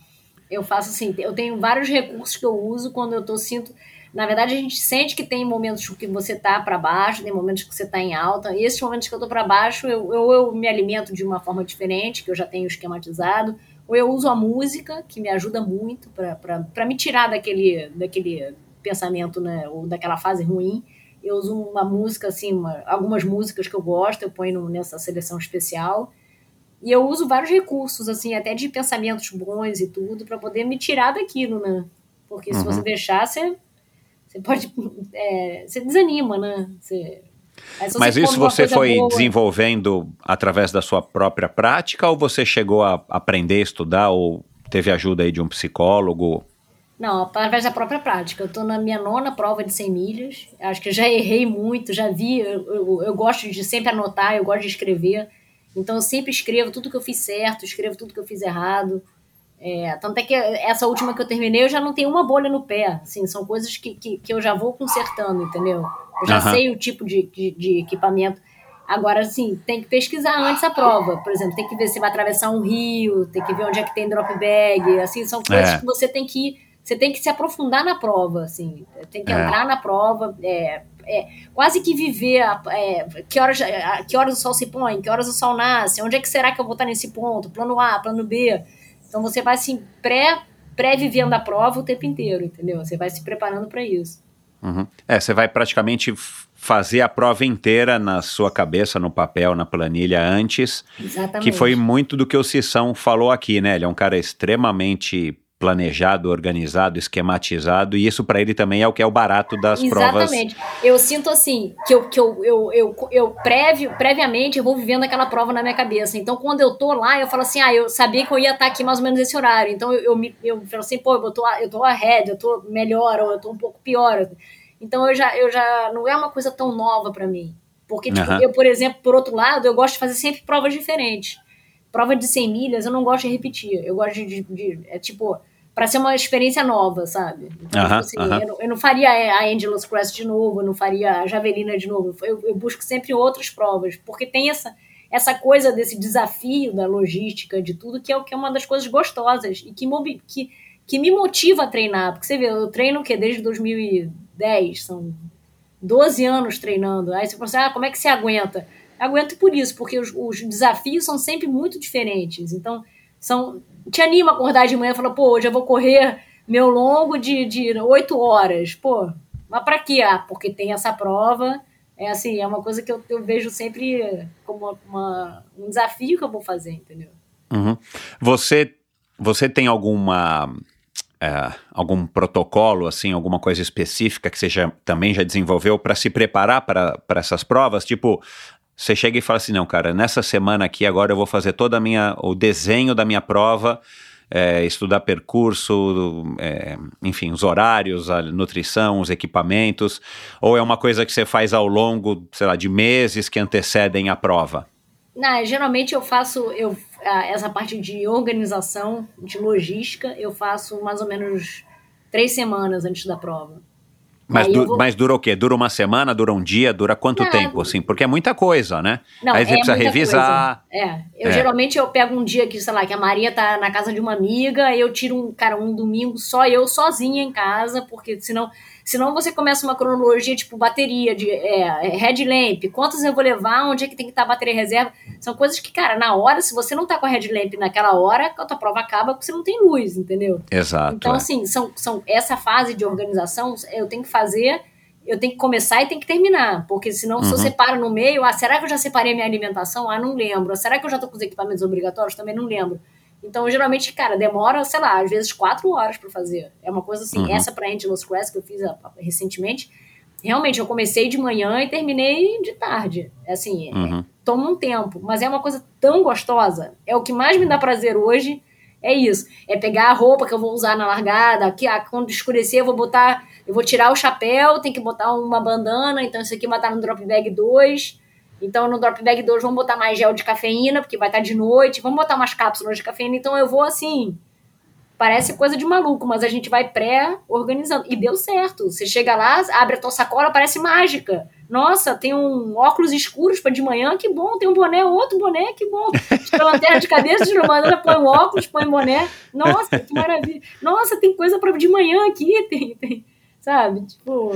Eu faço assim, eu tenho vários recursos que eu uso quando eu tô sinto na verdade, a gente sente que tem momentos que você tá para baixo, tem momentos que você tá em alta. E esses momentos que eu tô para baixo, eu, eu, eu, me alimento de uma forma diferente, que eu já tenho esquematizado. Ou eu uso a música, que me ajuda muito para me tirar daquele, daquele pensamento, né, ou daquela fase ruim. Eu uso uma música, assim, uma, algumas músicas que eu gosto, eu ponho nessa seleção especial. E eu uso vários recursos, assim, até de pensamentos bons e tudo, para poder me tirar daquilo, né? Porque se uhum. você deixar, você você pode. É, você desanima, né? Você, Mas isso você foi boa, desenvolvendo através da sua própria prática ou você chegou a aprender a estudar ou teve ajuda aí de um psicólogo? Não, através da própria prática. Eu estou na minha nona prova de 100 milhas. Acho que eu já errei muito, já vi. Eu, eu, eu, gosto de sempre anotar, eu gosto de escrever. Então eu sempre escrevo tudo que eu fiz certo, escrevo tudo que eu fiz errado. É, tanto é que essa última que eu terminei, eu já não tenho uma bolha no pé. Assim, são coisas que, que, que eu já vou consertando, entendeu? Eu já uhum. sei o tipo de, de, de, equipamento. Agora, assim, tem que pesquisar antes a prova. Por exemplo, tem que ver se vai atravessar um rio, tem que ver onde é que tem drop bag. Assim, são coisas é. que você tem que você tem que se aprofundar na prova, assim, tem que é. entrar na prova, é, é, quase que viver a, é, que, horas, a, que horas o sol se põe, que horas o sol nasce, onde é que será que eu vou estar nesse ponto, plano A, plano B. Então você vai assim, pré, pré-vivendo a prova o tempo inteiro, entendeu? Você vai se preparando para isso. Uhum. É, você vai praticamente fazer a prova inteira na sua cabeça, no papel, na planilha antes. Exatamente. Que foi muito do que o Cissão falou aqui, né? Ele é um cara extremamente planejado, organizado, esquematizado, e isso para ele também é o que é o barato das Exatamente. provas. Exatamente. Eu sinto assim, que eu, que eu, eu, eu, eu prévio, previamente eu vou vivendo aquela prova na minha cabeça. Então, quando eu tô lá, eu falo assim, ah, eu sabia que eu ia estar aqui mais ou menos nesse horário. Então, eu, eu, eu falo assim, pô, eu tô, eu tô ahead, eu tô melhor, ou eu tô um pouco pior. Então, eu já, eu já não é uma coisa tão nova para mim. Porque, tipo, uhum. eu, por exemplo, por outro lado, eu gosto de fazer sempre provas diferentes. Prova de 100 milhas, eu não gosto de repetir. Eu gosto de, de, de é tipo, para ser uma experiência nova, sabe? Então, uh -huh, tipo assim, uh -huh. eu, não, eu, não, faria a Angelus Crest de novo, eu não faria a Javelina de novo. Eu, eu, busco sempre outras provas, porque tem essa, essa coisa desse desafio da logística, de tudo, que é, que é uma das coisas gostosas e que, que, que me motiva a treinar. Porque você vê, eu treino o quê? Desde 2010, são 12 anos treinando. Aí você fala assim, ah, como é que você aguenta? aguento por isso, porque os, os desafios são sempre muito diferentes. Então, são te anima a acordar de manhã e falar, pô, hoje eu vou correr meu longo de, de 8 horas. Pô, mas para quê? Ah, porque tem essa prova. É assim, é uma coisa que eu, eu vejo sempre como uma, um desafio que eu vou fazer, entendeu? Uhum. Você, você tem alguma. É, algum protocolo, assim, alguma coisa específica que você já, também já desenvolveu para se preparar para essas provas? Tipo, você chega e fala assim, não, cara, nessa semana aqui agora eu vou fazer toda a minha, o desenho da minha prova, é, estudar percurso, é, enfim, os horários, a nutrição, os equipamentos, ou é uma coisa que você faz ao longo, sei lá, de meses que antecedem a prova? Não, geralmente eu faço eu, essa parte de organização, de logística, eu faço mais ou menos três semanas antes da prova. Mas, du vou... mas dura o quê? Dura uma semana? Dura um dia? Dura quanto não, tempo, assim? Porque é muita coisa, né? Não, Aí você é precisa revisar. Coisa. É. Eu é. geralmente eu pego um dia que, sei lá, que a Maria tá na casa de uma amiga, eu tiro um, cara, um domingo só eu sozinha em casa, porque senão Senão você começa uma cronologia, tipo bateria, de é, headlamp, quantos eu vou levar, onde é que tem que estar a bateria reserva. São coisas que, cara, na hora, se você não tá com a headlamp naquela hora, a tua prova acaba porque você não tem luz, entendeu? Exato. Então, é. assim, são, são essa fase de organização, eu tenho que fazer eu tenho que começar e tenho que terminar, porque senão uhum. se eu uhum. separo no meio, ah, será que eu já separei minha alimentação? Ah, não lembro. Será que eu já tô com os equipamentos obrigatórios? Também não lembro. Então, geralmente, cara, demora, sei lá, às vezes quatro horas para fazer. É uma coisa assim, uhum. essa pra Angelos Crest que eu fiz a, a, recentemente, realmente eu comecei de manhã e terminei de tarde. É assim, é, uhum. é, toma um tempo, mas é uma coisa tão gostosa. É o que mais me dá prazer hoje, É isso. É pegar a roupa que eu vou usar na largada, aqui, ah, quando escurecer eu vou botar, eu vou tirar o chapéu, tem que botar uma bandana, então isso aqui vai estar no drop bag 2. Então no drop bag 2 vamos botar mais gel de cafeína, porque vai estar de noite, vamos botar umas cápsulas de cafeína, então eu vou assim, Parece coisa de maluco, mas a gente vai pré-organizando. E deu certo. Você chega lá, abre a tua sacola, parece mágica. Nossa, tem um óculos escuros para de manhã, que bom. Tem um boné, outro boné, que bom. Tem lanterna de cabeça, de manhã, põe um óculos, põe um boné. Nossa, que maravilha. Nossa, tem coisa para de manhã aqui, tem, tem. Sabe? Tipo.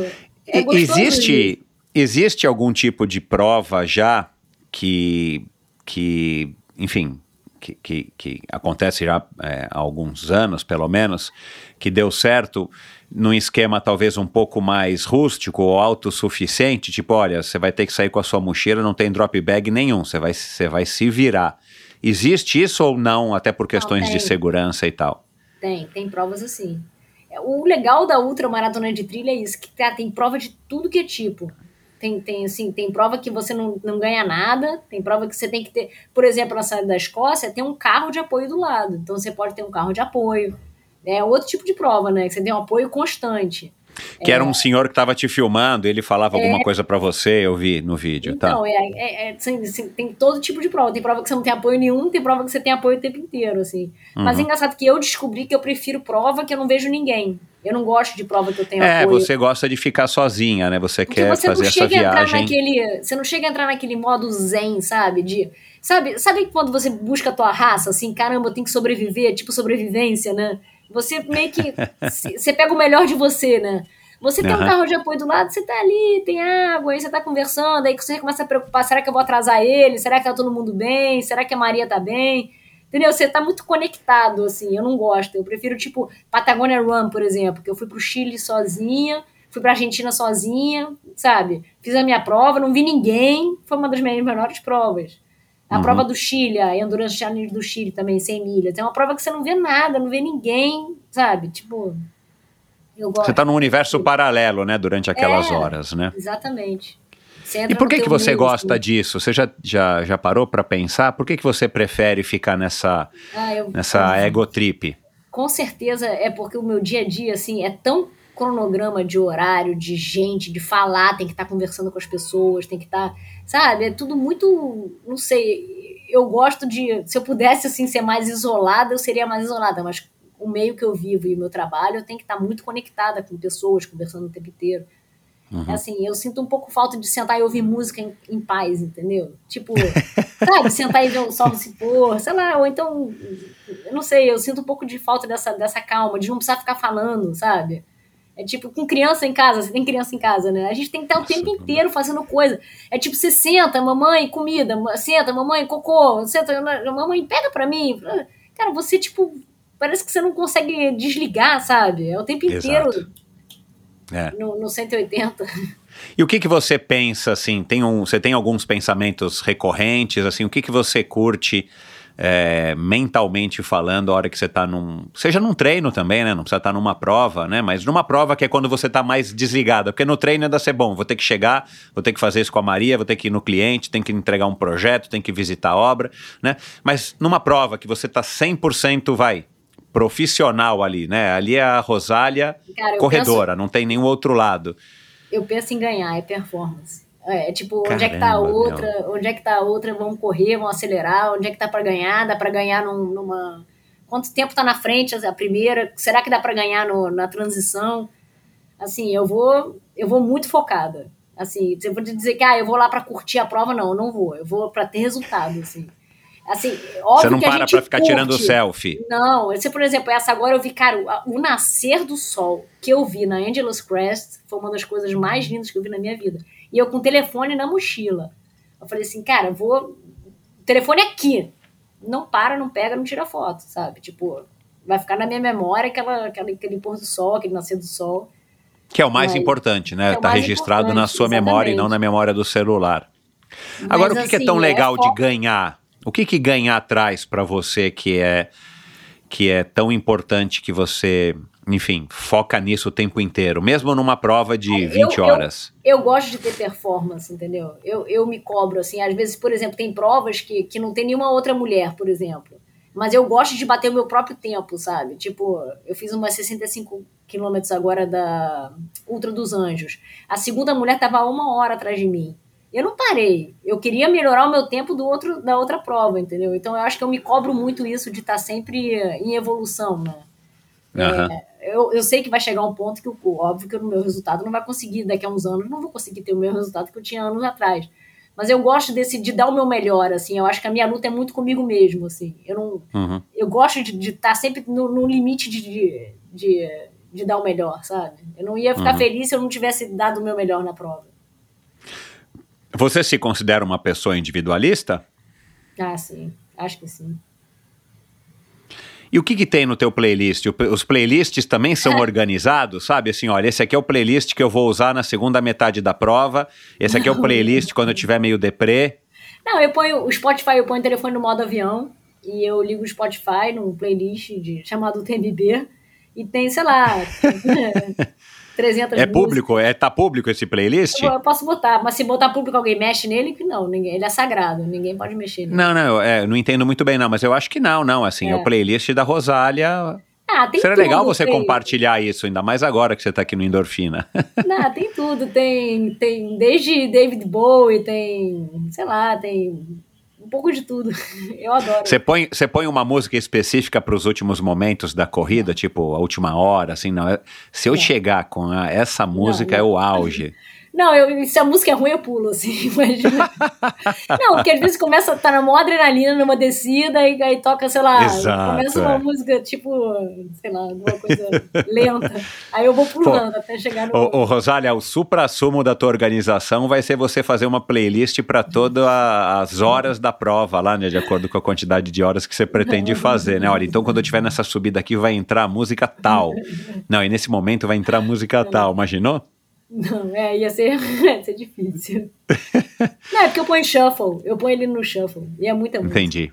É existe, existe algum tipo de prova já que, que enfim, que, que, que acontece já é, há alguns anos, pelo menos, que deu certo num esquema talvez um pouco mais rústico ou autossuficiente, tipo, olha, você vai ter que sair com a sua mochila, não tem drop bag nenhum, você vai, você vai se virar. Existe isso ou não, até por questões não, de segurança e tal? Tem, tem provas assim. O legal da ultramaratona de trilha é isso, que tá, tem prova de tudo que é tipo. Tem, tem, assim, tem prova que você não, não ganha nada, tem prova que você tem que ter. Por exemplo, na saída da Escócia, tem um carro de apoio do lado. Então você pode ter um carro de apoio. É outro tipo de prova, né? Que você tem um apoio constante. Que é, era um senhor que estava te filmando, ele falava é, alguma coisa para você, eu vi no vídeo, então, tá? Não, é, é, é assim, assim, tem todo tipo de prova. Tem prova que você não tem apoio nenhum, tem prova que você tem apoio o tempo inteiro, assim. Uhum. Mas é engraçado que eu descobri que eu prefiro prova que eu não vejo ninguém. Eu não gosto de prova que eu tenho é, apoio. É, você gosta de ficar sozinha, né? Você Porque quer você fazer essa viagem. Naquele, você não chega a entrar naquele modo zen, sabe? De, sabe, sabe quando você busca a tua raça, assim, caramba, eu tenho que sobreviver, tipo sobrevivência, né? Você meio que. você pega o melhor de você, né? Você tem uhum. um carro de apoio do lado, você tá ali, tem água, aí você tá conversando, aí você começa a preocupar, será que eu vou atrasar ele? Será que tá todo mundo bem? Será que a Maria tá bem? Entendeu? Você tá muito conectado, assim, eu não gosto. Eu prefiro, tipo, Patagonia Run, por exemplo, que eu fui pro Chile sozinha, fui pra Argentina sozinha, sabe? Fiz a minha prova, não vi ninguém, foi uma das minhas menores provas. A uhum. prova do Chile, a Endurance Challenge do Chile também, 100 milhas. É uma prova que você não vê nada, não vê ninguém, sabe? Tipo, Você está num universo paralelo, né, durante aquelas é, horas, né? Exatamente. E por que, que você gosta assim. disso? Você já, já, já parou para pensar? Por que, que você prefere ficar nessa, ah, eu, nessa eu, ego trip? Com certeza é porque o meu dia a dia assim é tão cronograma de horário, de gente, de falar, tem que estar tá conversando com as pessoas, tem que estar, tá, sabe? É tudo muito, não sei. Eu gosto de, se eu pudesse assim ser mais isolada, eu seria mais isolada, mas o meio que eu vivo e o meu trabalho, eu tenho que estar tá muito conectada com pessoas, conversando o tempo inteiro. Uhum. Assim, eu sinto um pouco falta de sentar e ouvir música em, em paz, entendeu? Tipo, sabe, sentar e ver o sol se pôr, sei lá, ou então, eu não sei, eu sinto um pouco de falta dessa, dessa calma, de não precisar ficar falando, sabe? É tipo, com criança em casa, você tem criança em casa, né? A gente tem que estar o tempo inteiro fazendo coisa. É tipo, você senta, mamãe, comida, senta, mamãe, cocô, senta, mamãe, pega pra mim. Cara, você, tipo, parece que você não consegue desligar, sabe? É o tempo inteiro. Exato é. no, no 180. E o que que você pensa, assim, tem um, você tem alguns pensamentos recorrentes, assim, o que que você curte é, mentalmente falando a hora que você está num, seja num treino também, né, não precisa estar tá numa prova, né, mas numa prova que é quando você está mais desligado, porque no treino ainda ser bom, vou ter que chegar, vou ter que fazer isso com a Maria, vou ter que ir no cliente, tem que entregar um projeto, tem que visitar a obra, né, mas numa prova que você está 100% vai, profissional ali, né? Ali é a Rosália Cara, corredora, penso, não tem nenhum outro lado. Eu penso em ganhar, é performance. É, é tipo, Caramba, onde é que tá a outra? Meu. Onde é que tá a outra? Vamos correr, vamos acelerar. Onde é que tá para ganhar? Dá para ganhar num, numa quanto tempo tá na frente a primeira? Será que dá para ganhar no, na transição? Assim, eu vou eu vou muito focada. Assim, você pode dizer que ah, eu vou lá para curtir a prova, não, eu não vou. Eu vou para ter resultado, assim. Assim, óbvio Você não que para pra ficar curte. tirando selfie. Não, você, por exemplo, essa agora eu vi, cara, o, o nascer do sol que eu vi na Angeles Crest foi uma das coisas mais lindas que eu vi na minha vida. E eu com o telefone na mochila. Eu falei assim, cara, vou. O telefone é aqui. Não para, não pega, não tira foto, sabe? Tipo, vai ficar na minha memória aquela, aquela, aquele pôr do sol, aquele nascer do sol. Que é o mais Mas, importante, né? É tá registrado na sua exatamente. memória e não na memória do celular. Agora, Mas, o que, assim, que é assim, tão legal é de ganhar o que, que ganhar traz para você que é que é tão importante que você, enfim, foca nisso o tempo inteiro, mesmo numa prova de eu, 20 horas? Eu, eu, gosto de ter performance, entendeu? Eu, eu me cobro, assim, às vezes, por exemplo, tem provas que, que não tem nenhuma outra mulher, por exemplo. mas eu gosto de bater o meu próprio tempo, sabe? Tipo, eu fiz umas 65 quilômetros agora da Ultra dos Anjos. A segunda mulher tava uma hora atrás de mim. Eu não parei. Eu queria melhorar o meu tempo do outro, da outra prova, entendeu? Então eu acho que eu me cobro muito isso de estar tá sempre em evolução, né? Uhum. É, eu, eu sei que vai chegar um ponto que, óbvio, que o meu resultado não vai conseguir, daqui a uns anos, não vou conseguir ter o mesmo resultado que eu tinha anos atrás. Mas eu gosto desse, de dar o meu melhor, assim. Eu acho que a minha luta é muito comigo mesmo, assim. Eu não... Uhum. Eu gosto de estar tá sempre no, no limite de, de, de, de, dar o melhor, sabe? Eu não ia ficar uhum. feliz se eu não tivesse dado o meu melhor na prova. Você se considera uma pessoa individualista? Ah, sim. Acho que sim. E o que, que tem no teu playlist? Os playlists também são organizados, sabe? Assim, olha, esse aqui é o playlist que eu vou usar na segunda metade da prova. Esse aqui é o playlist quando eu tiver meio deprê. Não, eu ponho o Spotify, eu ponho o telefone no modo avião e eu ligo o Spotify num playlist de, chamado TMB e tem, sei lá, 300 É público? É, tá público esse playlist? Eu, eu, posso botar, mas se botar público alguém mexe nele, que não, ninguém, ele é sagrado, ninguém pode mexer nele. Não, não, é, não entendo muito bem não, mas eu acho que não, não, assim, é. o playlist da Rosália... Ah, tem Seria tudo, legal você tem... compartilhar isso, ainda mais agora que você está aqui no Endorfina. Não, tem tudo, tem, tem desde David Bowie, tem, sei lá, tem pouco de tudo. Eu adoro. Você põe, você põe uma música específica para os últimos momentos da corrida, tipo a última hora, assim, não. É, se eu é. chegar com a, essa música, não, não. é o auge. Não, eu, se a música é ruim, eu pulo, assim, imagina. não, porque às vezes começa a tá na maior adrenalina numa descida e aí toca, sei lá, Exato, começa uma é. música tipo, sei lá, alguma coisa lenta. Aí eu vou pulando Pô, até chegar no. Ô, ô Rosália, o supra-sumo da tua organização vai ser você fazer uma playlist para todas as horas da prova lá, né? De acordo com a quantidade de horas que você pretende fazer, né? Olha, então quando eu tiver nessa subida aqui vai entrar a música tal. Não, e nesse momento vai entrar a música tal, imaginou? Não, é, ia ser, ia ser difícil. não, é porque eu ponho shuffle, eu ponho ele no shuffle, e é muita música. Entendi.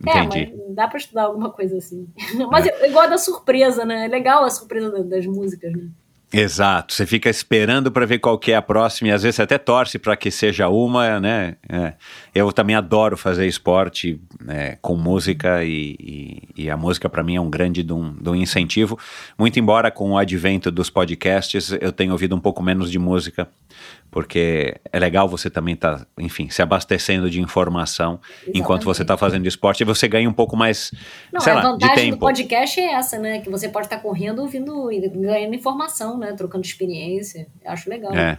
Entendi. É, mas dá pra estudar alguma coisa assim. Mas é. gosto da surpresa, né? É legal a surpresa das músicas, né? Exato, você fica esperando para ver qual que é a próxima e às vezes você até torce para que seja uma, né? É. Eu também adoro fazer esporte né, com música e, e, e a música para mim é um grande de incentivo. Muito embora com o advento dos podcasts eu tenha ouvido um pouco menos de música porque é legal você também estar, tá, enfim, se abastecendo de informação Exatamente. enquanto você está fazendo esporte e você ganha um pouco mais, Não, sei a lá, vantagem de tempo. do podcast é essa, né? Que você pode estar tá correndo, ouvindo e ganhando informação, né? Trocando experiência. Eu acho legal. É.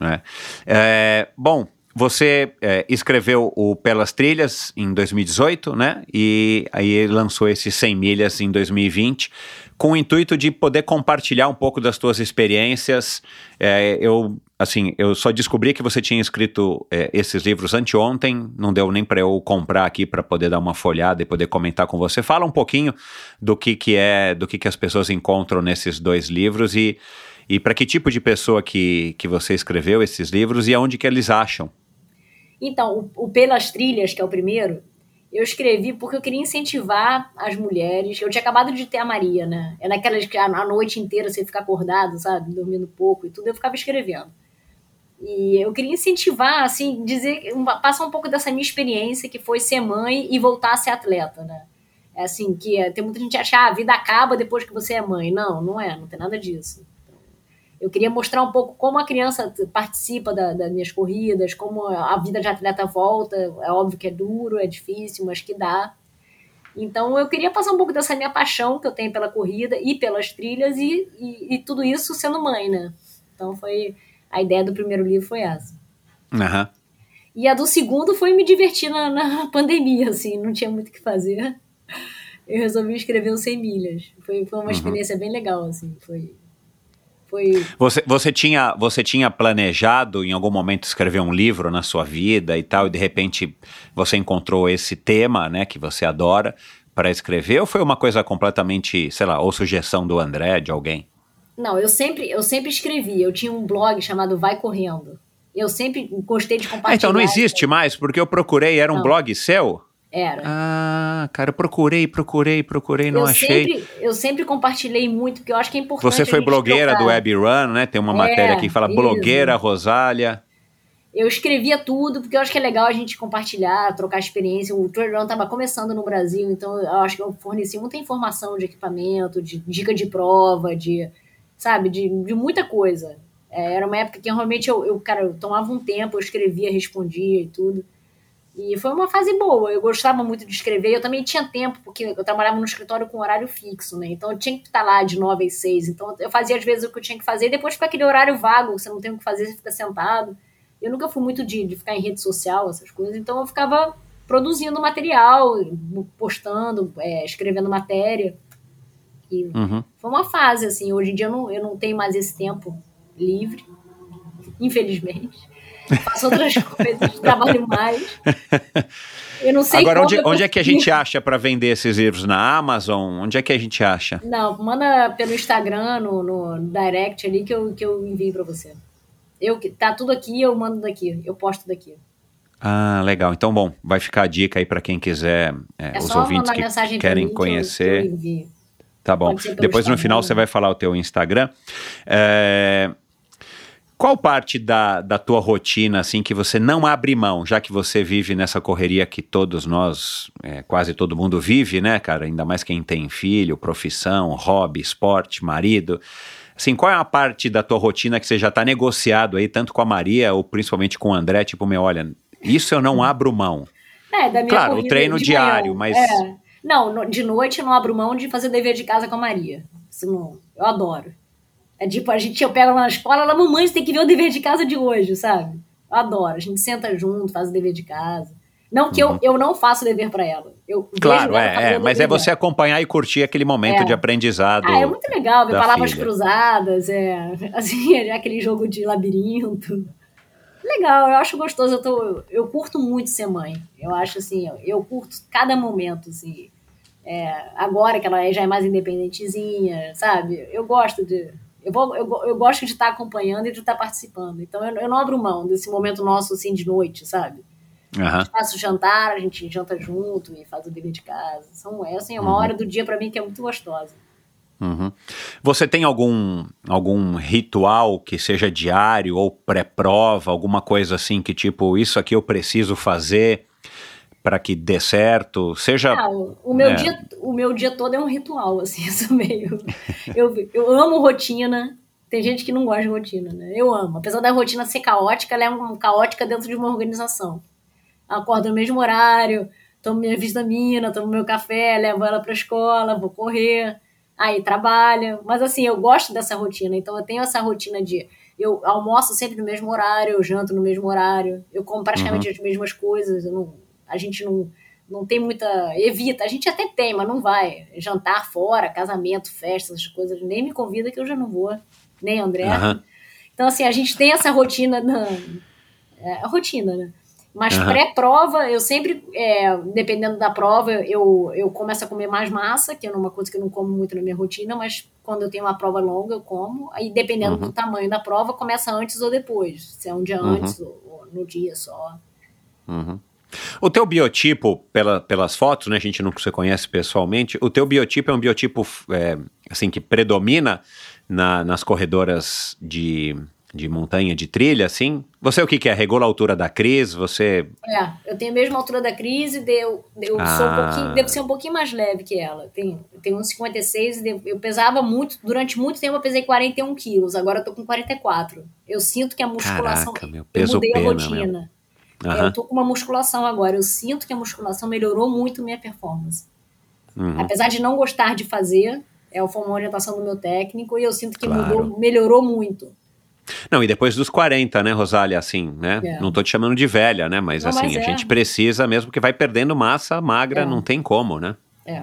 É. é. bom, você é, escreveu o Pelas Trilhas em 2018, né? E aí lançou esse 100 milhas em 2020 com o intuito de poder compartilhar um pouco das suas experiências. É, eu assim, eu só descobri que você tinha escrito é, esses livros anteontem, não deu nem para eu comprar aqui para poder dar uma folhada e poder comentar com você. Fala um pouquinho do que, que é, do que, que as pessoas encontram nesses dois livros e, e para que tipo de pessoa que, que você escreveu esses livros e aonde que eles acham. Então, o, o Pelas Trilhas, que é o primeiro, eu escrevi porque eu queria incentivar as mulheres. Eu tinha acabado de ter a Maria, né? É naquelas que a, noite inteira você fica acordado, sabe? Dormindo pouco e tudo, eu ficava escrevendo. E eu queria incentivar, assim, dizer, passar um pouco dessa minha experiência, que foi ser mãe e voltar a ser atleta, né? É assim, que é, tem muita gente que acha, ah, a vida acaba depois que você é mãe. Não, não é, não tem nada disso. Eu queria mostrar um pouco como a criança participa da, das minhas corridas, como a vida de atleta volta. É óbvio que é duro, é difícil, mas que dá. Então eu queria passar um pouco dessa minha paixão que eu tenho pela corrida e pelas trilhas e, e, e tudo isso sendo mãe, né? Então foi a ideia do primeiro livro foi essa. Uhum. E a do segundo foi me divertir na, na pandemia, assim, não tinha muito o que fazer. Eu resolvi escrever o 100 milhas. Foi, foi uma uhum. experiência bem legal, assim. Foi, foi... Você, você, tinha, você tinha planejado em algum momento escrever um livro na sua vida e tal, e de repente você encontrou esse tema, né, que você adora, para escrever, ou foi uma coisa completamente, sei lá, ou sugestão do André, de alguém? Não, eu sempre, eu sempre escrevi. Eu tinha um blog chamado Vai Correndo. Eu sempre gostei de compartilhar. Ah, então não existe mais, porque eu procurei, era um não. blog seu? Era. Ah, cara, eu procurei, procurei, procurei, não eu achei. Sempre, eu sempre compartilhei muito, porque eu acho que é importante. Você foi blogueira trocar. do Web Run, né? Tem uma é, matéria aqui que fala isso. blogueira Rosália. eu escrevia tudo, porque eu acho que é legal a gente compartilhar, trocar experiência. O Trail Run estava começando no Brasil, então eu acho que eu forneci muita informação de equipamento, de dica de prova, de, sabe, de, de muita coisa. É, era uma época que realmente eu, eu, cara, eu tomava um tempo, eu escrevia, respondia e tudo. E foi uma fase boa. Eu gostava muito de escrever. Eu também tinha tempo, porque eu trabalhava no escritório com horário fixo, né? Então eu tinha que estar lá de 9 às 6. Então eu fazia às vezes o que eu tinha que fazer. E depois fica aquele horário vago, você não tem o que fazer, você fica sentado. Eu nunca fui muito de, de ficar em rede social, essas coisas. Então eu ficava produzindo material, postando, é, escrevendo matéria. E uhum. foi uma fase, assim. Hoje em dia eu não, eu não tenho mais esse tempo livre, infelizmente. Faço outras coisas, trabalho mais. Eu não sei Agora, onde, onde é que a gente acha para vender esses livros? Na Amazon? Onde é que a gente acha? Não, manda pelo Instagram, no, no direct ali, que eu, que eu envio para você. Eu, tá tudo aqui, eu mando daqui, eu posto daqui. Ah, legal. Então, bom, vai ficar a dica aí para quem quiser, é, é os ouvintes que querem mim, conhecer. Que eu, que eu tá bom. Depois no final você vai falar o teu Instagram. É, qual parte da, da tua rotina, assim, que você não abre mão, já que você vive nessa correria que todos nós, é, quase todo mundo vive, né, cara? Ainda mais quem tem filho, profissão, hobby, esporte, marido. Assim, qual é a parte da tua rotina que você já está negociado aí, tanto com a Maria ou principalmente com o André? Tipo, meu, olha, isso eu não abro mão. É, da minha Claro, o treino diário, mas. É. Não, de noite eu não abro mão de fazer dever de casa com a Maria. Isso não, eu adoro. É tipo, a gente, eu pego ela na escola, ela, mamãe, você tem que ver o dever de casa de hoje, sabe? Eu adoro. A gente senta junto, faz o dever de casa. Não que uhum. eu, eu não faço dever para ela. Eu claro, é, é mas é você acompanhar e curtir aquele momento é. de aprendizado. Ah, é muito legal ver palavras filha. cruzadas, é assim, é aquele jogo de labirinto. Legal, eu acho gostoso. Eu, tô, eu curto muito ser mãe. Eu acho assim, eu, eu curto cada momento, assim. É, agora que ela já é mais independentezinha, sabe? Eu gosto de eu, vou, eu, eu gosto de estar acompanhando e de estar participando. Então eu, eu não abro mão desse momento nosso assim de noite, sabe? Uhum. A gente faz o jantar, a gente janta junto e faz o dever de casa. São, é assim, uma uhum. hora do dia para mim que é muito gostosa. Uhum. Você tem algum, algum ritual que seja diário ou pré-prova, alguma coisa assim que tipo, isso aqui eu preciso fazer para que dê certo, seja... Ah, o, meu é. dia, o meu dia todo é um ritual, assim, isso meio... eu, eu amo rotina, tem gente que não gosta de rotina, né? Eu amo. Apesar da rotina ser caótica, ela é um, caótica dentro de uma organização. Eu acordo no mesmo horário, tomo minha vitamina, tomo meu café, levo ela para a escola, vou correr, aí trabalho. Mas assim, eu gosto dessa rotina, então eu tenho essa rotina de eu almoço sempre no mesmo horário, eu janto no mesmo horário, eu como praticamente uhum. as mesmas coisas, eu não a gente não, não tem muita. Evita, a gente até tem, mas não vai. Jantar fora, casamento, festas, essas coisas, nem me convida que eu já não vou, nem André. Uhum. Então, assim, a gente tem essa rotina, na, é, a rotina, né? Mas uhum. pré-prova, eu sempre, é, dependendo da prova, eu, eu começo a comer mais massa, que é uma coisa que eu não como muito na minha rotina, mas quando eu tenho uma prova longa, eu como. Aí, dependendo uhum. do tamanho da prova, começa antes ou depois. Se é um dia uhum. antes ou, ou, no dia só. Uhum. O teu biotipo, pela, pelas fotos, né, a gente não se conhece pessoalmente, o teu biotipo é um biotipo é, assim que predomina na, nas corredoras de, de montanha, de trilha, assim? Você o que, que é? Regula a altura da Cris? Você. É, eu tenho a mesma altura da Cris e deu, eu ah. sou um ah. pouquinho, devo ser um pouquinho mais leve que ela. Tenho, tenho uns 56 e eu pesava muito, durante muito tempo eu pesei 41 quilos, agora eu tô com 44. Eu sinto que a musculação. Caraca, meu peso eu mudei pena, a rotina. Meu. Uhum. Eu tô com uma musculação agora. Eu sinto que a musculação melhorou muito minha performance. Uhum. Apesar de não gostar de fazer, é, foi uma orientação do meu técnico e eu sinto que claro. mudou, melhorou muito. Não, e depois dos 40, né, Rosália, assim, né? É. Não tô te chamando de velha, né? Mas não, assim, mas é. a gente precisa mesmo que vai perdendo massa magra, é. não tem como, né? É.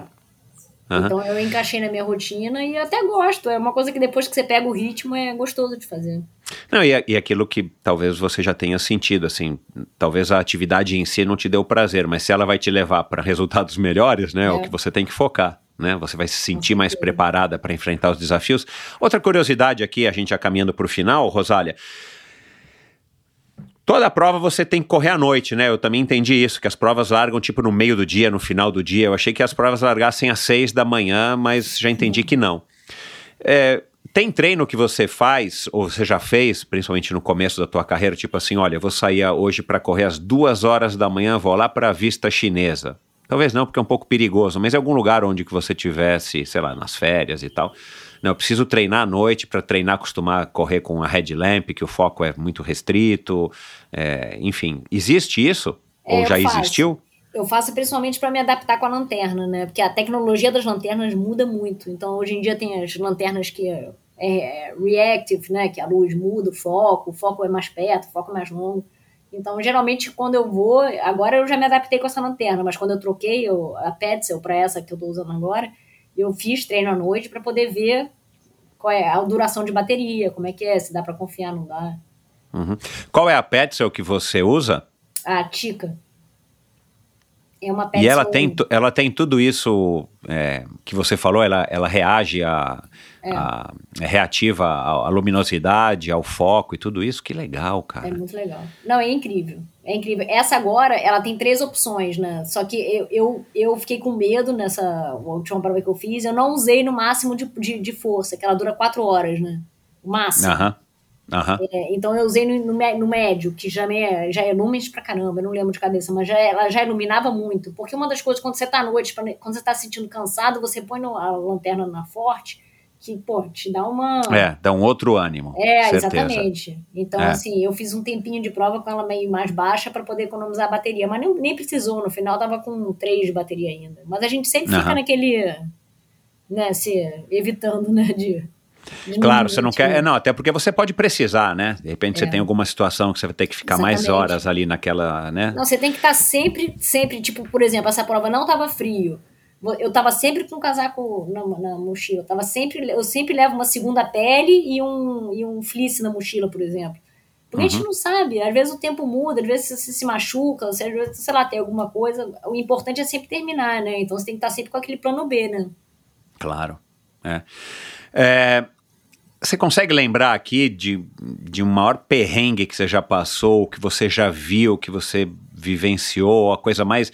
Uhum. Então eu encaixei na minha rotina e até gosto. É uma coisa que depois que você pega o ritmo é gostoso de fazer. Não, e, e aquilo que talvez você já tenha sentido, assim, talvez a atividade em si não te deu prazer, mas se ela vai te levar para resultados melhores, né, é. é o que você tem que focar. Né? Você vai se sentir mais preparada para enfrentar os desafios. Outra curiosidade aqui, a gente já caminhando para o final, Rosália. Toda prova você tem que correr à noite, né? Eu também entendi isso, que as provas largam tipo no meio do dia, no final do dia. Eu achei que as provas largassem às seis da manhã, mas já entendi que não. É, tem treino que você faz, ou você já fez, principalmente no começo da tua carreira, tipo assim, olha, vou sair hoje para correr às duas horas da manhã, vou lá para a vista chinesa. Talvez não, porque é um pouco perigoso, mas em algum lugar onde que você tivesse, sei lá, nas férias e tal. Não, eu preciso treinar à noite para treinar, acostumar a correr com a headlamp, que o foco é muito restrito. É, enfim, existe isso? É, ou já faço. existiu? Eu faço principalmente para me adaptar com a lanterna, né? Porque a tecnologia das lanternas muda muito. Então, hoje em dia tem as lanternas que é, é reactive, né? Que a luz muda o foco, o foco é mais perto, o foco é mais longo. Então, geralmente, quando eu vou. Agora eu já me adaptei com essa lanterna, mas quando eu troquei eu, a Petzl para essa que eu estou usando agora, eu fiz treino à noite para poder ver qual é a duração de bateria, como é que é, se dá para confiar, não dá. Uhum. Qual é a Petzl que você usa? A Tica. É uma. E ela tem, ela tem tudo isso é, que você falou, ela, ela reage a, é. a é reativa à, luminosidade, ao foco e tudo isso. Que legal, cara. É muito legal. Não, é incrível. É incrível. Essa agora, ela tem três opções, né? Só que eu, eu, eu fiquei com medo nessa última prova que eu fiz. Eu não usei no máximo de, de, de força, que ela dura quatro horas, né? O máximo. Aham. Uhum. É, então eu usei no, no, no, médio, que já, me, já é lumens pra caramba, eu não lembro de cabeça, mas já, ela já iluminava muito. Porque uma das coisas, quando você tá à noite, quando você tá se sentindo cansado, você põe no, a lanterna na forte, que, pô, te dá uma. É, dá um outro ânimo. É, certeza. exatamente. Então, é. assim, eu fiz um tempinho de prova com ela meio mais baixa para poder economizar a bateria, mas nem, nem precisou, no final tava com 3 de bateria ainda. Mas a gente sempre uhum. fica naquele. né, se evitando, né, de Claro, você não quer. É, não, até porque você pode precisar, né? De repente é. você tem alguma situação que você vai ter que ficar Exatamente. mais horas ali naquela, né? Não, você tem que estar sempre, sempre, tipo, por exemplo, essa prova não estava frio. Eu estava sempre com um casaco na, na, mochila. Eu, tava sempre, eu sempre levo uma segunda pele e um, e um fleece na mochila, por exemplo. Porque uhum. a gente uhum. não sabe, às vezes o tempo muda, às vezes você se machuca, às vezes, sei lá, tem alguma coisa. O importante é sempre terminar, né? Então você tem que estar sempre com aquele plano B, né? Claro. É. É, você consegue lembrar aqui de, de um maior perrengue que você já passou, que você já viu, que você vivenciou, a coisa mais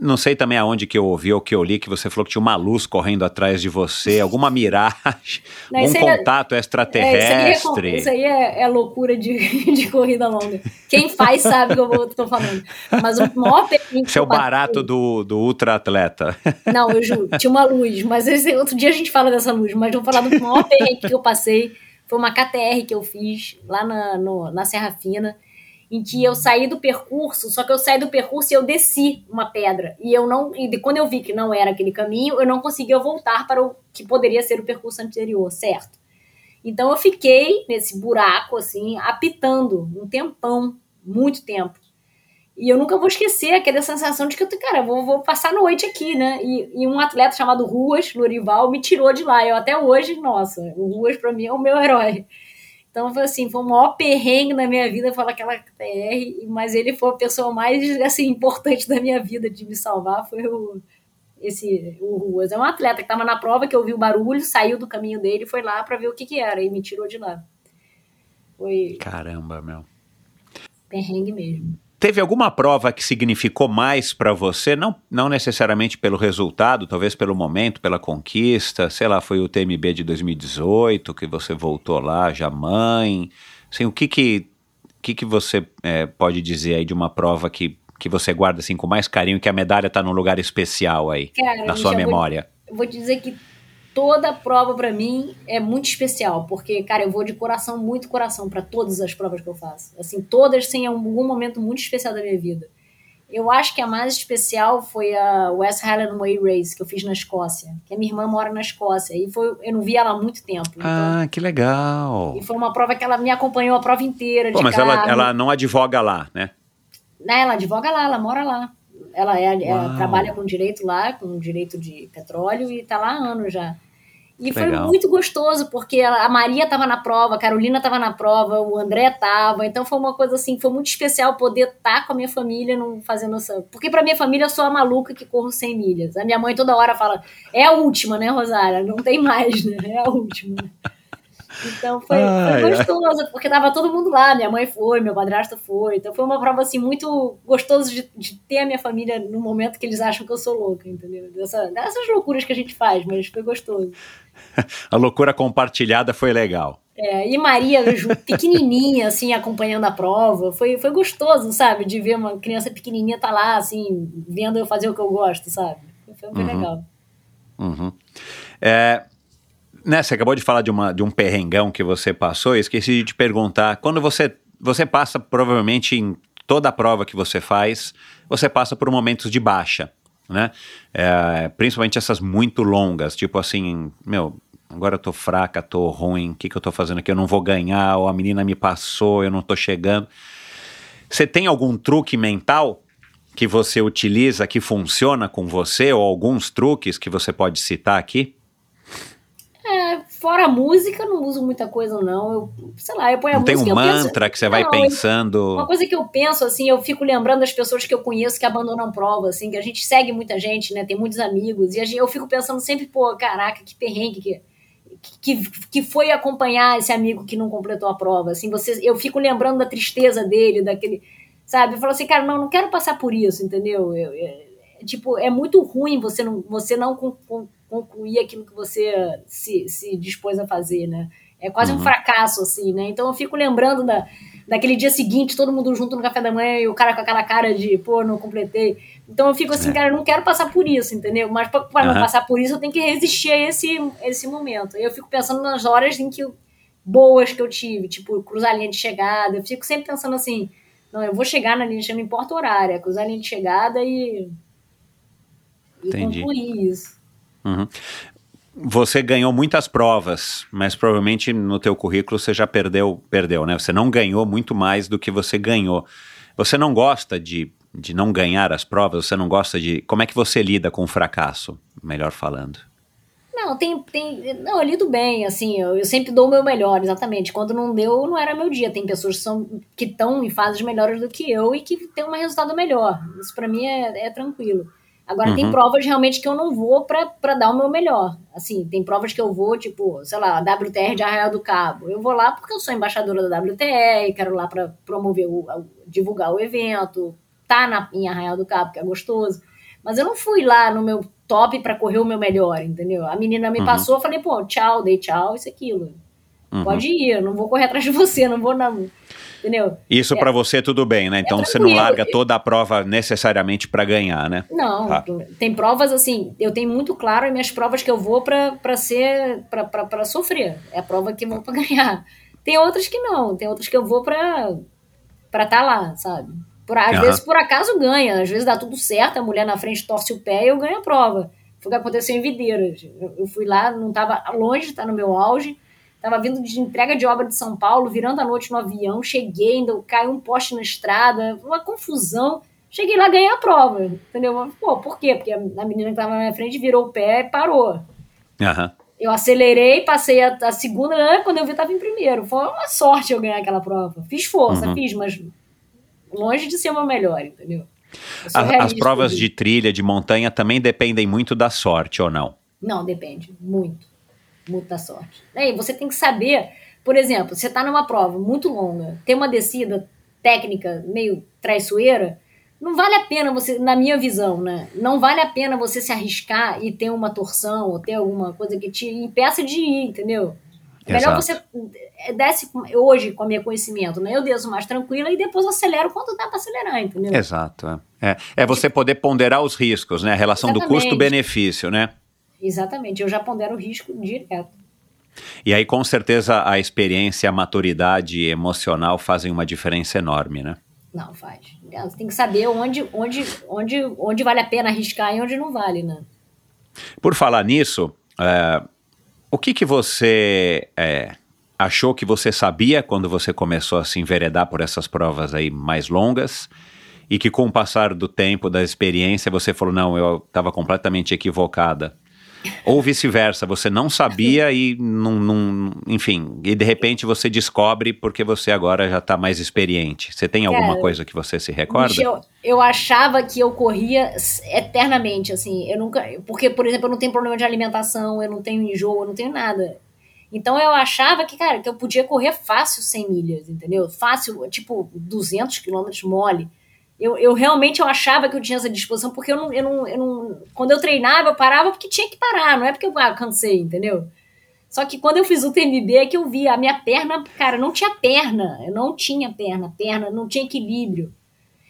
não sei também aonde que eu ouvi ou que eu li que você falou que tinha uma luz correndo atrás de você, alguma miragem, não, um contato é, extraterrestre. É, isso aí, é, isso aí é, é, loucura de, de corrida longa. Quem faz sabe o que eu estou falando. Mas o maior perigo. Isso é o barato do, do ultra-atleta. Não, eu juro, tinha uma luz, mas esse, outro dia a gente fala dessa luz, mas vou falar do maior perrengue que eu passei. Foi uma KTR que eu fiz lá na, no, na Serra Fina em que eu saí do percurso, só que eu saí do percurso e eu desci uma pedra. E eu não, e quando eu vi que não era aquele caminho, eu não conseguia voltar para o que poderia ser o percurso anterior, certo? Então eu fiquei nesse buraco assim, apitando um tempão, muito tempo. E eu nunca vou esquecer aquela sensação de que eu, cara, vou, vou passar a noite aqui, né? E, e, um atleta chamado Ruas, Lorival, me tirou de lá. Eu até hoje, nossa, o Ruas para mim é o meu herói. Então, foi assim, foi o maior perrengue na minha vida falar aquela TR, mas ele foi a pessoa mais, assim, importante da minha vida de me salvar, foi o, esse, o Ruas. É um atleta que estava na prova, que ouviu o barulho, saiu do caminho dele e foi lá para ver o que que era, e me tirou de lá. Foi... Caramba, meu. Perrengue mesmo. Teve alguma prova que significou mais para você, não, não necessariamente pelo resultado, talvez pelo momento, pela conquista, sei lá, foi o TMB de 2018 que você voltou lá, já mãe, assim, o que que, que, que você é, pode dizer aí de uma prova que, que você guarda assim com mais carinho, que a medalha está num lugar especial aí, Cara, na sua memória? Vou, vou dizer que toda prova para mim é muito especial, porque, cara, eu vou de coração, muito coração para todas as provas que eu faço. Assim, todas têm algum momento muito especial da minha vida. Eu acho que a mais especial foi a West Highland Way Race, que eu fiz na Escócia. Que a minha irmã mora na Escócia. E foi, eu não vi ela há muito tempo. Então, ah, que legal. E foi uma prova que ela me acompanhou a prova inteira. Pô, mas ela, ela não advoga lá, né? Né, ela advoga lá, ela mora lá. Ela, é, ela trabalha com direito lá, com direito de petróleo, e tá lá há anos já. E foi Legal. muito gostoso, porque a Maria estava na prova, a Carolina estava na prova, o André estava. Então foi uma coisa assim, foi muito especial poder estar tá com a minha família não fazendo essa. Porque para minha família eu sou a maluca que corro 100 milhas. A minha mãe toda hora fala: é a última, né, Rosária? Não tem mais, né? É a última. Então foi, ai, foi gostoso, ai. porque tava todo mundo lá, minha mãe foi, meu padrasto foi, então foi uma prova assim muito gostoso de, de ter a minha família no momento que eles acham que eu sou louca, entendeu? Dessa, dessas loucuras que a gente faz, mas foi gostoso. a loucura compartilhada foi legal. É, e Maria, pequenininha, assim, acompanhando a prova. Foi, foi gostoso, sabe? De ver uma criança pequenininha tá lá, assim, vendo eu fazer o que eu gosto, sabe? Foi muito uhum. legal. Uhum. É, né, você acabou de falar de, uma, de um perrengão que você passou, e esqueci de te perguntar, quando você, você passa, provavelmente, em toda a prova que você faz, você passa por momentos de baixa, né? É, principalmente essas muito longas, tipo assim, meu, agora eu tô fraca, tô ruim, o que, que eu tô fazendo aqui? Eu não vou ganhar, ou a menina me passou, eu não tô chegando. Você tem algum truque mental que você utiliza que funciona com você, ou alguns truques que você pode citar aqui? É, fora a música, não uso muita coisa, não. Eu, sei lá, eu ponho a não música. Tem um mantra penso, que você vai não, pensando. Uma coisa que eu penso, assim, eu fico lembrando das pessoas que eu conheço que abandonam prova, assim, que a gente segue muita gente, né? Tem muitos amigos. E gente, eu fico pensando sempre, pô, caraca, que perrengue que, que, que foi acompanhar esse amigo que não completou a prova. Assim, você, eu fico lembrando da tristeza dele, daquele. Sabe? Eu falo assim, cara, não, não quero passar por isso, entendeu? Eu, eu, tipo, é muito ruim você não, você não concluir aquilo que você se, se dispôs a fazer, né? É quase uhum. um fracasso, assim, né? Então eu fico lembrando da, daquele dia seguinte, todo mundo junto no café da manhã e o cara com aquela cara de, pô, não completei. Então eu fico assim, é. cara, eu não quero passar por isso, entendeu? Mas para uhum. não passar por isso, eu tenho que resistir a esse, esse momento. Eu fico pensando nas horas em que boas que eu tive, tipo, cruzar a linha de chegada. Eu fico sempre pensando assim, não, eu vou chegar na linha de chegada, não importa o horário, é cruzar a linha de chegada e, e concluir isso. Uhum. Você ganhou muitas provas, mas provavelmente no teu currículo você já perdeu, perdeu, né? Você não ganhou muito mais do que você ganhou. Você não gosta de, de não ganhar as provas? Você não gosta de... Como é que você lida com o fracasso, melhor falando? Não, tem, tem. Não, eu lido bem, assim, eu, eu, sempre dou o meu melhor, exatamente. Quando não deu, não era meu dia. Tem pessoas que são que estão em fases melhores do que eu e que tem um resultado melhor. Isso para mim é, é, tranquilo. Agora, uhum. tem provas realmente que eu não vou para dar o meu melhor. Assim, tem provas que eu vou, tipo, sei lá, WTR de Arraial do Cabo. Eu vou lá porque eu sou embaixadora da WTR, quero lá para promover, o, divulgar o evento, tá na, em Arraial do Cabo, que é gostoso. Mas eu não fui lá no meu top para correr o meu melhor, entendeu? A menina me uhum. passou, eu falei, pô, tchau, dei tchau, isso aquilo. Uhum. Pode ir, eu não vou correr atrás de você, não vou não entendeu? Isso é, para você tudo bem, né? Então é você não larga toda a prova necessariamente para ganhar, né? Não, ah. tem provas assim, eu tenho muito claro as minhas provas que eu vou para ser para sofrer. É a prova que eu vou para ganhar. Tem outras que não, tem outras que eu vou para para estar tá lá, sabe? Por, às uhum. vezes por acaso ganha, às vezes dá tudo certo, a mulher na frente torce o pé e eu ganho a prova. Foi o que aconteceu em Videiras. Eu, eu fui lá, não estava longe, está no meu auge Tava vindo de entrega de obra de São Paulo, virando a noite no avião, cheguei, ainda caiu um poste na estrada, uma confusão. Cheguei lá, ganhei a prova, entendeu? Pô, por quê? Porque a menina que tava na minha frente virou o pé e parou. Uhum. Eu acelerei, passei a, a, segunda, né? quando eu vi, tava em primeiro. Foi uma sorte eu ganhar aquela prova. Fiz força, uhum. fiz, mas longe de ser meu melhor, entendeu? As provas de trilha, de montanha, também dependem muito da sorte, ou não? Não, depende, muito muita sorte. Aí você tem que saber, por exemplo, você está numa prova muito longa, tem uma descida técnica meio traiçoeira, não vale a pena você, na minha visão, né? Não vale a pena você se arriscar e ter uma torção ou ter alguma coisa que te impeça de ir, entendeu? É melhor você desce hoje com o meu conhecimento, né? Eu desço mais tranquila e depois acelero quando dá para acelerar, entendeu? Exato. É, é, é você poder ponderar os riscos, né? A relação Exatamente. do custo-benefício, né? Exatamente, eu já pondero o risco direto. E aí, com certeza, a experiência, a maturidade emocional fazem uma diferença enorme, né? Não, faz. Tem que saber onde, onde, onde, onde vale a pena arriscar e onde não vale, né? Por falar nisso, é, o que, que você é, achou que você sabia quando você começou a se enveredar por essas provas aí mais longas? E que com o passar do tempo, da experiência, você falou, não, eu estava completamente equivocada. Ou vice-versa, você não sabia e não, não, enfim, e de repente você descobre porque você agora já está mais experiente. Você tem alguma Cara, coisa que você se recorda? Eu, eu achava que eu corria eternamente, assim, eu nunca, porque por exemplo, eu não tenho problema de alimentação, eu não tenho enjoo, eu não tenho nada. Então eu achava que, cara, que eu podia correr fácil 100 milhas, entendeu? Fácil, tipo 200 quilômetros mole. Eu, eu realmente eu achava que eu tinha essa disposição, porque eu não, eu, não, eu não. Quando eu treinava, eu parava porque tinha que parar, não é porque eu ah, cansei, entendeu? Só que quando eu fiz o TMB é que eu vi a minha perna, cara, não tinha perna. Eu não tinha perna, perna, não tinha equilíbrio.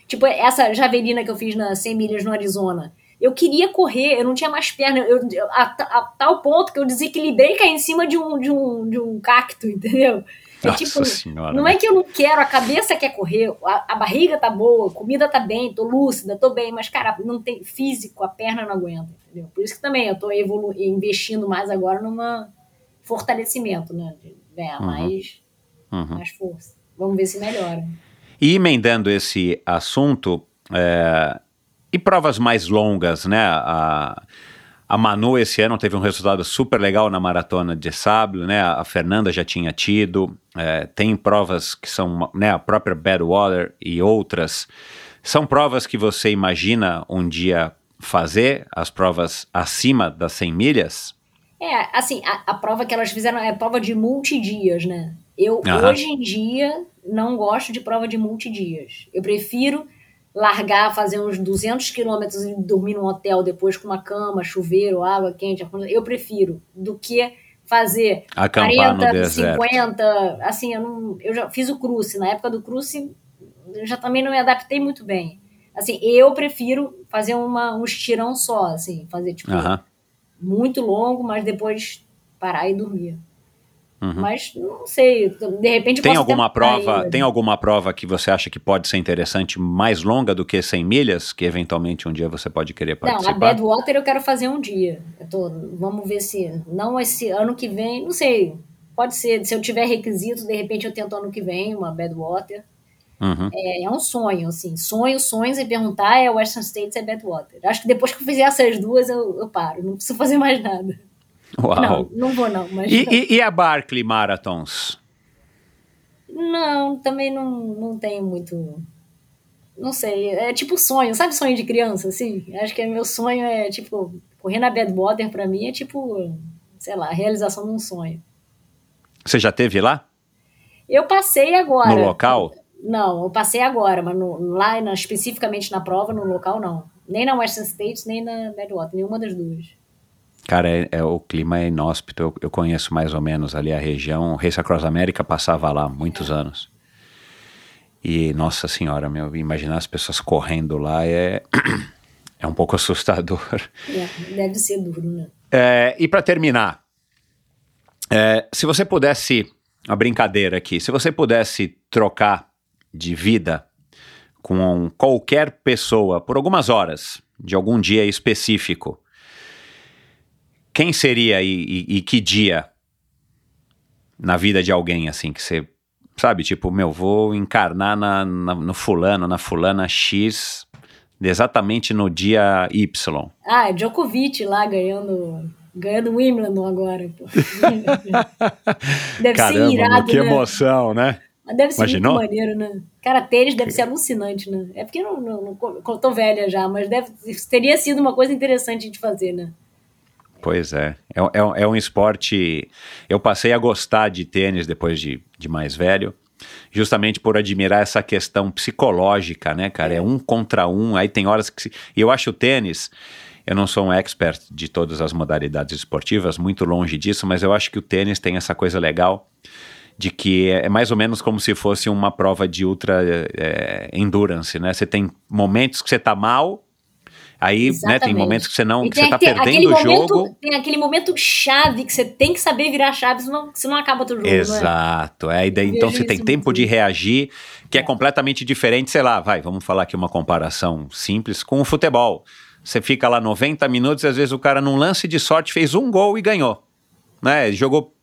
Tipo, essa javelina que eu fiz nas 100 milhas no Arizona. Eu queria correr, eu não tinha mais perna. Eu, a, a, tal ponto que eu desequilibrei e caí em cima de um, de um, de um cacto, entendeu? É, tipo, senhora, não é que eu não quero, a cabeça quer correr, a, a, barriga tá boa, a comida tá bem, tô lúcida, tô bem, mas, cara, não tem físico, a perna não aguenta, entendeu? Por isso que também eu tô evolu investindo mais agora numa fortalecimento, né? De ganhar uhum. mais, uhum. mais força. Vamos ver se melhora. E emendando esse assunto, é, e provas mais longas, né? A, a Manu esse ano teve um resultado super legal na maratona de Sable, né? A Fernanda já tinha tido. É, tem provas que são, né? A própria Badwater e outras. São provas que você imagina um dia fazer, as provas acima das 100 milhas? É, assim, a, a prova que elas fizeram é prova de multidias, né? Eu, hoje em dia, não gosto de prova de multidias. Eu prefiro largar, fazer uns 200 quilômetros e dormir num hotel depois com uma cama, chuveiro, água quente. Eu prefiro do que fazer Acampar 40, 50. Assim, eu, não, eu já fiz o cruce. Na época do cruce, eu já também não me adaptei muito bem. Assim, eu prefiro fazer uma, um estirão só, assim, fazer tipo uhum. muito longo, mas depois parar e dormir. Uhum. Mas não sei, de repente tem alguma prova, ainda. tem alguma prova que você acha que pode ser interessante mais longa do que 100 milhas, que eventualmente um dia você pode querer participar? Não, a Badwater eu quero fazer um dia. Tô, vamos ver se não esse ano que vem, não sei. Pode ser, se eu tiver requisitos, de repente eu tento ano que vem uma Badwater. Uhum. É, é, um sonho, assim. Sonho, sonhos e perguntar é Western States é Badwater. Acho que depois que eu fizer essas duas, eu, eu paro. Não preciso fazer mais nada. Uau. Não, não vou não. Mas... E, e, e, a Barclay Marathons? Não, também não, não tenho muito... Não sei, é tipo sonho, sabe sonho de criança, assim? Acho que é meu sonho é, tipo, correr na Badwater pra mim é tipo, sei lá, a realização de um sonho. Você já teve lá? Eu passei agora. No local? Não, eu passei agora, mas no, lá, na, especificamente na prova, no local, não. Nem na Western States, nem na Badwater, nenhuma das duas. Cara, é, é, o clima é inóspito. Eu, eu, conheço mais ou menos ali a região. O Race Across America passava lá muitos anos. E, nossa senhora, meu, imaginar as pessoas correndo lá é, é um pouco assustador. É, deve ser duro, né? É, e para terminar, é, se você pudesse, uma brincadeira aqui, se você pudesse trocar de vida com qualquer pessoa por algumas horas, de algum dia específico, quem seria e, e, e, que dia na vida de alguém assim que você sabe tipo meu vou encarnar na, na, no fulano na fulana X exatamente no dia Y ah é Djokovic lá ganhando ganhando Wimbledon agora deve Caramba, ser irado que né? emoção né Deve ser Imaginou? muito maneiro, né? Cara, tênis deve ser alucinante, né? É porque eu não, não, não tô velha já, mas deve, teria sido uma coisa interessante de fazer, né? Pois é. É, é, é um esporte. Eu passei a gostar de tênis depois de, de mais velho justamente por admirar essa questão psicológica, né, cara? É um contra um, aí tem horas que. Se... E eu acho o tênis. Eu não sou um expert de todas as modalidades esportivas, muito longe disso, mas eu acho que o tênis tem essa coisa legal de que é, é mais ou menos como se fosse uma prova de ultra é, endurance, né? Você tem momentos que você tá mal, Aí, né, tem momentos que você não, que você tá perdendo o jogo. Tem aquele momento chave que você tem que saber virar chave, senão, senão acaba o jogo. É? Exato. É? É, daí, então você tem tempo de reagir, que é. é completamente diferente, sei lá, vai, vamos falar aqui uma comparação simples com o futebol. Você fica lá 90 minutos e às vezes o cara num lance de sorte fez um gol e ganhou. Né? Jogou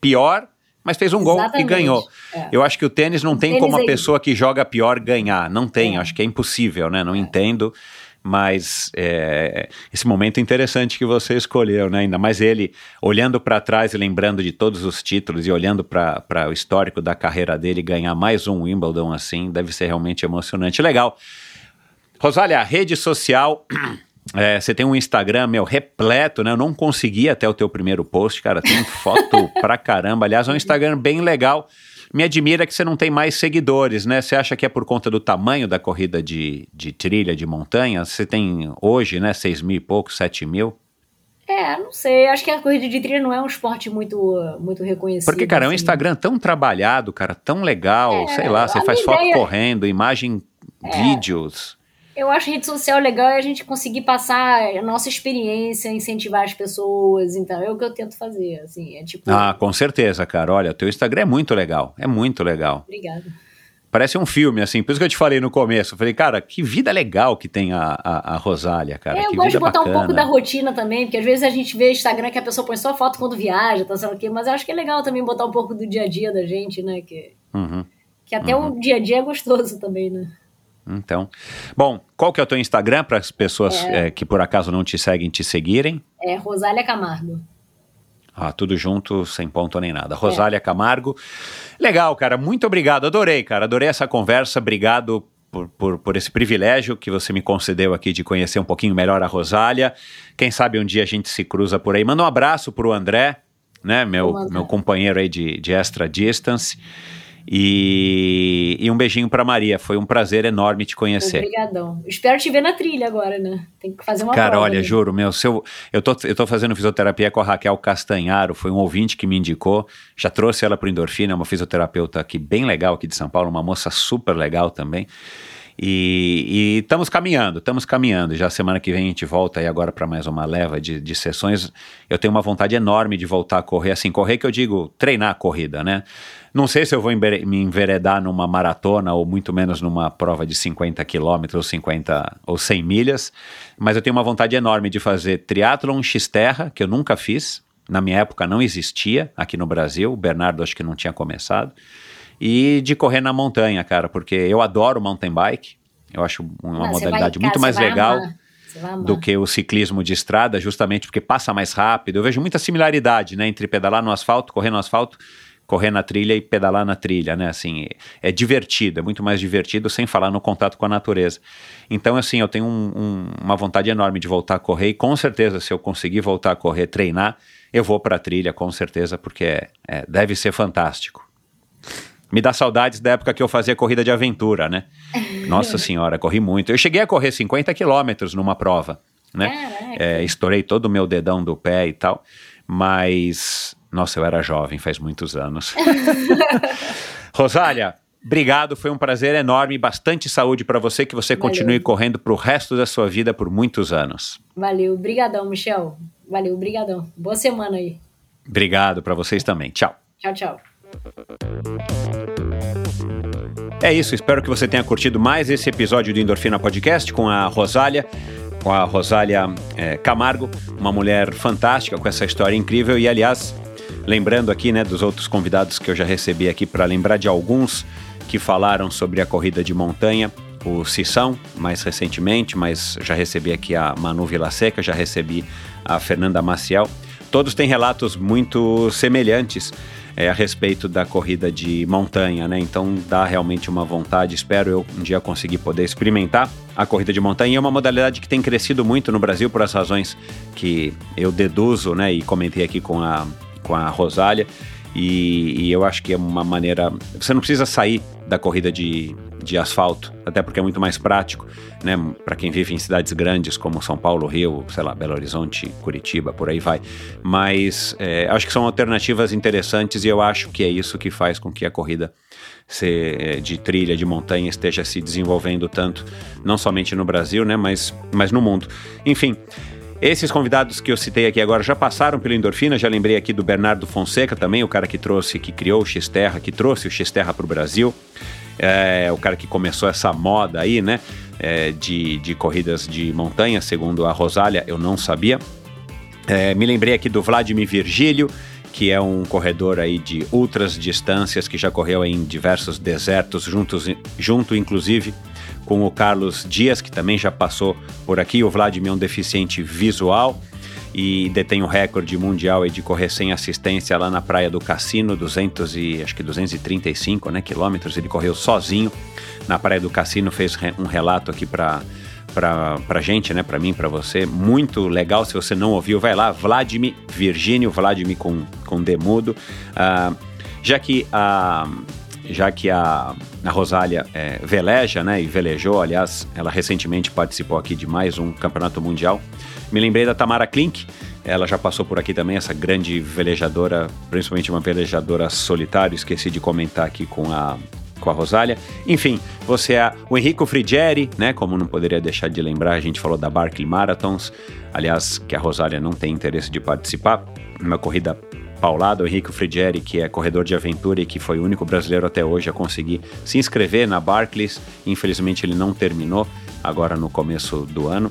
pior, mas fez um Exatamente. gol e ganhou. É. Eu acho que o tênis não o tem tênis como a pessoa que joga pior ganhar. Não tem, é. acho que é impossível, né? Não é. entendo mas é, esse momento interessante que você escolheu, né? Ainda mais ele olhando para trás e lembrando de todos os títulos e olhando para o histórico da carreira dele, ganhar mais um Wimbledon assim, deve ser realmente emocionante. Legal. Rosália, rede social É, você tem um Instagram, meu, repleto, né? Eu não consegui até o teu primeiro post, cara. Tem foto pra caramba. Aliás, é um Instagram bem legal. Me admira que você não tem mais seguidores, né? Você acha que é por conta do tamanho da corrida de, de trilha, de montanha? Você tem hoje, né, 6 mil e pouco, 7 mil? É, não sei. Acho que a corrida de trilha não é um esporte muito, muito reconhecido. Porque, cara, é um assim. Instagram tão trabalhado, cara, tão legal. É, sei lá, você faz minha foto ideia- correndo, imagem, vídeos. Eu acho rede social legal é a gente conseguir passar a nossa experiência, incentivar as pessoas. Então, é o que eu tento fazer, assim. É tipo... Ah, com certeza, cara. Olha, teu Instagram é muito legal. É muito legal. Obrigada. Parece um filme, assim. Por isso que eu te falei no começo. Eu falei, cara, que vida legal que tem a, a, a Rosália, cara. É, eu que gosto de botar bacana. um pouco da rotina também, porque às vezes a gente vê Instagram que a pessoa põe só foto quando viaja, tá sei o quê, mas eu acho que é legal também botar um pouco do dia a dia da gente, né? Que, Uhum. que até o dia a dia é gostoso também, né? Então, bom, qual que é o teu Instagram para as pessoas eh, que por acaso não te seguem te seguirem? É Rosália Camargo. Ah, tudo junto, sem ponto nem nada. Rosália Camargo. Legal, cara. Muito obrigado. Adorei, cara. Adorei essa conversa. Obrigado por, por, por esse privilégio que você me concedeu aqui de conhecer um pouquinho melhor a Rosália. Quem sabe um dia a gente se cruza por aí. Manda um abraço pro André, né? Meu, meu companheiro aí de, de extra distance. E, e um beijinho pra Maria. Foi um prazer enorme te conhecer. Obrigadão. Espero te ver na trilha agora, né? Tem que fazer uma Cara, olha, ali. juro, meu, se eu, eu, tô, eu tô fazendo fisioterapia com a Raquel Castanharo, foi um ouvinte que me indicou, já trouxe ela pro Endorfina, é uma fisioterapeuta aqui bem legal aqui de São Paulo, uma moça super legal também. E estamos caminhando, estamos caminhando. Já semana que vem a gente volta aí agora para mais uma leva de, de sessões. Eu tenho uma vontade enorme de voltar a correr, assim, correr que eu digo treinar a corrida, né? Não sei se eu vou me enveredar numa maratona ou muito menos numa prova de 50 quilômetros, 50 ou 100 milhas, mas eu tenho uma vontade enorme de fazer triatlon X-Terra, que eu nunca fiz. Na minha época não existia aqui no Brasil, o Bernardo acho que não tinha começado. E de correr na montanha, cara, porque eu adoro mountain bike. Eu acho uma modalidade muito mais legal do que o ciclismo de estrada, justamente porque passa mais rápido. Eu vejo muita similaridade, né, entre pedalar no asfalto, correr no asfalto, correr na trilha e pedalar na trilha, né? Assim, é divertido, é muito mais divertido sem falar no contato com a natureza. Então, assim, eu tenho um- um- uma vontade enorme de voltar a correr e com certeza, se eu conseguir voltar a correr, treinar, eu vou para a trilha, com certeza, porque é- é, deve ser fantástico. Me dá saudades da época que eu fazia corrida de aventura, né? Nossa senhora, corri muito. Eu cheguei a correr 50 quilômetros numa prova, né? É, estourei todo o meu dedão do pé e tal, mas nossa, eu era jovem, faz muitos anos. Rosália, obrigado, foi um prazer enorme, bastante saúde para você, que você Valeu. continue correndo pro resto da sua vida por muitos anos. Valeu, brigadão, Michel. Valeu, brigadão. Boa semana aí. Obrigado para vocês também. Tchau. Tchau, tchau. É isso, espero que você tenha curtido mais esse episódio do Endorfina Podcast com a Rosália, com a Rosália eh, Camargo, uma mulher fantástica com essa história incrível. E aliás, lembrando aqui né, dos outros convidados que eu já recebi aqui, para lembrar de alguns que falaram sobre a corrida de montanha, o Cissão, mais recentemente, mas já recebi aqui a Manu Vilaseca, já recebi a Fernanda Maciel. Todos têm relatos muito semelhantes é, a respeito da corrida de montanha, né? Então dá realmente uma vontade. Espero eu um dia conseguir poder experimentar a corrida de montanha. É uma modalidade que tem crescido muito no Brasil por as razões que eu deduzo, né? E comentei aqui com a, com a Rosália. E, e eu acho que é uma maneira. Você não precisa sair da corrida de, de asfalto, até porque é muito mais prático, né? Para quem vive em cidades grandes como São Paulo, Rio, sei lá, Belo Horizonte, Curitiba, por aí vai. Mas é, acho que são alternativas interessantes e eu acho que é isso que faz com que a corrida é, de trilha, de montanha, esteja se desenvolvendo tanto, não somente no Brasil, né? Mas, mas no mundo. Enfim. Esses convidados que eu citei aqui agora já passaram pelo Endorfina, já lembrei aqui do Bernardo Fonseca também, o cara que trouxe, que criou o X-Terra, que trouxe o X-Terra para o Brasil, é, o cara que começou essa moda aí, né, é, de, de corridas de montanha, segundo a Rosália, eu não sabia. É, me lembrei aqui do Vladimir Virgílio, que é um corredor aí de ultras distâncias, que já correu em diversos desertos, juntos, junto inclusive com o Carlos Dias, que também já passou por aqui. O Vladimir é um deficiente visual e detém o recorde mundial de correr sem assistência lá na Praia do Cassino, 200 e acho que 235 né, quilômetros. Ele correu sozinho na Praia do Cassino, fez um relato aqui para pra, pra gente, né? Pra mim, pra você. Muito legal. Se você não ouviu, vai lá. Vladimir Virgínio, Vladimir com, com demudo. Uh, já que a. Já que a, a Rosália é, veleja, né? E velejou, aliás, ela recentemente participou aqui de mais um campeonato mundial. Me lembrei da Tamara Klink, ela já passou por aqui também, essa grande velejadora, principalmente uma velejadora solitária. Esqueci de comentar aqui com a, com a Rosália. Enfim, você é o Henrico Frigieri, né? Como não poderia deixar de lembrar, a gente falou da Barkley Marathons. Aliás, que a Rosália não tem interesse de participar. Uma corrida paulada, o Henrico Frigieri, que é corredor de aventura e que foi o único brasileiro até hoje a conseguir se inscrever na Barclays. Infelizmente ele não terminou agora no começo do ano.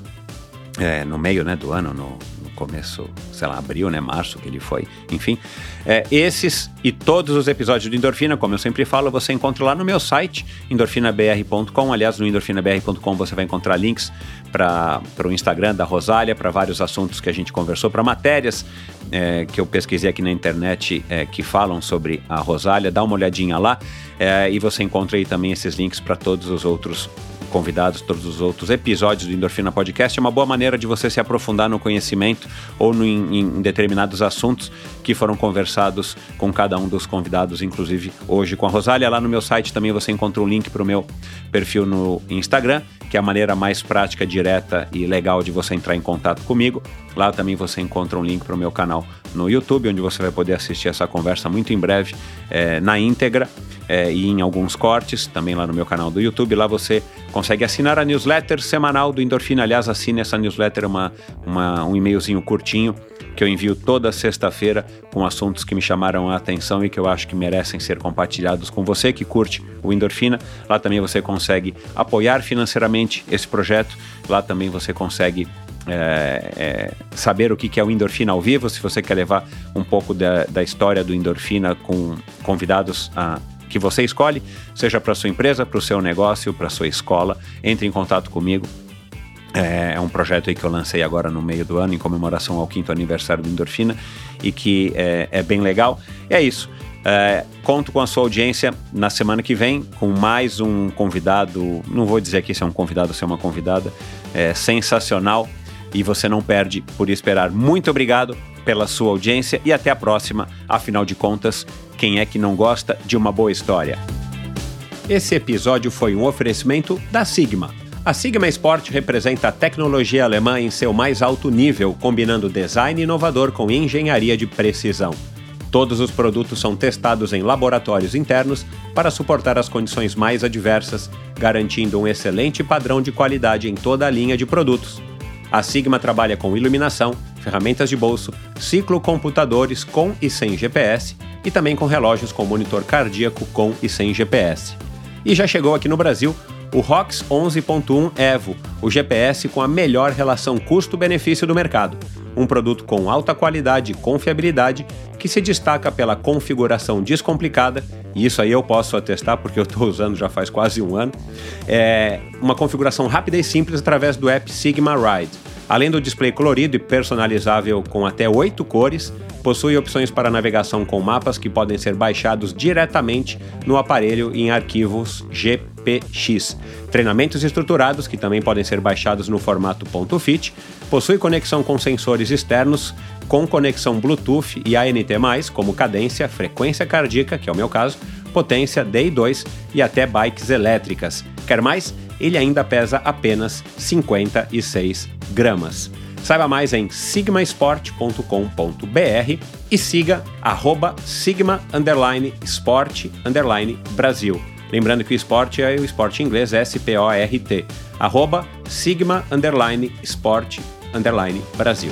É, no meio né, do ano, no, começo, sei lá, abril, né, março que ele foi, enfim. É, esses e todos os episódios do Endorfina, como eu sempre falo, você encontra lá no meu site, endorfinabr.com. Aliás, no endorfinabr.com você vai encontrar links para o Instagram da Rosália, para vários assuntos que a gente conversou, para matérias é, que eu pesquisei aqui na internet é, que falam sobre a Rosália. Dá uma olhadinha lá é, e você encontra aí também esses links para todos os outros convidados, todos os outros episódios do Endorfina Podcast. É uma boa maneira de você se aprofundar no conhecimento ou no, em, em, determinados assuntos que foram conversados com cada um dos convidados, inclusive hoje com a Rosália. Lá no meu site também você encontra um link para o meu perfil no Instagram, que é a maneira mais prática, direta e legal de você entrar em contato comigo. Lá também você encontra um link para o meu canal no YouTube, onde você vai poder assistir essa conversa muito em breve é, na íntegra é, e em alguns cortes, também lá no meu canal do YouTube. Lá você consegue assinar a newsletter semanal do Endorfina. Aliás, assine essa newsletter, uma, uma, um e-mailzinho curtinho que eu envio toda sexta-feira com assuntos que me chamaram a atenção e que eu acho que merecem ser compartilhados com você que curte o Endorfina. Lá também você consegue apoiar financeiramente esse projeto. Lá também você consegue é, é, saber o que é o Endorfina ao vivo, se você quer levar um pouco da, da história do Endorfina com convidados a que você escolhe, seja para sua empresa, para o seu negócio, para sua escola, entre em contato comigo. É, é um projeto aí que eu lancei agora no meio do ano, em comemoração ao quinto aniversário do Endorfina, e que é, é bem legal. E é isso. É, conto com a sua audiência na semana que vem com mais um convidado. Não vou dizer aqui se é um convidado ou se é uma convidada. É sensacional e você não perde por esperar. Muito obrigado pela sua audiência e até a próxima. Afinal de contas, quem é que não gosta de uma boa história? Esse episódio foi um oferecimento da Sigma. A Sigma Sport representa a tecnologia alemã em seu mais alto nível, combinando design inovador com engenharia de precisão. Todos os produtos são testados em laboratórios internos para suportar as condições mais adversas, garantindo um excelente padrão de qualidade em toda a linha de produtos. A Sigma trabalha com iluminação, ferramentas de bolso, ciclocomputadores com e sem GPS e também com relógios com monitor cardíaco com e sem GPS. E já chegou aqui no Brasil o ROX 11.1 Evo, o GPS com a melhor relação custo-benefício do mercado. Um produto com alta qualidade e confiabilidade que se destaca pela configuração descomplicada, e isso aí eu posso atestar porque eu estou usando já faz quase um ano. É uma configuração rápida e simples através do app Sigma Ride. Além do display colorido e personalizável com até oito cores, possui opções para navegação com mapas que podem ser baixados diretamente no aparelho em arquivos GPX. Treinamentos estruturados que também podem ser baixados no formato .fit. Possui conexão com sensores externos com conexão Bluetooth e ANT+, como cadência, frequência cardíaca, que é o meu caso, potência DI2 e até bikes elétricas. Quer mais? Ele ainda pesa apenas 56 gramas. Saiba mais em sigmasport.com.br e siga arroba sigma underline underline Brasil. Lembrando que o esporte é o esporte inglês S-P-O-R-T. Arroba sigma underline underline Brasil.